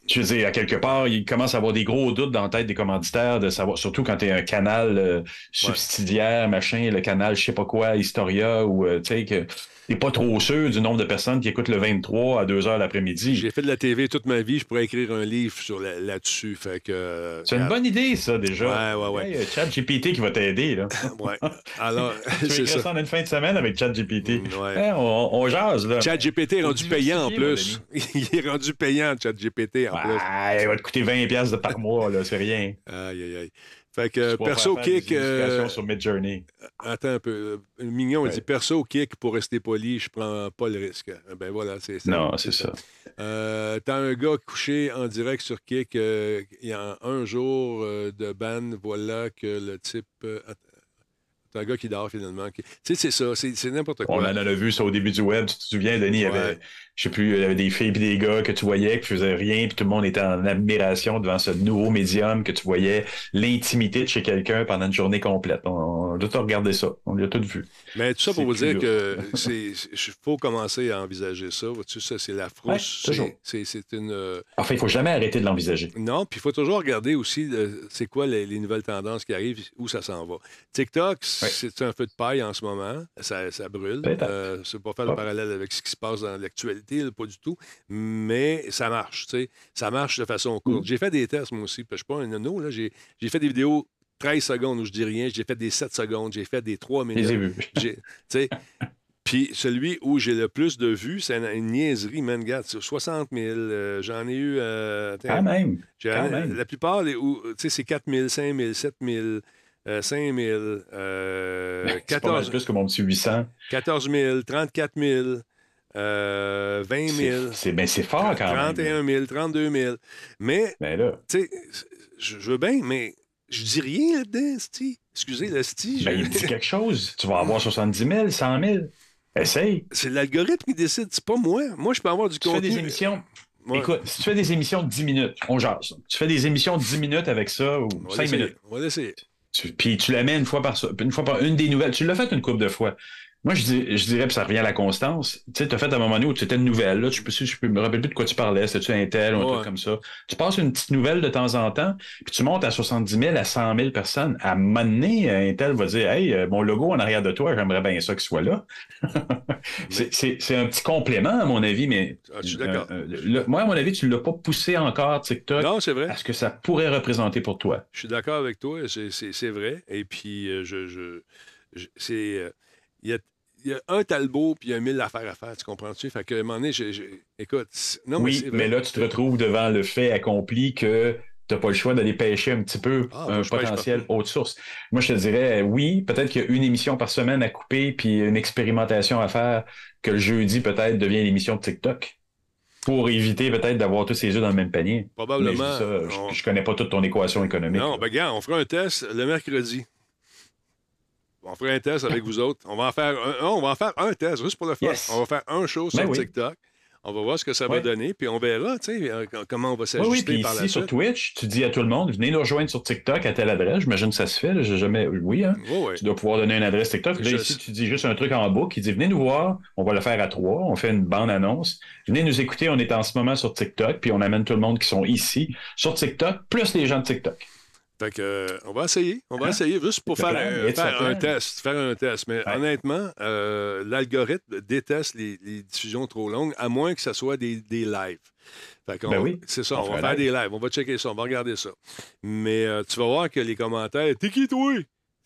je veux dire, à quelque part, il commence à avoir des gros doutes dans la tête des commanditaires de savoir, surtout quand tu es un canal euh, subsidiaire, machin, le canal je sais pas quoi, Historia, ou euh, tu sais, que t'es pas trop sûr du nombre de personnes qui écoutent le 23 à 2 heures l'après-midi. J'ai fait de la TV toute ma vie, je pourrais écrire un livre sur la- là-dessus. fait que. euh, C'est une bonne idée, ça, déjà. Ouais, ouais, ouais. Hey, euh, ChatGPT qui va t'aider, là. ouais. Alors, tu c'est ça. ça en une fin de semaine avec ChatGPT. Ouais. Hein, on, on jase, là. ChatGPT est Faut rendu payant en plus. Il est rendu payant, ChatGPT en plus. Ah, il va te coûter 20$ piastres par mois, là, c'est rien. Aïe, aïe, aïe. Fait que perso kick. euh, illustrations sur Midjourney. Attends un peu. euh, Mignon, il Ouais. dit perso kick pour rester poli, je prends pas le risque. Ben voilà, c'est ça. Non, c'est ça. Euh, T'as un gars couché en direct sur Kick euh, il y a un jour de ban, voilà que le type. T'as un gars qui dort finalement. Tu sais, c'est ça, c'est n'importe quoi. On en a vu ça au début du web. Tu te souviens, Denis, il y avait. Je sais plus, il y avait des filles et des gars que tu voyais qui faisaient rien, puis tout le monde était en admiration devant ce nouveau médium que tu voyais l'intimité de chez quelqu'un pendant une journée complète. On, on a tout regardé ça. On l'a tout vu. Mais tout ça pour vous dire plus que c'est faut commencer à envisager ça. Vois-tu, ça, c'est la frousse. Ouais, C'est- une. euh, Enfin, il faut jamais arrêter de l'envisager. Non, puis il faut toujours regarder aussi euh, c'est quoi les, les nouvelles tendances qui arrivent, où ça s'en va. TikTok, c'est un feu de paille en ce moment. Ça, ça brûle. Euh, c'est pas faire le Ah. parallèle avec ce qui se passe dans l'actualité, pas du tout. Mais ça marche, tu sais. Ça marche de façon courte. Mm. J'ai fait des tests, moi aussi. Je suis pas un nono, là. J'ai j'ai fait des vidéos 13 secondes où je dis rien. J'ai fait des 7 secondes. J'ai fait des 3 minutes. Tu sais. Puis celui où j'ai le plus de vues, c'est une, une niaiserie, man, regarde, c'est 60 000. euh, J'en ai eu. euh, Quand même. j'ai- Quand même. La plupart, les- où, tu sais, c'est 4 000, 5 000, 7 000, euh, 5 000, euh, C'est pas mal 14, plus que mon petit 800. 14 000, 34 000, euh, 20 000, C'est ben, c'est fort quand même. 31 000, 32 000. Mais, Ben tu sais, je je veux bien, mais je dis rien là-dedans, Sti. Excusez, le Sti. je- ben, il dit quelque chose. Tu vas avoir 70 000, 100 000. Essaye. C'est l'algorithme qui décide, c'est pas moi. Moi, je peux avoir du Tu fais contenu. des émissions. Ouais. Écoute, si tu fais des émissions de 10 minutes, on jase. Tu fais des émissions de 10 minutes avec ça ou On va 5 l'essayer, minutes. On va l'essayer. Tu- puis tu la mets une fois par une fois par une des nouvelles. Tu l'as fait une couple de fois. Moi, je, dis- je dirais, puis ça revient à la constance. Tu sais, tu as fait à un moment donné où tu étais une nouvelle. Là, je peux, je peux me rappeler plus de quoi tu parlais. C'était-tu un tel ou un Ouais. truc comme ça. Tu passes une petite nouvelle de temps en temps, puis tu montes à 70 000, à 100 000 personnes. À un moment donné, un tel va dire Hey, euh, mon logo en arrière de toi, j'aimerais bien ça qu'il soit là. c'est un petit complément, à mon avis, mais. Ah, je suis d'accord. euh, euh, moi, à mon avis, tu ne l'as pas poussé encore, TikTok, Non, c'est vrai. à ce que ça pourrait représenter pour toi. Je suis d'accord avec toi, c'est- vrai. Et puis, euh, je, je, je- c'est. Il y, a, il y a un Talbot, puis il y a mille affaires à faire, tu comprends-tu? Fait qu'à un moment donné, écoute, non, oui, mais là, tu te retrouves devant le fait accompli que tu n'as pas le choix d'aller pêcher un petit peu Ah, un pêche potentiel haute source. Moi, je te dirais, oui, peut-être qu'il y a une émission par semaine à couper, puis une expérimentation à faire, que le jeudi, peut-être, devient l'émission de TikTok. Pour éviter peut-être d'avoir tous ses œufs dans le même panier. Probablement, Mais je, on- je connais pas toute ton équation économique. Non, ben, gars, on fera un test le mercredi. On fera un test avec vous autres. On va en faire un, on va en faire un test, juste pour le fun. Yes. On va faire un show sur Ben oui. TikTok. On va voir ce que ça va Ouais. donner, puis on verra, tu sais, euh, comment on va Oui, s'ajuster oui, puis par la ici, sur suite. Twitch, tu dis à tout le monde, venez nous rejoindre sur TikTok à telle adresse. J'imagine que ça se fait. là, jamais. Oui, hein? Oui, oui. Tu dois pouvoir donner une adresse TikTok. Là, ici, tu dis juste un truc en bas qui dit Venez nous voir, on va le faire à trois, on fait une bande-annonce. Venez nous écouter, on est en ce moment sur TikTok, puis on amène tout le monde qui sont ici sur TikTok, plus les gens de TikTok. Fait que, euh, on va essayer. On va essayer juste pour faire, euh, faire un test. Faire un test. Mais honnêtement, euh, l'algorithme déteste les, les diffusions trop longues, à moins que ce soit des, des lives. Ben oui. C'est ça, On va faire live. des lives. On va checker ça, on va regarder ça. Mais euh, tu vas voir que les commentaires, t'es qui toi?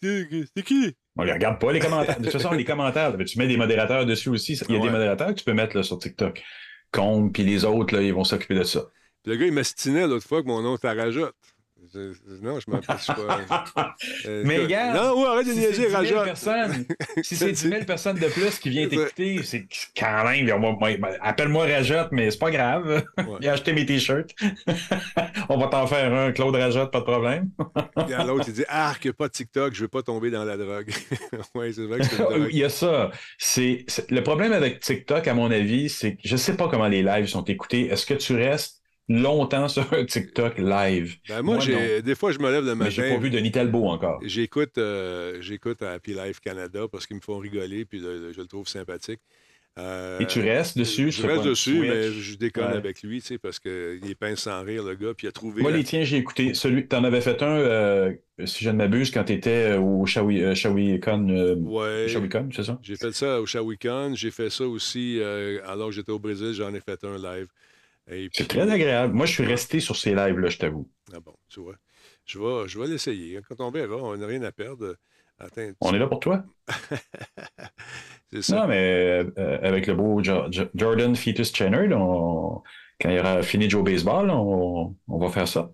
T'es qui? On les regarde pas, les commentaires. De toute façon, les commentaires, tu mets des modérateurs dessus aussi. Il y a Ouais. des modérateurs que tu peux mettre là, sur TikTok. Combe, puis les autres, là, ils vont s'occuper de ça. Puis le gars, il m'astinait l'autre fois que mon nom était. Je- je- Non, je pas. Euh, Mais regarde, Non, ouais, arrête de si niaiser, c'est 10 000 Rajotte. personnes, si c'est 10 000 personnes de plus qui viennent t'écouter, c'est quand même, ben, appelle-moi Rajotte, mais c'est pas grave. Viens acheter mes t-shirts. on va t'en faire un, Claude Rajotte, pas de problème. Puis à l'autre, il dit Arc, pas de TikTok, je veux pas tomber dans la drogue. oui, c'est vrai que c'est. Il y a ça. C'est- le problème avec TikTok, à mon avis, c'est que je sais pas comment les lives sont écoutés. Est-ce que tu restes longtemps sur un TikTok live? Ben, moi, j'ai, des fois, je me lève le Mais j'ai matin. pas vu Denis Talbot encore. J'écoute, euh, j'écoute Happy Life Canada parce qu'ils me font rigoler puis le- le- je le trouve sympathique. Euh, Et tu restes dessus? Je reste dessus, mais je déconne Ouais. avec lui, tu sais, parce qu'il est pince sans rire, le gars, puis il a trouvé. Moi, la- les tiens, j'ai écouté. Celui, t'en avais fait un, euh, si je ne m'abuse, quand tu étais au Shawi, euh, ShawiCon. euh, Ouais. ShawiCon, c'est ça? J'ai fait ça au Shawikan. J'ai fait ça aussi euh, alors que j'étais au Brésil. J'en ai fait un live. C'est très agréable. Moi, je suis resté sur ces lives-là, je t'avoue. Ah bon, tu vois. Je vais, je vais l'essayer. Quand on verra, on n'a rien à perdre. Attends, On est là pour toi? c'est ça. Non, mais euh, avec le beau Jo- Jo- Jordan Fetus on- quand il aura fini de jouer au baseball, on, on va faire ça.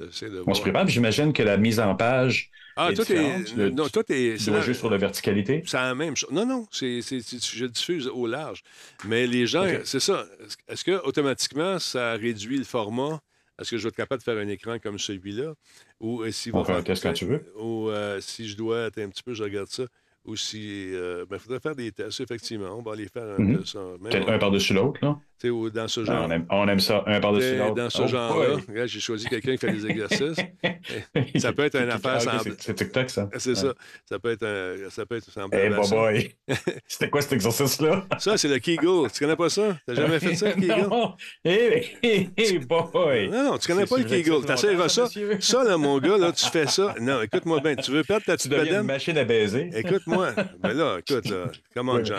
On voir. se prépare. J'imagine que la mise en page. Ah, est tout est. Le- Non, tout est. Tu la- jouer sur la verticalité? C'est la même chose. Non, non, c'est, je diffuse au large. Mais les gens, c'est ça. Est-ce- que automatiquement ça réduit le format? Est-ce que je vais être capable de faire un écran comme celui-là? Ou euh, s'il On faire- test quand tu veux. Ou euh, si je dois attendre un petit peu, je regarde ça. Ou si. Il faudrait faire des tests, effectivement. On va aller faire un Mhm. test. en- même Peut-être en- un par-dessus l'autre, là. Tu ou dans ce Ah, genre. On aime, on aime ça, un par-dessus l'autre. Dans ce Oh genre-là, j'ai choisi quelqu'un qui fait des exercices. ça peut être une affaire sans. c'est- TikTok, ça. C'est Ouais. ça. Ça peut être un. Ça peut être semblable boy. C'était quoi cet exercice-là? Ça, c'est le Kegel. Tu connais pas ça? T'as jamais fait ça, Kegel? non. Eh, boy. Non, non, tu connais pas le Kegel. longtemps, ça. monsieur. Ça, là, mon gars, là, tu fais ça. Non, écoute-moi bien. Tu veux perdre ta Tu petite deviens une machine à baiser. Écoute-moi. Ben là, écoute, là. Comment, Jean?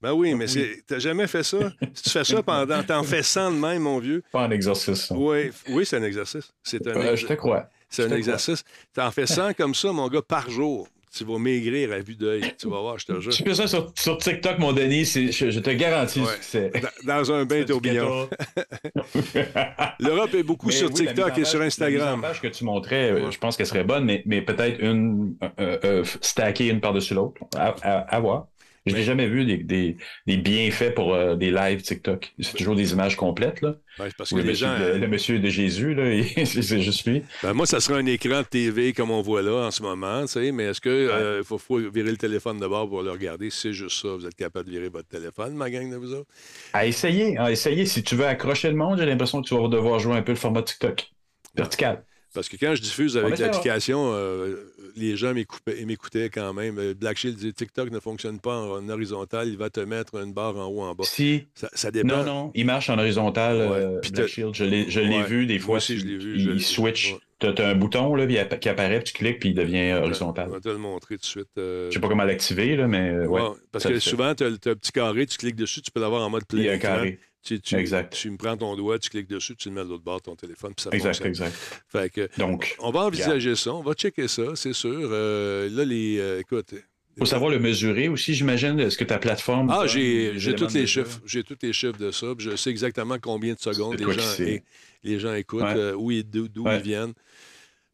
Ben oui, mais t'as jamais fait ça? Tu fais ça pendant... T'en fais 100 de même, mon vieux. Pas un exercice. ça. Oui, oui c'est un exercice. C'est un, Euh, ex- je te crois. c'est un te exercice. T'en fais 100 comme ça, mon gars, par jour. Tu vas maigrir à vue d'œil. Tu vas voir, je te jure. Tu fais ça sur, sur TikTok, mon Denis, c'est- je, je te garantis Ouais. succès. Dans- Dans un bain C'est tourbillon. L'Europe est beaucoup Mais sur oui, la TikTok et sur La Instagram. en page que tu montrais, euh, Ouais. je pense qu'elle serait bonne, mais, mais peut-être une euh, euh, stacker une par-dessus l'autre. À, à- à voir. Je n'ai jamais vu des, des, des bienfaits pour euh, des lives TikTok. C'est toujours des images complètes. Là. Ben, parce que Ou le, les monsieur, gens... le, le monsieur de Jésus, là, c'est juste lui. Ben, moi, ça serait un écran de TV comme on voit là en ce moment, tu sais, mais est-ce que euh, faut, faut virer le téléphone de bord pour le regarder? C'est juste ça, vous êtes capable de virer votre téléphone, ma gang de vous autres? À essayer, à essayer. Si tu veux accrocher le monde, j'ai l'impression que tu vas devoir jouer un peu le format TikTok. Vertical. Parce que quand je diffuse avec On essaiera. l'application, euh, les gens m'écoutaient quand même. Euh, Black Shield dit TikTok ne fonctionne pas en horizontal, il va te mettre une barre en haut en bas. Si. Ça, ça dépend. Non, non, il marche en horizontal. Ouais. euh, Black Shield, je l'ai Ouais. vu des Moi fois. aussi, je l'ai vu, Il, switch. ouais. Tu as, un bouton là, qui apparaît, puis tu cliques, puis il devient horizontal. Je vais te le montrer tout de suite. euh, Je sais pas comment l'activer, là, mais euh, ouais. parce que souvent, tu as, un petit carré, tu cliques dessus, tu peux l'avoir en mode Il y plein a un carré. Tu, tu, Exact. tu me prends ton doigt, tu cliques dessus, tu le mets de l'autre bord de ton téléphone, puis ça Exact, fonctionne. exact. Fait que, Donc, on va envisager ça, on va checker ça, c'est sûr. Euh, là, les. euh, écoute. il faut savoir le mesurer aussi, j'imagine. Est-ce que ta plateforme. Ah, j'ai tous les chiffres. J'ai tous les chiffres de ça. Je sais exactement combien de secondes les gens, les gens écoutent, Ouais. euh, d'où d'où Ouais. ils viennent.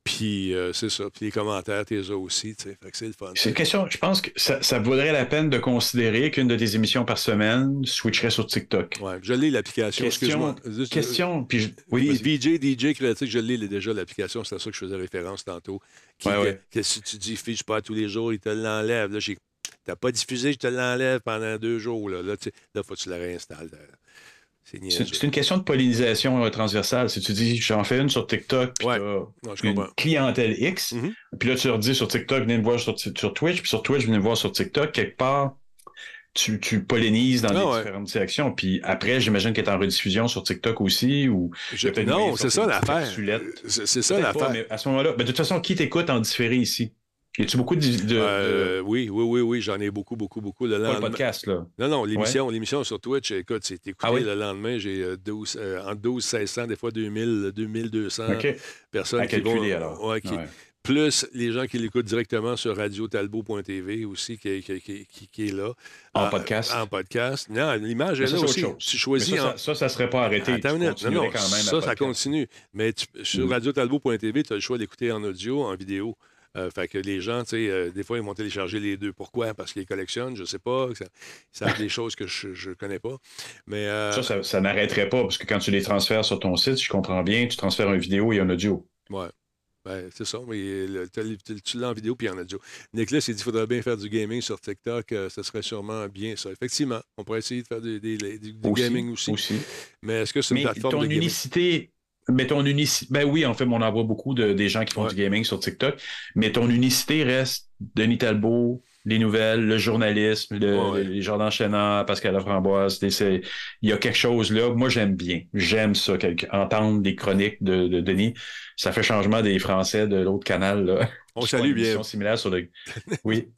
Puis euh, c'est ça. Puis les commentaires, t'es aussi. Fait que c'est le fun. C'est une question, je pense que ça, ça vaudrait la peine de considérer qu'une de tes émissions par semaine switcherait sur TikTok. Ouais, je l'ai l'application. Question, Excuse-moi. question, puis je- oui, Oui. VJ, DJ Créatique, je l'ai déjà l'application. C'est à ça que je faisais référence tantôt. Qui, Ouais, que- ouais. que si tu dis, fiche pas tous les jours, il te l'enlève. Là, j'ai- T'as pas diffusé, je te l'enlève pendant deux jours. Là, là, là faut que tu la réinstalles. C'est une question de pollinisation euh, transversale. Si tu dis, j'en fais une sur TikTok, puis Ouais. Ouais, une comprends. clientèle X, Mhm. puis là, tu leur dis sur TikTok, venez me voir sur, sur Twitch, puis sur Twitch, venez me voir sur TikTok, quelque part, tu, tu pollinises dans Ah les ouais. différentes sections. Puis après, j'imagine qu'elle est en rediffusion sur TikTok aussi, ou... Je- non, c'est ça l'affaire. C'est ça l'affaire. à ce moment-là, ben, de toute façon, qui t'écoute en différé ici? Y a-tu beaucoup de... de- de- Euh, oui, oui, oui, oui, j'en ai beaucoup, beaucoup, beaucoup. Le pas le lendemain- podcast, là. Non, non, l'émission, l'émission sur Twitch, écoute, c'est écouté Ah oui? le lendemain. J'ai euh, 12, euh, entre 12 1600, des fois 2000, 2200 OK. personnes À qui vont. calculer, alors. Ouais, qui- Ouais. Plus les gens qui l'écoutent directement sur radiotalbot.tv aussi, qui, qui, qui- qui- qui est là. En Ah, podcast. En podcast. Non, l'image est là aussi. Tu choisis ça, en- ça, ça, ça serait pas arrêté. Attends Tu une minute. Non, non, quand même ça, ça podcast. continue. Mais tu- sur Mm. radiotalbot.tv, tu as le choix d'écouter en audio, en vidéo. Euh, fait que les gens, tu sais, euh, des fois, ils vont télécharger les deux. Pourquoi? Parce qu'ils les collectionnent, je sais pas. Ça, ça des choses que je ne connais pas. Mais euh, Ça, ça, ça n'arrêterait pas, parce que quand tu les transfères sur ton site, si je comprends bien, tu transfères une vidéo et un audio. ouais. Ben, c'est ça, mais le- tu tu l'as en vidéo puis en audio. Nicolas, il dit qu'il faudrait bien faire du gaming sur TikTok. euh, ce serait sûrement bien ça. Effectivement, on pourrait essayer de faire du, du Aussi, gaming aussi. aussi. Mais est-ce que c'est une Mais plateforme ton de gaming? Mais ton unicité, ben oui, en fait, on en voit beaucoup de, des gens qui font Ouais. du gaming sur TikTok, mais ton unicité reste Denis Talbot, les nouvelles, le journalisme, le- Ouais, ouais. les gens d'enchaînant, Pascal Laframboise. Il y a quelque chose là. Moi, j'aime bien. J'aime ça, quelque- entendre des chroniques de, de Denis. Ça fait changement des Français de l'autre canal. Là. On salue bien. émission similaire sur le. Oui.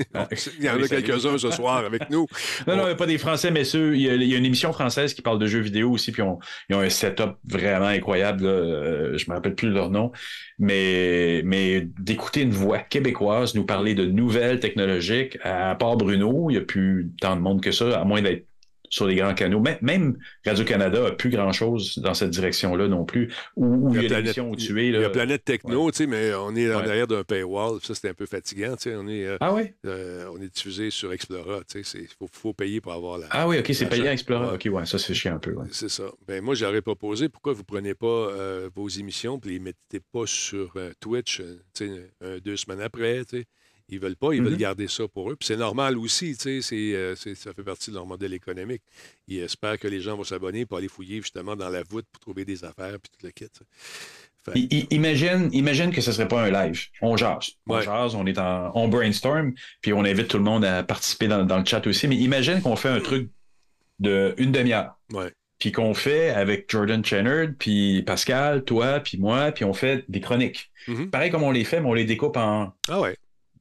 Il y en a quelques-uns ce soir avec nous. Non, non, pas des Français, mais ceux. Il y, a, il y a une émission française qui parle de jeux vidéo aussi, puis on- ils ont un setup vraiment incroyable. Là. Euh, je me rappelle plus leur nom, mais mais d'écouter une voix québécoise nous parler de nouvelles technologiques, à part Bruno, il n'y a plus tant de monde que ça, à moins d'être sur les grands canaux. Même, même Radio-Canada a plus grand-chose dans cette direction-là non plus. Où, où il y a, Planète- l'émission où tu es. Il y Là. a Planète Techno, tu sais, mais on est en Ouais. arrière d'un paywall. Ça, c'était un peu fatigant. tu sais. On est, euh, Ah oui? euh, on est diffusé sur Explora. Il faut, faut payer pour avoir la. Ah oui, ok, c'est payé à Explorer. Ouais. Ok, ouais, ça c'est chiant un peu. ouais. C'est ça. Ben, moi, j'aurais proposé pourquoi vous ne prenez pas euh, vos émissions et les mettez pas sur Twitch deux semaines après. tu sais? Ils veulent pas, ils veulent Mhm. garder ça pour eux. Puis c'est normal aussi, tu sais, euh, ça fait partie de leur modèle économique. Ils espèrent que les gens vont s'abonner pour aller fouiller justement dans la voûte pour trouver des affaires puis tout le kit. Fait- I- imagine, imagine que ce serait pas un live. On jase. On Ouais. jase, on est en, on brainstorm, puis on invite tout le monde à participer dans, dans le chat aussi. Mais imagine qu'on fait un truc de une demi-heure. Ouais. Puis qu'on fait avec Jordan Chennard, puis Pascal, toi, puis moi, puis on fait des chroniques. Mhm. Pareil comme on les fait, mais on les découpe en, Ah ouais.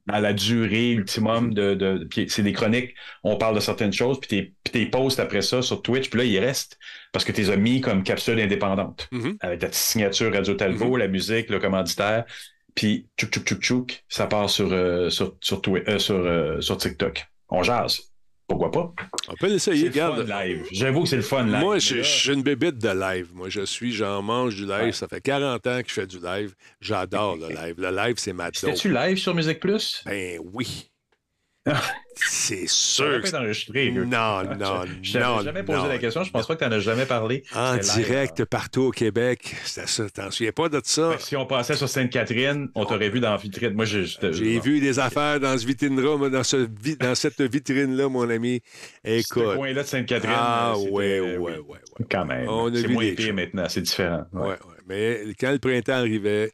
À la durée ultimum de. de puis c'est des chroniques, on parle de certaines choses, puis t'es, postes après ça sur Twitch, puis là, ils restent parce que t'es as mis comme capsule indépendante. Mhm. Avec ta signature Radio Talbot, la musique, le commanditaire, puis tchouk tchouk tchouk tchouk, ça part sur, euh, sur, sur, euh, sur, euh, sur TikTok. On jase. Pourquoi pas? On peut C'est l'essayer. le fun Regarde. live. J'avoue que c'est le fun live. Moi, je, suis une bébête de live. Moi, je suis, j'en mange du live. Ouais. Ça fait 40 ans que je fais du live. J'adore le live. Le live, c'est ma. C'était-tu live sur Musique Plus? Ben oui. C'est sûr que enregistré. là. Non, non, Je t'avais non, jamais posé non. la question. Je pense pas que tu n'en as jamais parlé. En live, direct partout au Québec. C'était ça. T'en souviens pas de ça? alors. Si on passait sur Sainte-Catherine, on t'aurait vu dans la vitrine. Moi, J'ai vu des affaires dans ce vitrine-là, moi, dans, ce vi- dans cette vitrine-là, mon ami. Ce Écoute. coin-là de Sainte-Catherine. Ah, euh, ouais, ouais, oui. ouais, ouais. Quand même. On a C'est vu moins pire maintenant. C'est différent. Ouais. Ouais, ouais. Mais quand le printemps arrivait,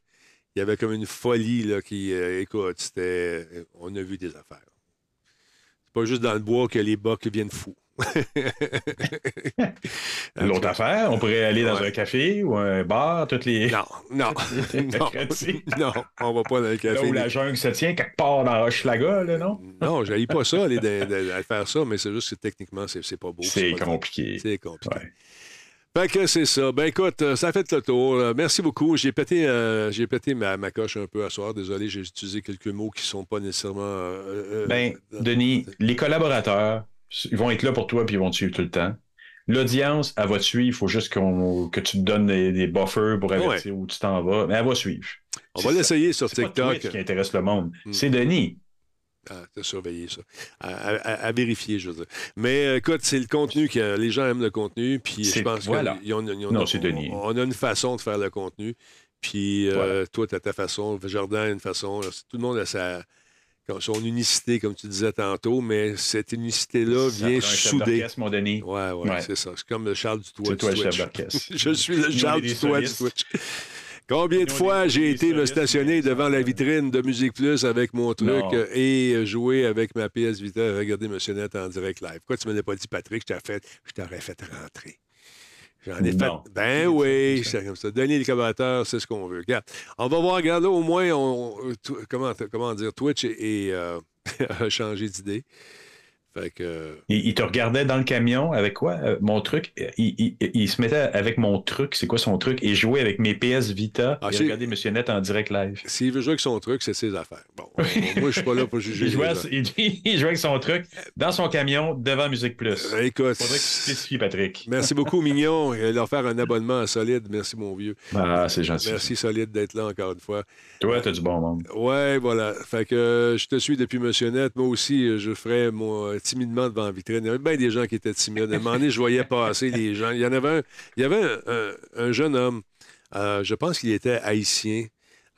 il y avait comme une folie là, qui, euh, écoute, c'était. On a vu des affaires. Pas juste dans le bois que les bocs viennent fous. L'autre affaire, on pourrait aller dans Ouais. un café ou un bar, toutes les. Non, non, les non, on va pas dans le Là café. où la jungle se tient, quelque part dans Hochelaga, là, non? Non, je pas ça, aller de- de- de faire ça, mais c'est juste que techniquement, c'est pas beau. C'est compliqué. C'est compliqué. Ouais. Fait que c'est ça. Ben écoute, euh, ça a fait le tour. Merci beaucoup. J'ai pété, euh, j'ai pété ma, ma coche un peu à soir. Désolé, j'ai utilisé quelques mots qui sont pas nécessairement. euh, Ben, Denis, les collaborateurs, ils vont être là pour toi puis ils vont te suivre tout le temps. L'audience, elle va te suivre. Il faut juste qu'on- que tu te donnes des, des buffers pour avertir où tu t'en vas. Mais elle va suivre. on C'est va l'essayer sur C'est TikTok. Twitch qui intéresse le monde. Hmm. C'est Denis. À, à surveiller ça. À, à- à vérifier, je veux dire. Mais euh, écoute, c'est le contenu que les gens aiment le contenu. Puis je C'est- pense voilà. c'est Denis. On, on a une façon de faire le contenu. Puis euh, toi, tu as ta façon. Jardin a une façon. Tout le monde a sa, son unicité, comme tu disais tantôt. Mais cette unicité-là vient souder. d'orchestre, mon Denis. Ouais, ouais, Ouais. c'est ça. C'est comme le Charles du toit C'est du toi le chef Twitch. d'orchestre. Je suis le Charles du. Twitch. Combien de fois j'ai été me stationner devant la vitrine de Musique Plus avec mon truc Non. euh, et euh, jouer avec ma PS Vita regarder Monsieur Net en direct live. Pourquoi tu ne me l'as pas dit, Patrick? Je t'aurais fait, je t'aurais fait rentrer. J'en ai Non. fait. Ben oui, c'est comme ça. Donner les commentaires, c'est ce qu'on veut. Regarde, on va voir, regarde là, au moins, on, comment, comment dire, Twitch et, et, euh, a changé d'idée. Fait que. euh, Il, il te regardait dans le camion avec quoi? Euh, mon truc? Il, il- il se mettait avec mon truc. C'est quoi son truc? Et jouait avec mes PS Vita. Ah, et regardait Monsieur Net en direct live. S'il veut jouer avec son truc, c'est ses affaires. Bon, euh, moi, je suis pas là pour juger. Il jouait, il- avec son truc dans son camion devant Musique Plus. Euh, Écoute, Faudrait que tu spécifies, Patrick. merci beaucoup, Mignon. Et leur faire un abonnement à Solide. Merci, mon vieux. Ah, c'est gentil. Merci, Solide, d'être là encore une fois. Toi, t'as du bon monde. Ouais, voilà. Fait que je te suis depuis Monsieur Net. Moi aussi, je ferais mon, timidement devant la vitrine. Il y avait bien des gens qui étaient timides. À un moment donné, je voyais passer les gens. Il y en avait un, il y avait un, un- un jeune homme, euh, je pense qu'il était haïtien.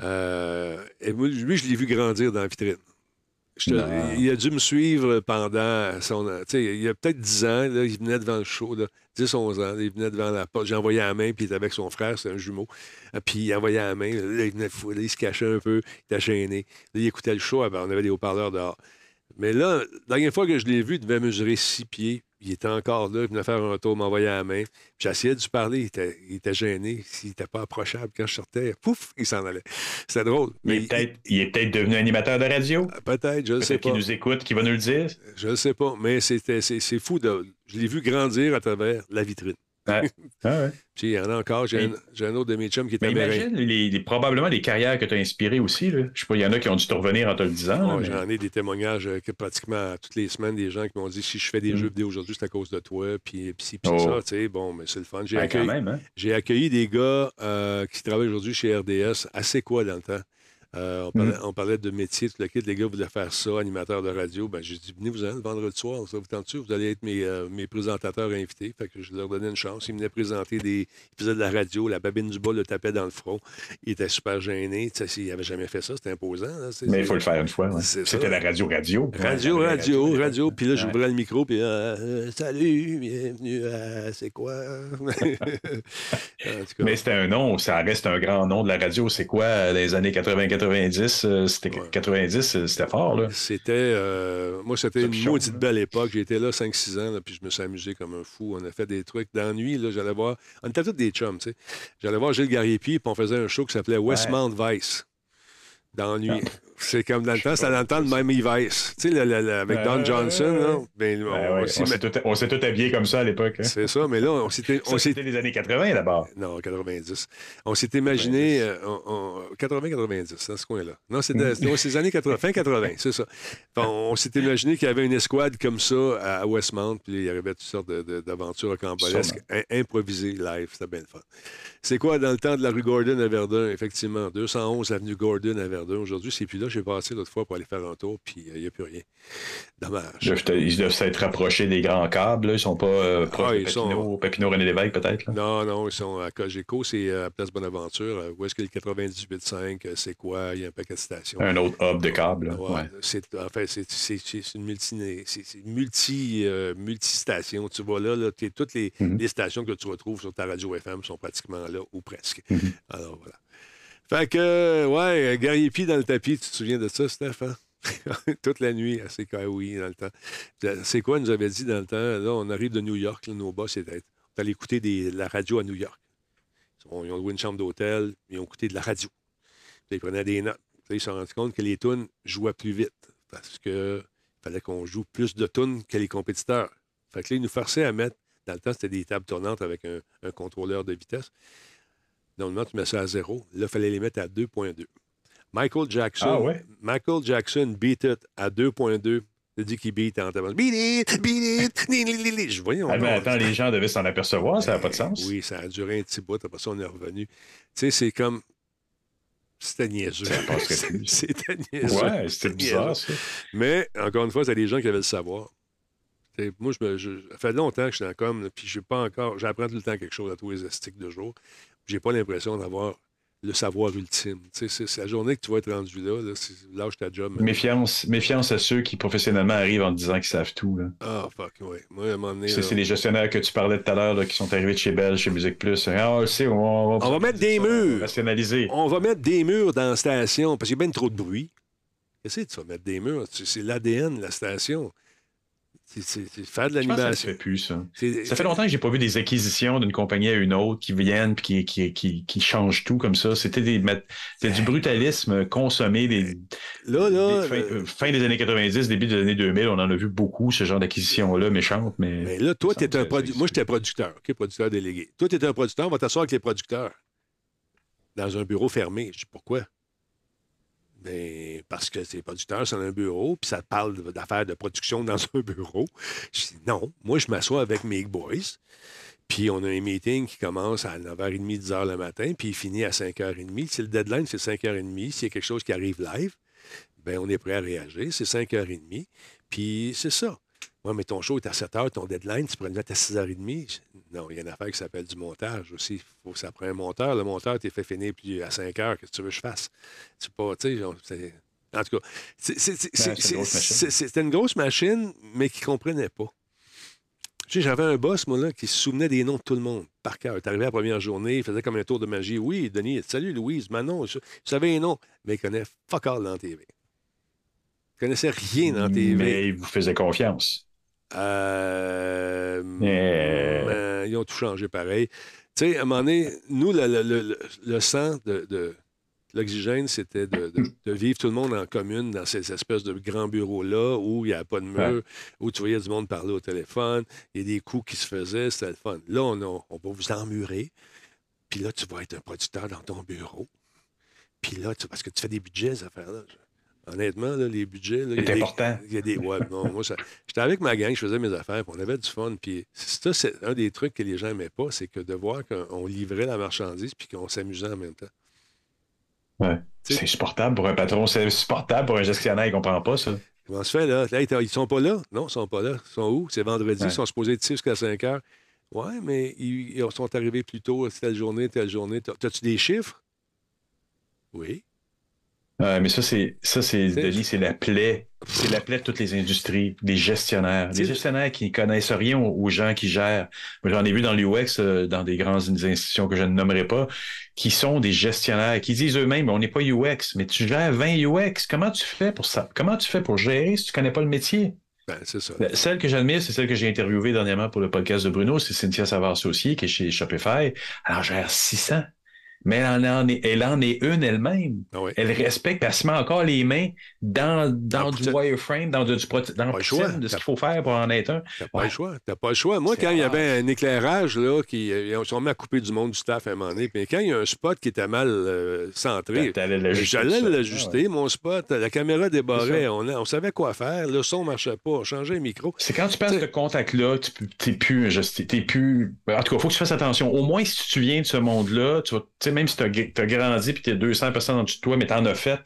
Euh, et lui, je l'ai vu grandir dans la vitrine. Te- il a dû me suivre pendant son. Il y a peut-être 10 ans, là, il venait devant le show, là, 10, 11 ans, il venait devant la porte. J'ai envoyé la main, puis il était avec son frère, c'est un jumeau. Ah, Puis il envoyait la main, là, il venait de il se cachait un peu, il était gêné. Là, il écoutait le show, on avait des haut-parleurs dehors. Mais là, la dernière fois que je l'ai vu, il devait mesurer six pieds. Il était encore là, il venait faire un tour, m'envoyer à la main. Puis J'essayais de lui parler, il était, il était gêné. S'il n'était pas approchable quand je sortais, pouf, il s'en allait. C'était drôle. Il est peut-être il est peut-être devenu animateur de radio. Peut-être, je ne sais pas. nous écoute, qu'il va nous le dire. Je ne sais pas, mais c'est fou. De, je l'ai vu grandir à travers la vitrine. Ouais. Ah ouais. Puis il y en a encore. J'ai, un, autre de mes chums qui est Mais américain. imagine les, les- probablement les carrières que tu as inspirées aussi. Là. Je sais pas, il y en a qui ont dû te revenir en te le disant. mais- J'en ai des témoignages euh, que pratiquement toutes les semaines, des gens qui m'ont dit si je fais des Mm. jeux vidéo aujourd'hui, c'est à cause de toi, puis, puis, puis Oh. ça, tu sais, bon, mais c'est le fun. J'ai Ben, accueilli, même, hein? accueilli des gars euh, qui travaillent aujourd'hui chez RDS, assez quoi dans le temps. Euh, on, parlait, Mm. on parlait de métier, tout le kit. Les gars voulaient faire ça, animateur de radio. Ben, j'ai dit, venez vous en le vendredi soir, ça vous tente Vous allez être mes, euh, mes présentateurs invités. Fait que je leur donnais une chance. Ils venaient présenter des. Ils faisaient de la radio, la babine du bas le tapait dans le front. Il était super gêné. Il n'avait jamais fait ça, c'était imposant. là. Mais il faut le faire une fois. ouais. C'était la radio-radio. Radio, Ouais, radio, radio. Puis là, Ouais. j'ouvrais le micro, puis euh, salut, bienvenue à C'est quoi? En tout cas, Mais c'était un nom, ça reste un grand nom de la radio. C'est quoi, les années 80-90? euh, C'était 90, euh, c'était fort, là. C'était. euh, moi, c'était une Pichon, maudite belle époque. J'étais là 5-6 ans, là, puis je me suis amusé comme un fou. On a fait des trucs d'ennui. là, J'allais voir. On était tous des chums, tu sais. J'allais voir Gilles Garriépi, puis on faisait un show qui s'appelait Westmount Vice. D'ennui. C'est comme dans le temps, c'était dans le temps de Miami Vice. Tu sais, le- le- le- avec Don Ouais, Johnson, là. ouais. Ben, on- ouais, met- s'est tout, on s'est tout habillé comme ça à l'époque. hein. C'est ça, mais là, on s'était. C'était les années 80 d'abord. Non, 90. On s'est imaginé. euh, on- on- 80-90, dans ce coin-là. Non, ouais, c'est les années 80, fin 80, c'est ça. On, on s'est imaginé qu'il y avait une escouade comme ça à, Westmount, puis il y avait toutes sortes d'aventures rocambolesques, im- improvisées live. C'était bien le fun. C'est quoi dans le temps de la rue Gordon à Verdun? Effectivement, 211 avenue Gordon à Verdun. Aujourd'hui, c'est plus là. J'ai passé l'autre fois pour aller faire un tour, puis euh, il n'y a plus rien. Dommage. Ils doivent te- Ils doivent s'être rapprochés des grands câbles. là. Ils sont pas euh, proches Ah, de ils sont- Papineau, Papineau René Lévesque, peut-être. Non, non, ils sont à Cogeco, c'est euh, à Place Bonaventure. euh, Où est-ce que le 98.5, euh, c'est quoi? Il y a un paquet de stations. Un autre hub de câbles. là. Ouais, Ouais. c'est, en fait, c'est, c'est- une multi, c'est, multi, euh, multi-station. Tu vois là, là t'es- toutes les, Mhm. les stations que tu retrouves sur ta radio FM sont pratiquement là, ou presque. Mhm. Alors voilà. Fait que, ouais, Guerrier Pi dans le tapis, tu te souviens de ça, Steph? hein? Toute la nuit à CKOI dans le temps. C'est quoi, nous avait dit dans le temps? Là, on arrive de New York, là, nos boss étaient. On allait écouter des- la radio à New York. Ils ont, ils loué une chambre d'hôtel, ils ont écouté de la radio. Ils prenaient des notes. Ils se sont rendus compte que les tunes jouaient plus vite parce que fallait qu'on joue plus de tunes que les compétiteurs. Fait que là, ils nous forçaient à mettre, dans le temps, c'était des tables tournantes avec un contrôleur de vitesse. Normalement, tu mets ça à zéro. Là, il fallait les mettre à 2.2. Michael Jackson, Ah ouais? Michael Jackson beat it à 2.2. Il dit qu'il beat en tabac. Beat it, beat it, li, li, li. Je voyais. Ah, mais attends, les gens devaient s'en apercevoir, ça n'a pas de sens. Oui, ça a duré un petit bout. Après ça, on est revenu. Tu sais, c'est comme. C'était niaiseux. C'était niaiseux. Ouais, c'était bizarre, ça. Mais, encore une fois, c'est des gens qui avaient le savoir. T'sais, moi, je me, je- ça fait longtemps que je suis dans com, puis j'ai pas encore. J'apprends tout le temps quelque chose à tous les estiques de jour. J'ai pas l'impression d'avoir le savoir ultime. C'est la journée que tu vas être rendu là. là lâche ta job. Méfiance, méfiance à ceux qui professionnellement arrivent en disant qu'ils savent tout. là. Ah, fuck, ouais. Moi, à un moment donné. C'est les gestionnaires que tu parlais tout à l'heure qui sont arrivés de chez Bell, chez Musique Plus. Ah, on sait, on va, On va mettre des murs. rationaliser. On va mettre des murs dans la station parce qu'il y a bien trop de bruit. Qu'est-ce que tu vas mettre des murs? C'est c'est l'ADN de la station. C'est- faire de l'animation. fait plus, ça. C'est- Ça fait longtemps que j'ai pas vu des acquisitions d'une compagnie à une autre qui viennent puis qui, qui, qui, qui changent tout comme ça. C'était des du brutalisme consommé des, Là, là, des fin, euh, fin des années 90, début des années 2000. On en a vu beaucoup, ce genre d'acquisition-là, méchante, mais. Mais là, toi, tu es un semble que produ- Moi, j'étais producteur, OK, producteur délégué. Toi, tu es un producteur, on va t'asseoir avec les producteurs dans un bureau fermé. Je dis pourquoi? Ben, parce que c'est producteur, c'est un bureau, puis ça parle d'affaires de production dans un bureau. Je dis non, moi, je m'assois avec mes boys, puis on a un meeting qui commence à 9h30, 10h le matin, puis il finit à 5h30. Si le deadline, c'est 5h30, s'il y a quelque chose qui arrive live, ben on est prêt à réagir. C'est 5h30, puis c'est ça. Ouais, mais ton show est à 7 h, ton deadline, tu pourrais le mettre à 6h30. Je- Non, il y a une affaire qui s'appelle du montage aussi. Faut, ça prend un monteur. Le monteur, t'es fait finir puis à 5 h. Qu'est-ce que tu veux que je fasse? C'est pas, tu sais, en tout cas, Ben, c'était une grosse machine, mais qui ne comprenait pas. Tu sais, j'avais un boss, moi, là, qui se souvenait des noms de tout le monde, par cœur. Il est arrivé la première journée, il faisait comme un tour de magie. Oui, Denis, salut Louise, Manon, je, je savais les noms, mais il connaît fuck all dans la TV. Je connaissais rien dans TV. Mais ils vous faisaient confiance. Euh, Yeah. euh, ils ont tout changé pareil. Tu sais, à un moment donné, nous, le, le- le- le sang de, de l'oxygène, c'était de, de- de vivre tout le monde en commune dans ces espèces de grands bureaux-là où il n'y avait pas de mur, Ouais. où tu voyais du monde parler au téléphone, il y a des coups qui se faisaient, c'était le fun. Là, on, a- on va vous emmurer, puis là, tu vas être un producteur dans ton bureau. Puis là, tu- parce que tu fais des budgets, ces affaires-là. Honnêtement, là, les budgets. là, il y a C'est des- important. il y a des. Ouais, non, moi, j'étais avec ma gang, je faisais mes affaires, puis on avait du fun. Puis ça, c'est un des trucs que les gens n'aimaient pas, c'est que de voir qu'on livrait la marchandise puis qu'on s'amusait en même temps. Ouais. C'est insupportable pour un patron, c'est insupportable pour un gestionnaire, il comprend pas ça. Comment se fait, là? T'as- ils sont pas là? Non, ils sont pas là. Ils sont où? C'est vendredi, Ouais. ils sont supposés être 6 jusqu'à 5 heures. Ouais, mais ils, ils sont arrivés plus tôt, telle journée, telle journée. T'as- T'as-tu des chiffres? Oui. Ouais, mais ça, c'est, ça, c'est, Denis, c'est la plaie. C'est la plaie de toutes les industries, des gestionnaires. Des gestionnaires qui connaissent rien aux, gens qui gèrent. J'en ai vu dans l'UX, euh, dans des grandes institutions que je ne nommerai pas, qui sont des gestionnaires, qui disent eux-mêmes, on n'est pas UX, mais tu gères 20 UX. Comment tu fais pour ça? Comment tu fais pour gérer si tu connais pas le métier? Ben, c'est ça. Celle que j'admire, c'est celle que j'ai interviewée dernièrement pour le podcast de Bruno, c'est Cynthia Savard-Saucier, qui est chez Shopify. Elle en gère 600. Mais elle en est, elle en est une elle-même. Ah oui. Elle respecte, elle se met encore les mains dans, dans Ah, du wireframe, dans, du, prote- dans le choix. De ce qu'il faut faire pour en être un. T'as pas Ouais. le choix. T'as pas le choix. Moi, quand il y avait un éclairage, là, qui, ils mis à couper du monde du staff à un moment donné, puis quand il y a un spot qui était mal euh, centré, l'ajuster, j'allais l'ajuster, mon spot, la caméra débarrait, on, on savait quoi faire, le son marchait pas, on changeait le micro. C'est quand tu passes ce contact-là, t'es plus t'es plus. En tout cas, il faut que tu fasses attention. Au moins, si tu viens de ce monde-là, tu vas, sais, même si tu as, grandi puis tu as 200 personnes en dessous de toi, mais tu en as fait,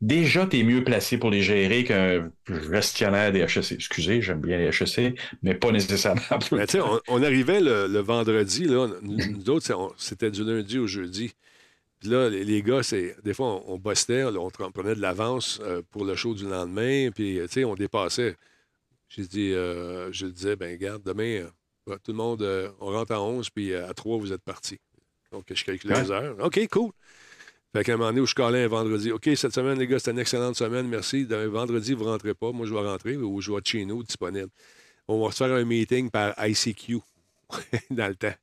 déjà, tu es mieux placé pour les gérer qu'un gestionnaire des HEC. Excusez, j'aime bien les HEC, mais pas nécessairement. Mais on, on arrivait le, le vendredi, là, nous autres, c'était du lundi au jeudi. Puis là, les, les gars, des fois, on, on bossait, là, on, pre- on prenait de l'avance euh, pour le show du lendemain, puis euh, on dépassait. J'ai dit, euh, je disais, ben garde, demain, euh, tout le monde, on rentre à 11, puis à 3, vous êtes partis. Donc, je Ouais. les heures. OK, cool. Fait qu'à un moment donné où je calais un vendredi, OK, cette semaine, les gars, c'était une excellente semaine, merci. Demain, vendredi, vous ne rentrez pas. Moi, je vais rentrer ou je vais être chez nous, disponible. On va se faire un meeting par ICQ dans le temps.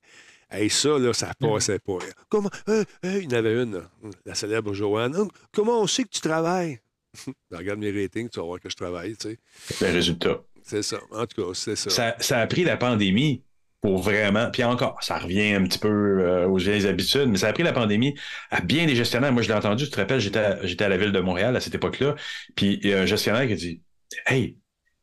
Et ça, là, ça passait pas. Comment? euh, euh, il y en avait une, la célèbre Joanne. Hum, comment on sait que tu travailles? Ben, regarde mes ratings, tu vas voir que je travaille, tu sais. Le résultat. C'est ça. En tout cas, c'est ça. Ça, ça a pris la pandémie pour vraiment. Puis encore, ça revient un petit peu euh, aux vieilles habitudes, mais ça a pris la pandémie à bien des gestionnaires. Moi, je l'ai entendu, tu te rappelles, j'étais à, j'étais à la ville de Montréal à cette époque-là, puis il y a un gestionnaire qui a dit Hey,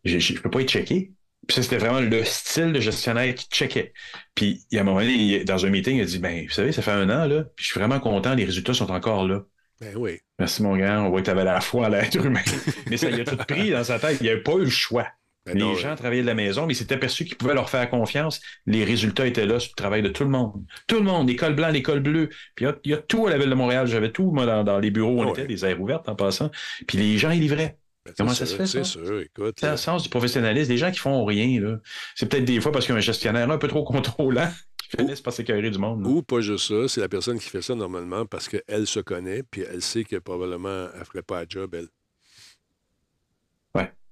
je peux pas être checké. Puis ça, c'était vraiment le style de gestionnaire qui checkait. Puis, il y a un moment donné, il- dans un meeting, il a dit Ben, vous savez, ça fait un an, là, puis je suis vraiment content, les résultats sont encore là. Ben oui. Merci, mon gars, on voit que tu avais la foi à l'être humain. mais ça, il a tout pris dans sa tête. Il n'y avait pas eu le choix. Ben les non, gens travaillaient de la maison, mais ils s'étaient aperçus qu'ils pouvaient leur faire confiance. Les résultats étaient là sur le travail de tout le monde. Tout le monde, l'école blanc, l'école bleue. Puis il y a- il y, a tout à la ville de Montréal. J'avais tout, moi, dans, dans les bureaux où on Ah était, les aires ouvertes en passant. Puis les gens, ils livraient. Ben, Comment ça se fait, ça? Sûr, écoute. C'est le sens du professionnalisme. Des gens qui font rien, là. C'est peut-être des fois parce qu'il y a un gestionnaire un peu trop contrôlant qui finissent par s'écœurer du monde. là. Ou pas juste ça, c'est la personne qui fait ça normalement parce qu'elle se connaît, puis elle sait que probablement elle ne ferait pas la job, elle.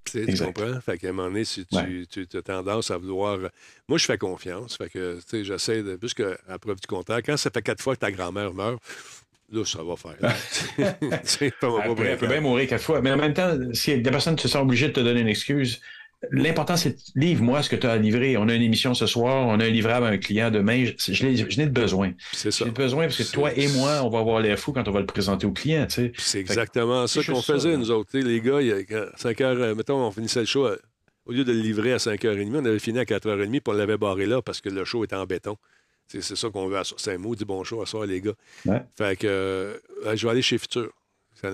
Tu sais, tu exact. comprends? Fait qu'à un moment donné, si tu, Ouais. tu as tendance à vouloir. Moi, je fais confiance. Fait que, tu sais, j'essaie de. Puisque, à preuve du contact, quand ça fait quatre fois que ta grand-mère meurt, là, ça va faire. Tu sais, fais-moi pas Elle peut, elle peut brinquer. bien mourir quatre fois. Mais en même temps, si des personnes se sont obligées de te donner une excuse, l'important, c'est livre-moi ce que tu as à livrer. On a une émission ce soir, on a un livrable à un client demain. Je, n'ai de besoin. C'est ça. J'ai besoin parce que toi et moi, on va avoir l'air fou quand on va le présenter au client. Tu sais. C'est Fait exactement ça qu'on ça, faisait, nous autres. Les gars, il y a 5 heures, euh, mettons, on finissait le show, à- au lieu de le livrer à 5h30, on avait fini à 4h30, puis on l'avait barré là parce que le show était en béton. C'est ça qu'on veut. C'est un mot, dit bon show à soir, les gars. Ouais. Fait que euh, je vais aller chez Futur.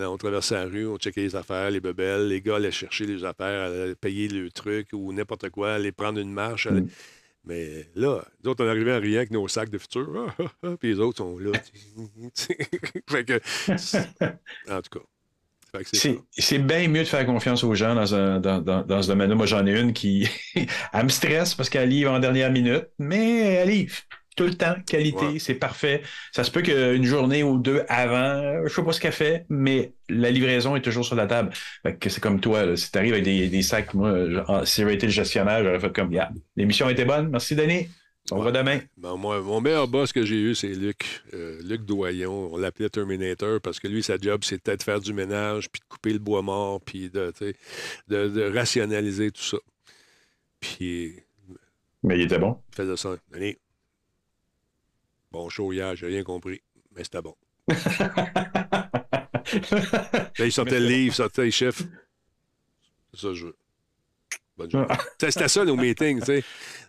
On traversait la rue, on checkait les affaires, les bebelles, les gars allaient chercher les affaires, allaient payer le truc ou n'importe quoi, aller prendre une marche. Mm. Mais là, nous autres, on arrivait en riant avec nos sacs de Futur. Ah, ah, ah, puis les autres sont là. fait que, en tout cas. C'est bien mieux de faire confiance aux gens dans, un, dans, dans, dans ce domaine-là. Moi, j'en ai une qui elle me stresse parce qu'elle livre en dernière minute, mais elle livre. Tout le temps, qualité, c'est parfait. Ça se peut qu'une journée ou deux avant, je sais pas ce qu'elle fait, mais la livraison est toujours sur la table. Fait que c'est comme toi, là, si tu arrives avec des, des sacs, moi, si j'avais été le gestionnaire, j'aurais fait comme, yeah, l'émission était bonne, merci Denis. On va demain. Ben, moi, mon meilleur boss que j'ai eu, c'est Luc. Euh, Luc Doyon. On l'appelait Terminator parce que lui, sa job, c'était de faire du ménage, puis de couper le bois mort, puis de, de, de rationaliser tout ça. Puis. Mais il était bon. Il faisait ça. Denis, bon show hier, j'ai rien compris, mais c'était bon. Là, il sortait le livre, il sortait les chiffres. C'est ça que je veux. Bonne journée. C'était ça, nos meetings, tu sais.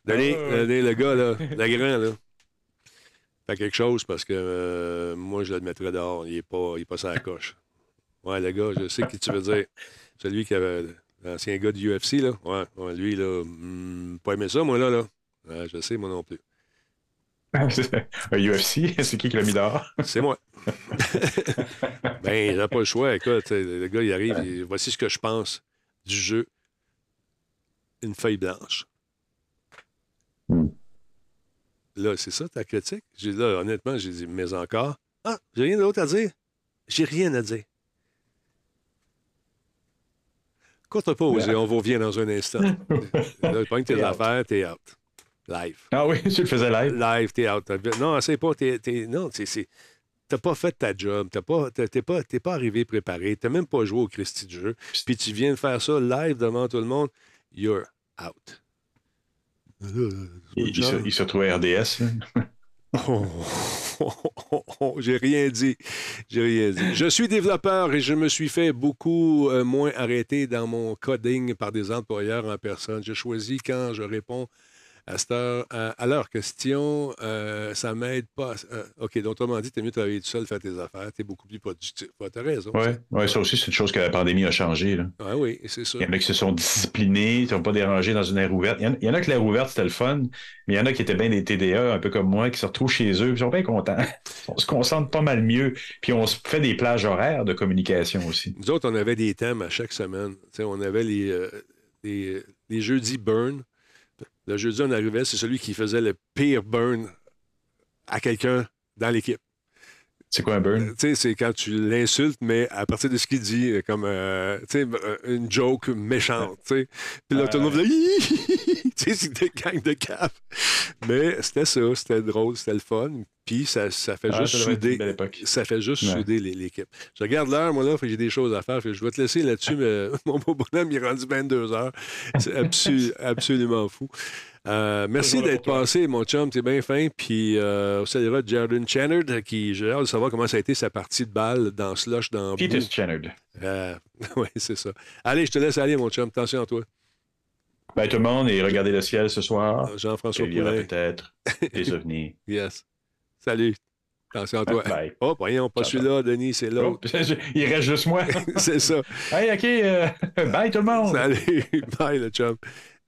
Donner, donner le gars, là, le grand, là. Fait quelque chose parce que euh, moi, je le mettrais dehors. Il n'est pas, il est pas sur la coche. Ouais, le gars, je sais qui tu veux dire. Celui qui avait l'ancien gars du UFC, là. Ouais, ouais, lui, là, hmm, pas aimé ça, moi, là, là. Ouais, je sais, moi non plus. Un UFC, c'est qui qui l'a mis dehors? C'est moi. ben, j'ai pas le choix. Écoute, le gars, il arrive, il- voici ce que je pense du jeu. Une feuille blanche. Là, c'est ça ta critique? J'ai là, honnêtement, j'ai dit, mais encore. Ah, j'ai rien d'autre à dire. J'ai rien à dire. Courte pause et on vous revient dans un instant. là, pogne tes affaires, t'es out. Live. Ah oui, tu le faisais live? Live, t'es out. Non, c'est pas. T'es, t'es- non, c'est, c'est- T'as pas fait ta job. T'as pas, t'es, t'es pas, t'es pas arrivé préparé. T'as même pas joué au Christy du jeu. Puis tu viens de faire ça live devant tout le monde. You're out. Il, il se, il se trouvait RDS. Oh, oh, oh, oh, J'ai rien dit. J'ai rien dit. Je suis développeur et je me suis fait beaucoup euh, moins arrêter dans mon coding par des employeurs en personne. Je choisis quand je réponds à, cette heure, à, à leurs questions. euh, ça m'aide pas. euh, OK, donc, autrement dit, tu es mieux travailler tout seul, faire tes affaires. Tu es beaucoup plus productif. Ouais, tu as raison. Oui, ouais, ça aussi, c'est une chose que la pandémie a changé. Là. Oui, c'est ça. Il y en a qui se sont disciplinés, qui ne sont pas dérangés dans une aire ouverte. Il y en, il y en a que l'air ouverte, c'était le fun, mais il y en a qui étaient bien des TDA, un peu comme moi, qui se retrouvent chez eux, ils sont bien contents. On se concentre pas mal mieux, puis on se fait des plages horaires de communication aussi. Nous autres, on avait des thèmes à chaque semaine. On avait les, euh, les, les jeudis burn. Le jeudi, on arrivait, c'est celui qui faisait le pire burn à quelqu'un dans l'équipe. C'est quoi un burn? Tu sais, c'est quand tu l'insultes, mais à partir de ce qu'il dit, euh, comme euh, euh, une joke méchante. Puis là, tout le monde c'est des gangs de cap. Mais c'était ça, c'était drôle, c'était le fun. Puis ça, ça fait Ah, juste ça souder. Ça fait juste Ouais. souder l'équipe. Je regarde l'heure, moi, là, j'ai des choses à faire. Fait je vais te laisser là-dessus, mais mon beau bonhomme, il est rendu 22 heures. C'est absolument fou. Euh, merci d'être passé, mon chum. T'es bien fin. Puis, euh, on saluera Jordan Channard, qui, j'ai hâte de savoir comment ça a été sa partie de balle dans Slush, dans Boue. Channard. Euh, oui, c'est ça. Allez, je te laisse aller, mon chum. Attention à toi. Ben, tout le monde, et regardez le ciel ce soir. Jean-François Il y aura peut-être des ovnis. Yes. Salut. Attention à toi. Bye. Oh, voyons, pas celui-là, Denis, c'est l'autre. Oh, il reste juste moi. c'est ça. Hey, OK. euh, bye tout le monde. Salut. Bye, le chum.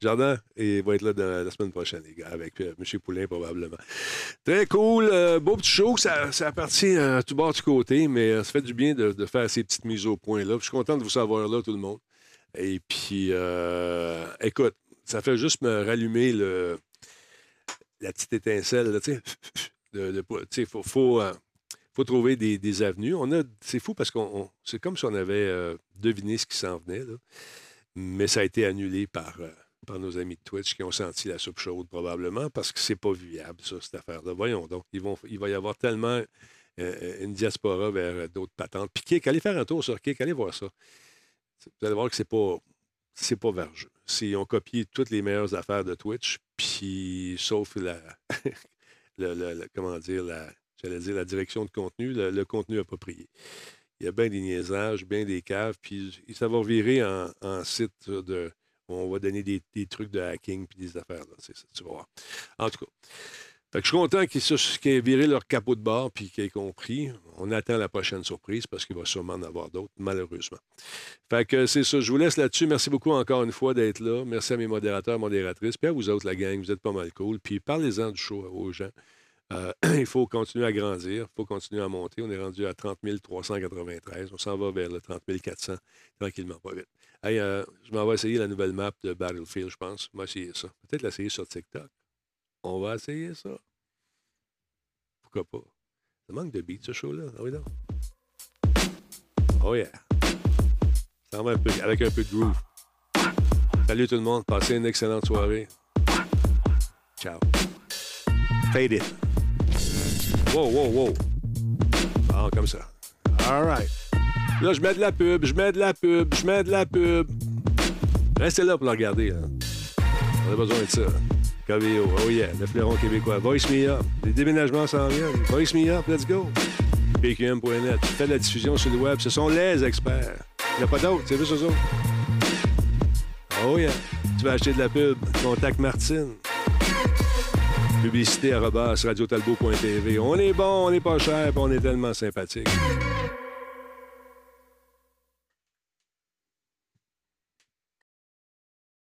Jardin et va être là la semaine prochaine, les gars, avec euh, M. Poulain, probablement. Très cool. euh, beau petit show. Ça, ça appartient à tout bord, du côté, mais euh, ça fait du bien de, de faire ces petites mises au point-là. Puis Je suis content de vous savoir là, tout le monde. Et puis, euh, écoute, ça fait juste me rallumer le, la petite étincelle, là, tu sais. faut, faut, euh, faut trouver des, des avenues. On a, c'est fou parce qu'on, on- c'est comme si on avait euh, deviné ce qui s'en venait, là. mais ça a été annulé par, euh, par nos amis de Twitch qui ont senti la soupe chaude probablement parce que c'est pas viable, ça, cette affaire-là. Voyons donc, ils vont, il va y avoir tellement euh, une diaspora vers euh, d'autres patentes. Puis Kik, allez faire un tour sur Kik, allez voir ça. Vous allez voir que c'est pas, c'est pas vergeux. Ils ont copié toutes les meilleures affaires de Twitch, puis sauf la, comment dire, la, j'allais dire la direction de contenu, le, contenu approprié. Il y a bien des niaisages, bien des caves, puis ça va virer en, site de, on va donner des, trucs de hacking puis des affaires. Là, c'est ça, tu. En tout cas. Fait que je suis content qu'ils aient viré leur capot de bord puis qu'ils aient compris. On attend la prochaine surprise parce qu'il va sûrement en avoir d'autres, malheureusement. Fait que c'est ça. Je vous laisse là-dessus. Merci beaucoup encore une fois d'être là. Merci à mes modérateurs, modératrices. Puis à vous autres, la gang, vous êtes pas mal cool. Puis parlez-en du show aux gens. Euh, il faut continuer à grandir, il faut continuer à monter. On est rendu à 30 393. On s'en va vers le 30 400 tranquillement, pas vite. Hey, euh, je m'en vais essayer la nouvelle map de Battlefield, je pense. On va essayer ça. Peut-être l'essayer sur TikTok. On va essayer ça. pourquoi pas? Ça manque de beat, ce show-là. Ah oui, non? Oh yeah. Ça va un peu, avec un peu de groove. Salut tout le monde. Passez une excellente soirée. Ciao. Fade. Wow, wow, wow. Ah, comme ça. All right. Là, je mets de la pub, je mets de la pub, je mets de la pub. Restez là pour la regarder. Là. On a besoin de ça. KVO, oh yeah, le fleuron québécois. Voice me up. Les déménagements s'en viennent. Voice me up, let's go. PQM.net. Fais la diffusion sur le web. Ce sont les experts. Il n'y a pas d'autres, c'est juste eux autres. Oh yeah. Tu vas acheter de la pub. Contact Martine. Publicité à radiotalbo.tv. On est bon, on n'est pas cher, on est tellement sympathique.